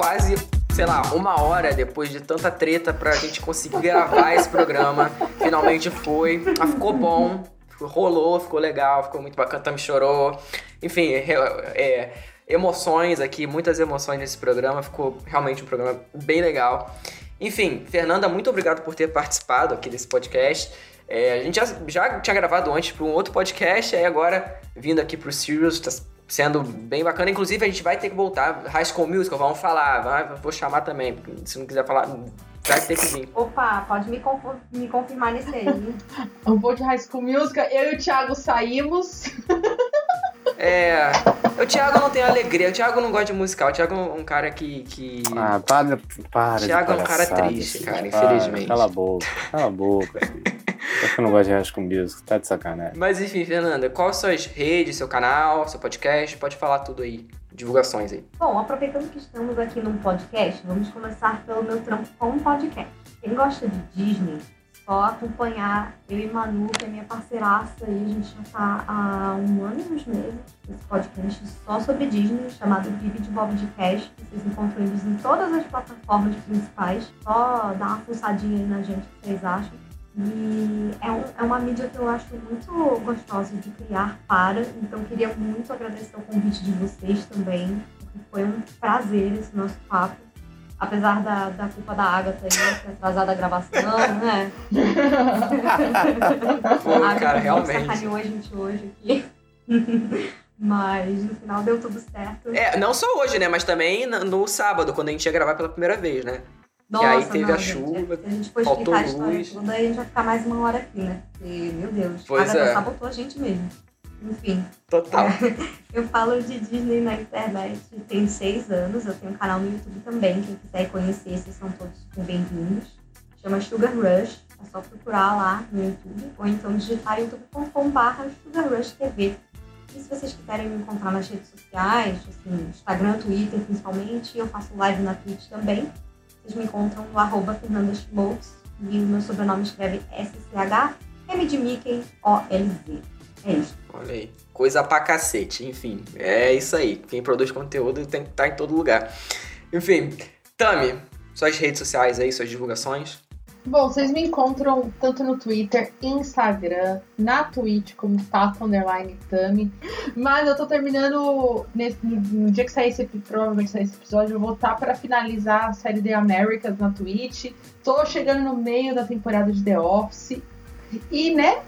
Quase, sei lá, uma hora depois de tanta treta pra gente conseguir gravar esse programa, finalmente foi. Ficou bom, rolou, ficou legal, ficou muito bacana, também chorou. Enfim, é, é, emoções aqui, muitas emoções nesse programa. Ficou realmente um programa bem legal. Enfim, Fernanda, muito obrigado por ter participado aqui desse podcast. É, a gente já, já tinha gravado antes para um outro podcast, aí agora vindo aqui pro Sirius, tá sendo bem bacana. Inclusive, a gente vai ter que voltar. High School Musical, vamos falar. vou chamar também. Se não quiser falar, Vai ter que vir. Opa, pode me, me confirmar nesse aí. Um vou de High School Musical. Eu e o Thiago saímos. É. O Thiago não tem alegria. O Thiago não gosta de musical. O Thiago é um cara que. que... Ah, para, para de Thiago é um cara triste, cara, Para, infelizmente. Cala a boca, cala a boca, filho. Acho que eu não gosto de High School Music, tá de sacanagem. Mas enfim, Fernanda, quais suas redes, seu canal, seu podcast? Pode falar tudo aí. Divulgações aí. Bom, aproveitando que estamos aqui num podcast, vamos começar pelo meu trampo com um podcast. Quem gosta de Disney, só acompanhar eu e Manu, que é minha parceiraça, e a gente já tá há um ano e uns meses nesse podcast só sobre Disney, chamado Vive de Bob de Cash. Vocês encontram eles em todas as plataformas principais. Só dá uma pulsadinha aí na gente, o que vocês acham. E é, um- é uma mídia que eu acho muito gostosa de criar para, então queria muito agradecer o convite de vocês também. Foi um prazer esse nosso papo. Apesar da, da culpa da Agatha aí, ter atrasado a gravação, né? Pô, A Agatha cara, realmente. sacaneou a gente hoje aqui. Mas no final deu tudo certo. É, não só hoje, né? Mas também no, sábado, quando a gente ia gravar pela primeira vez, né? Nossa, aí teve não, a gente, chuva, Se a gente faltou explicar a história luz. toda, aí a gente vai ficar mais uma hora aqui, né? Porque, meu Deus, Pois a Agatha é. sabotou a gente mesmo. Enfim. Total. Eu falo de Disney na internet tem seis anos. Eu tenho um canal no YouTube também. Quem quiser conhecer, vocês são todos bem-vindos. Chama Sugar Rush. É só procurar lá no YouTube. Ou então digitar youtube.com.br Sugar Rush TV. E se vocês quiserem me encontrar nas redes sociais, assim, Instagram, Twitter principalmente, eu faço live na Twitch também. Vocês me encontram no arroba Fernanda Schmoltz. E o meu sobrenome escreve SCH, M de Mickey, O-L-Z. É isso. Olha aí. Coisa pra cacete. Enfim, é isso aí. Quem produz conteúdo tem que estar em todo lugar. Enfim, Tami, suas redes sociais aí, suas divulgações. Bom, vocês me encontram tanto no Twitter, Instagram, na Twitch como Tato Underline Tami. Mas eu tô terminando nesse- no, dia que sair esse provavelmente sair esse episódio, eu vou estar pra finalizar a série The Americas na Twitch. Tô chegando no meio da temporada de The Office. E, né?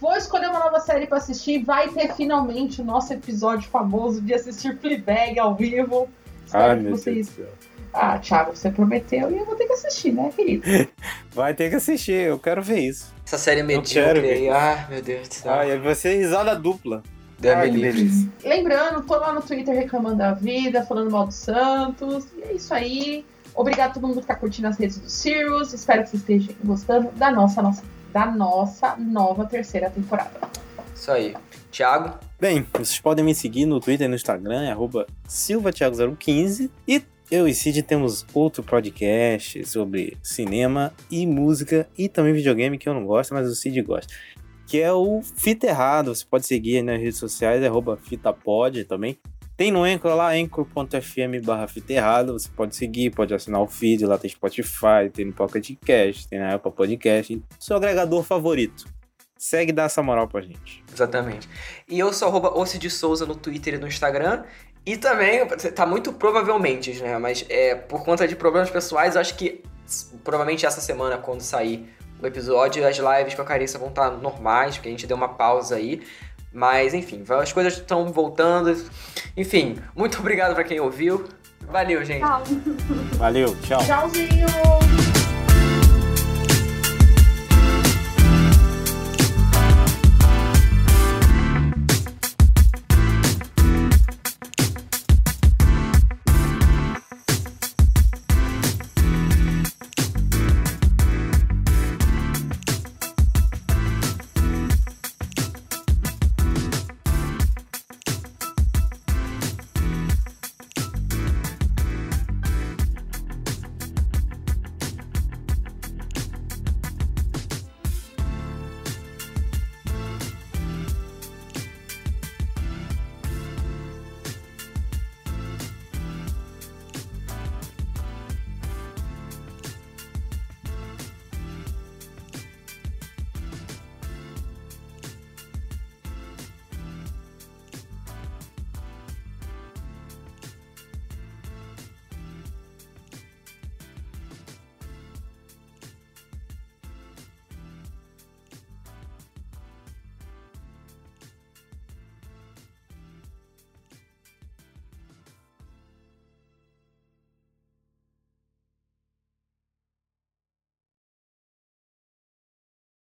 Vou escolher uma nova série pra assistir. Vai ter finalmente o nosso episódio famoso de assistir Fleabag ao vivo. Espero Ai, que meu vocês. Deus do céu. Ah, Thiago, você prometeu e eu vou ter que assistir, né, querido? Vai ter que assistir, eu quero ver isso. Essa série quero medíocre ver. aí. Ai, meu Deus do céu. Ai, vai ser risada dupla. Deus Ai, delícia. Lembrando, tô lá no Twitter reclamando da vida, falando mal do Santos. E é isso aí. Obrigado a todo mundo que tá curtindo as redes do Sirius. Espero que vocês estejam gostando da nossa, nossa, da nossa nova terceira temporada. Isso aí. Thiago, Bem, vocês podem me seguir no Twitter e no Instagram, é arroba silvatiago015. E eu e Cid temos outro podcast sobre cinema e música e também videogame que eu não gosto, mas o Cid gosta. Que é o Fita Errado. Você pode seguir aí nas redes sociais, é arroba fitapod também. Tem no Anchor lá, anchor.fm barra. Você pode seguir, pode assinar o feed, lá tem Spotify, tem no Pocket Cast, tem na Apple Podcast, seu agregador favorito. Segue e dá essa moral pra gente. exatamente. E eu sou arroba de Souza no Twitter e no Instagram. E também, tá muito provavelmente, né? Mas é, por conta de problemas pessoais, acho que provavelmente essa semana, quando sair o episódio, as lives com a Carissa vão estar normais, porque a gente deu uma pausa aí. Mas enfim, as coisas estão voltando. Enfim, muito obrigado pra quem ouviu. Valeu, gente. Tchau. Valeu, tchau. Tchauzinho!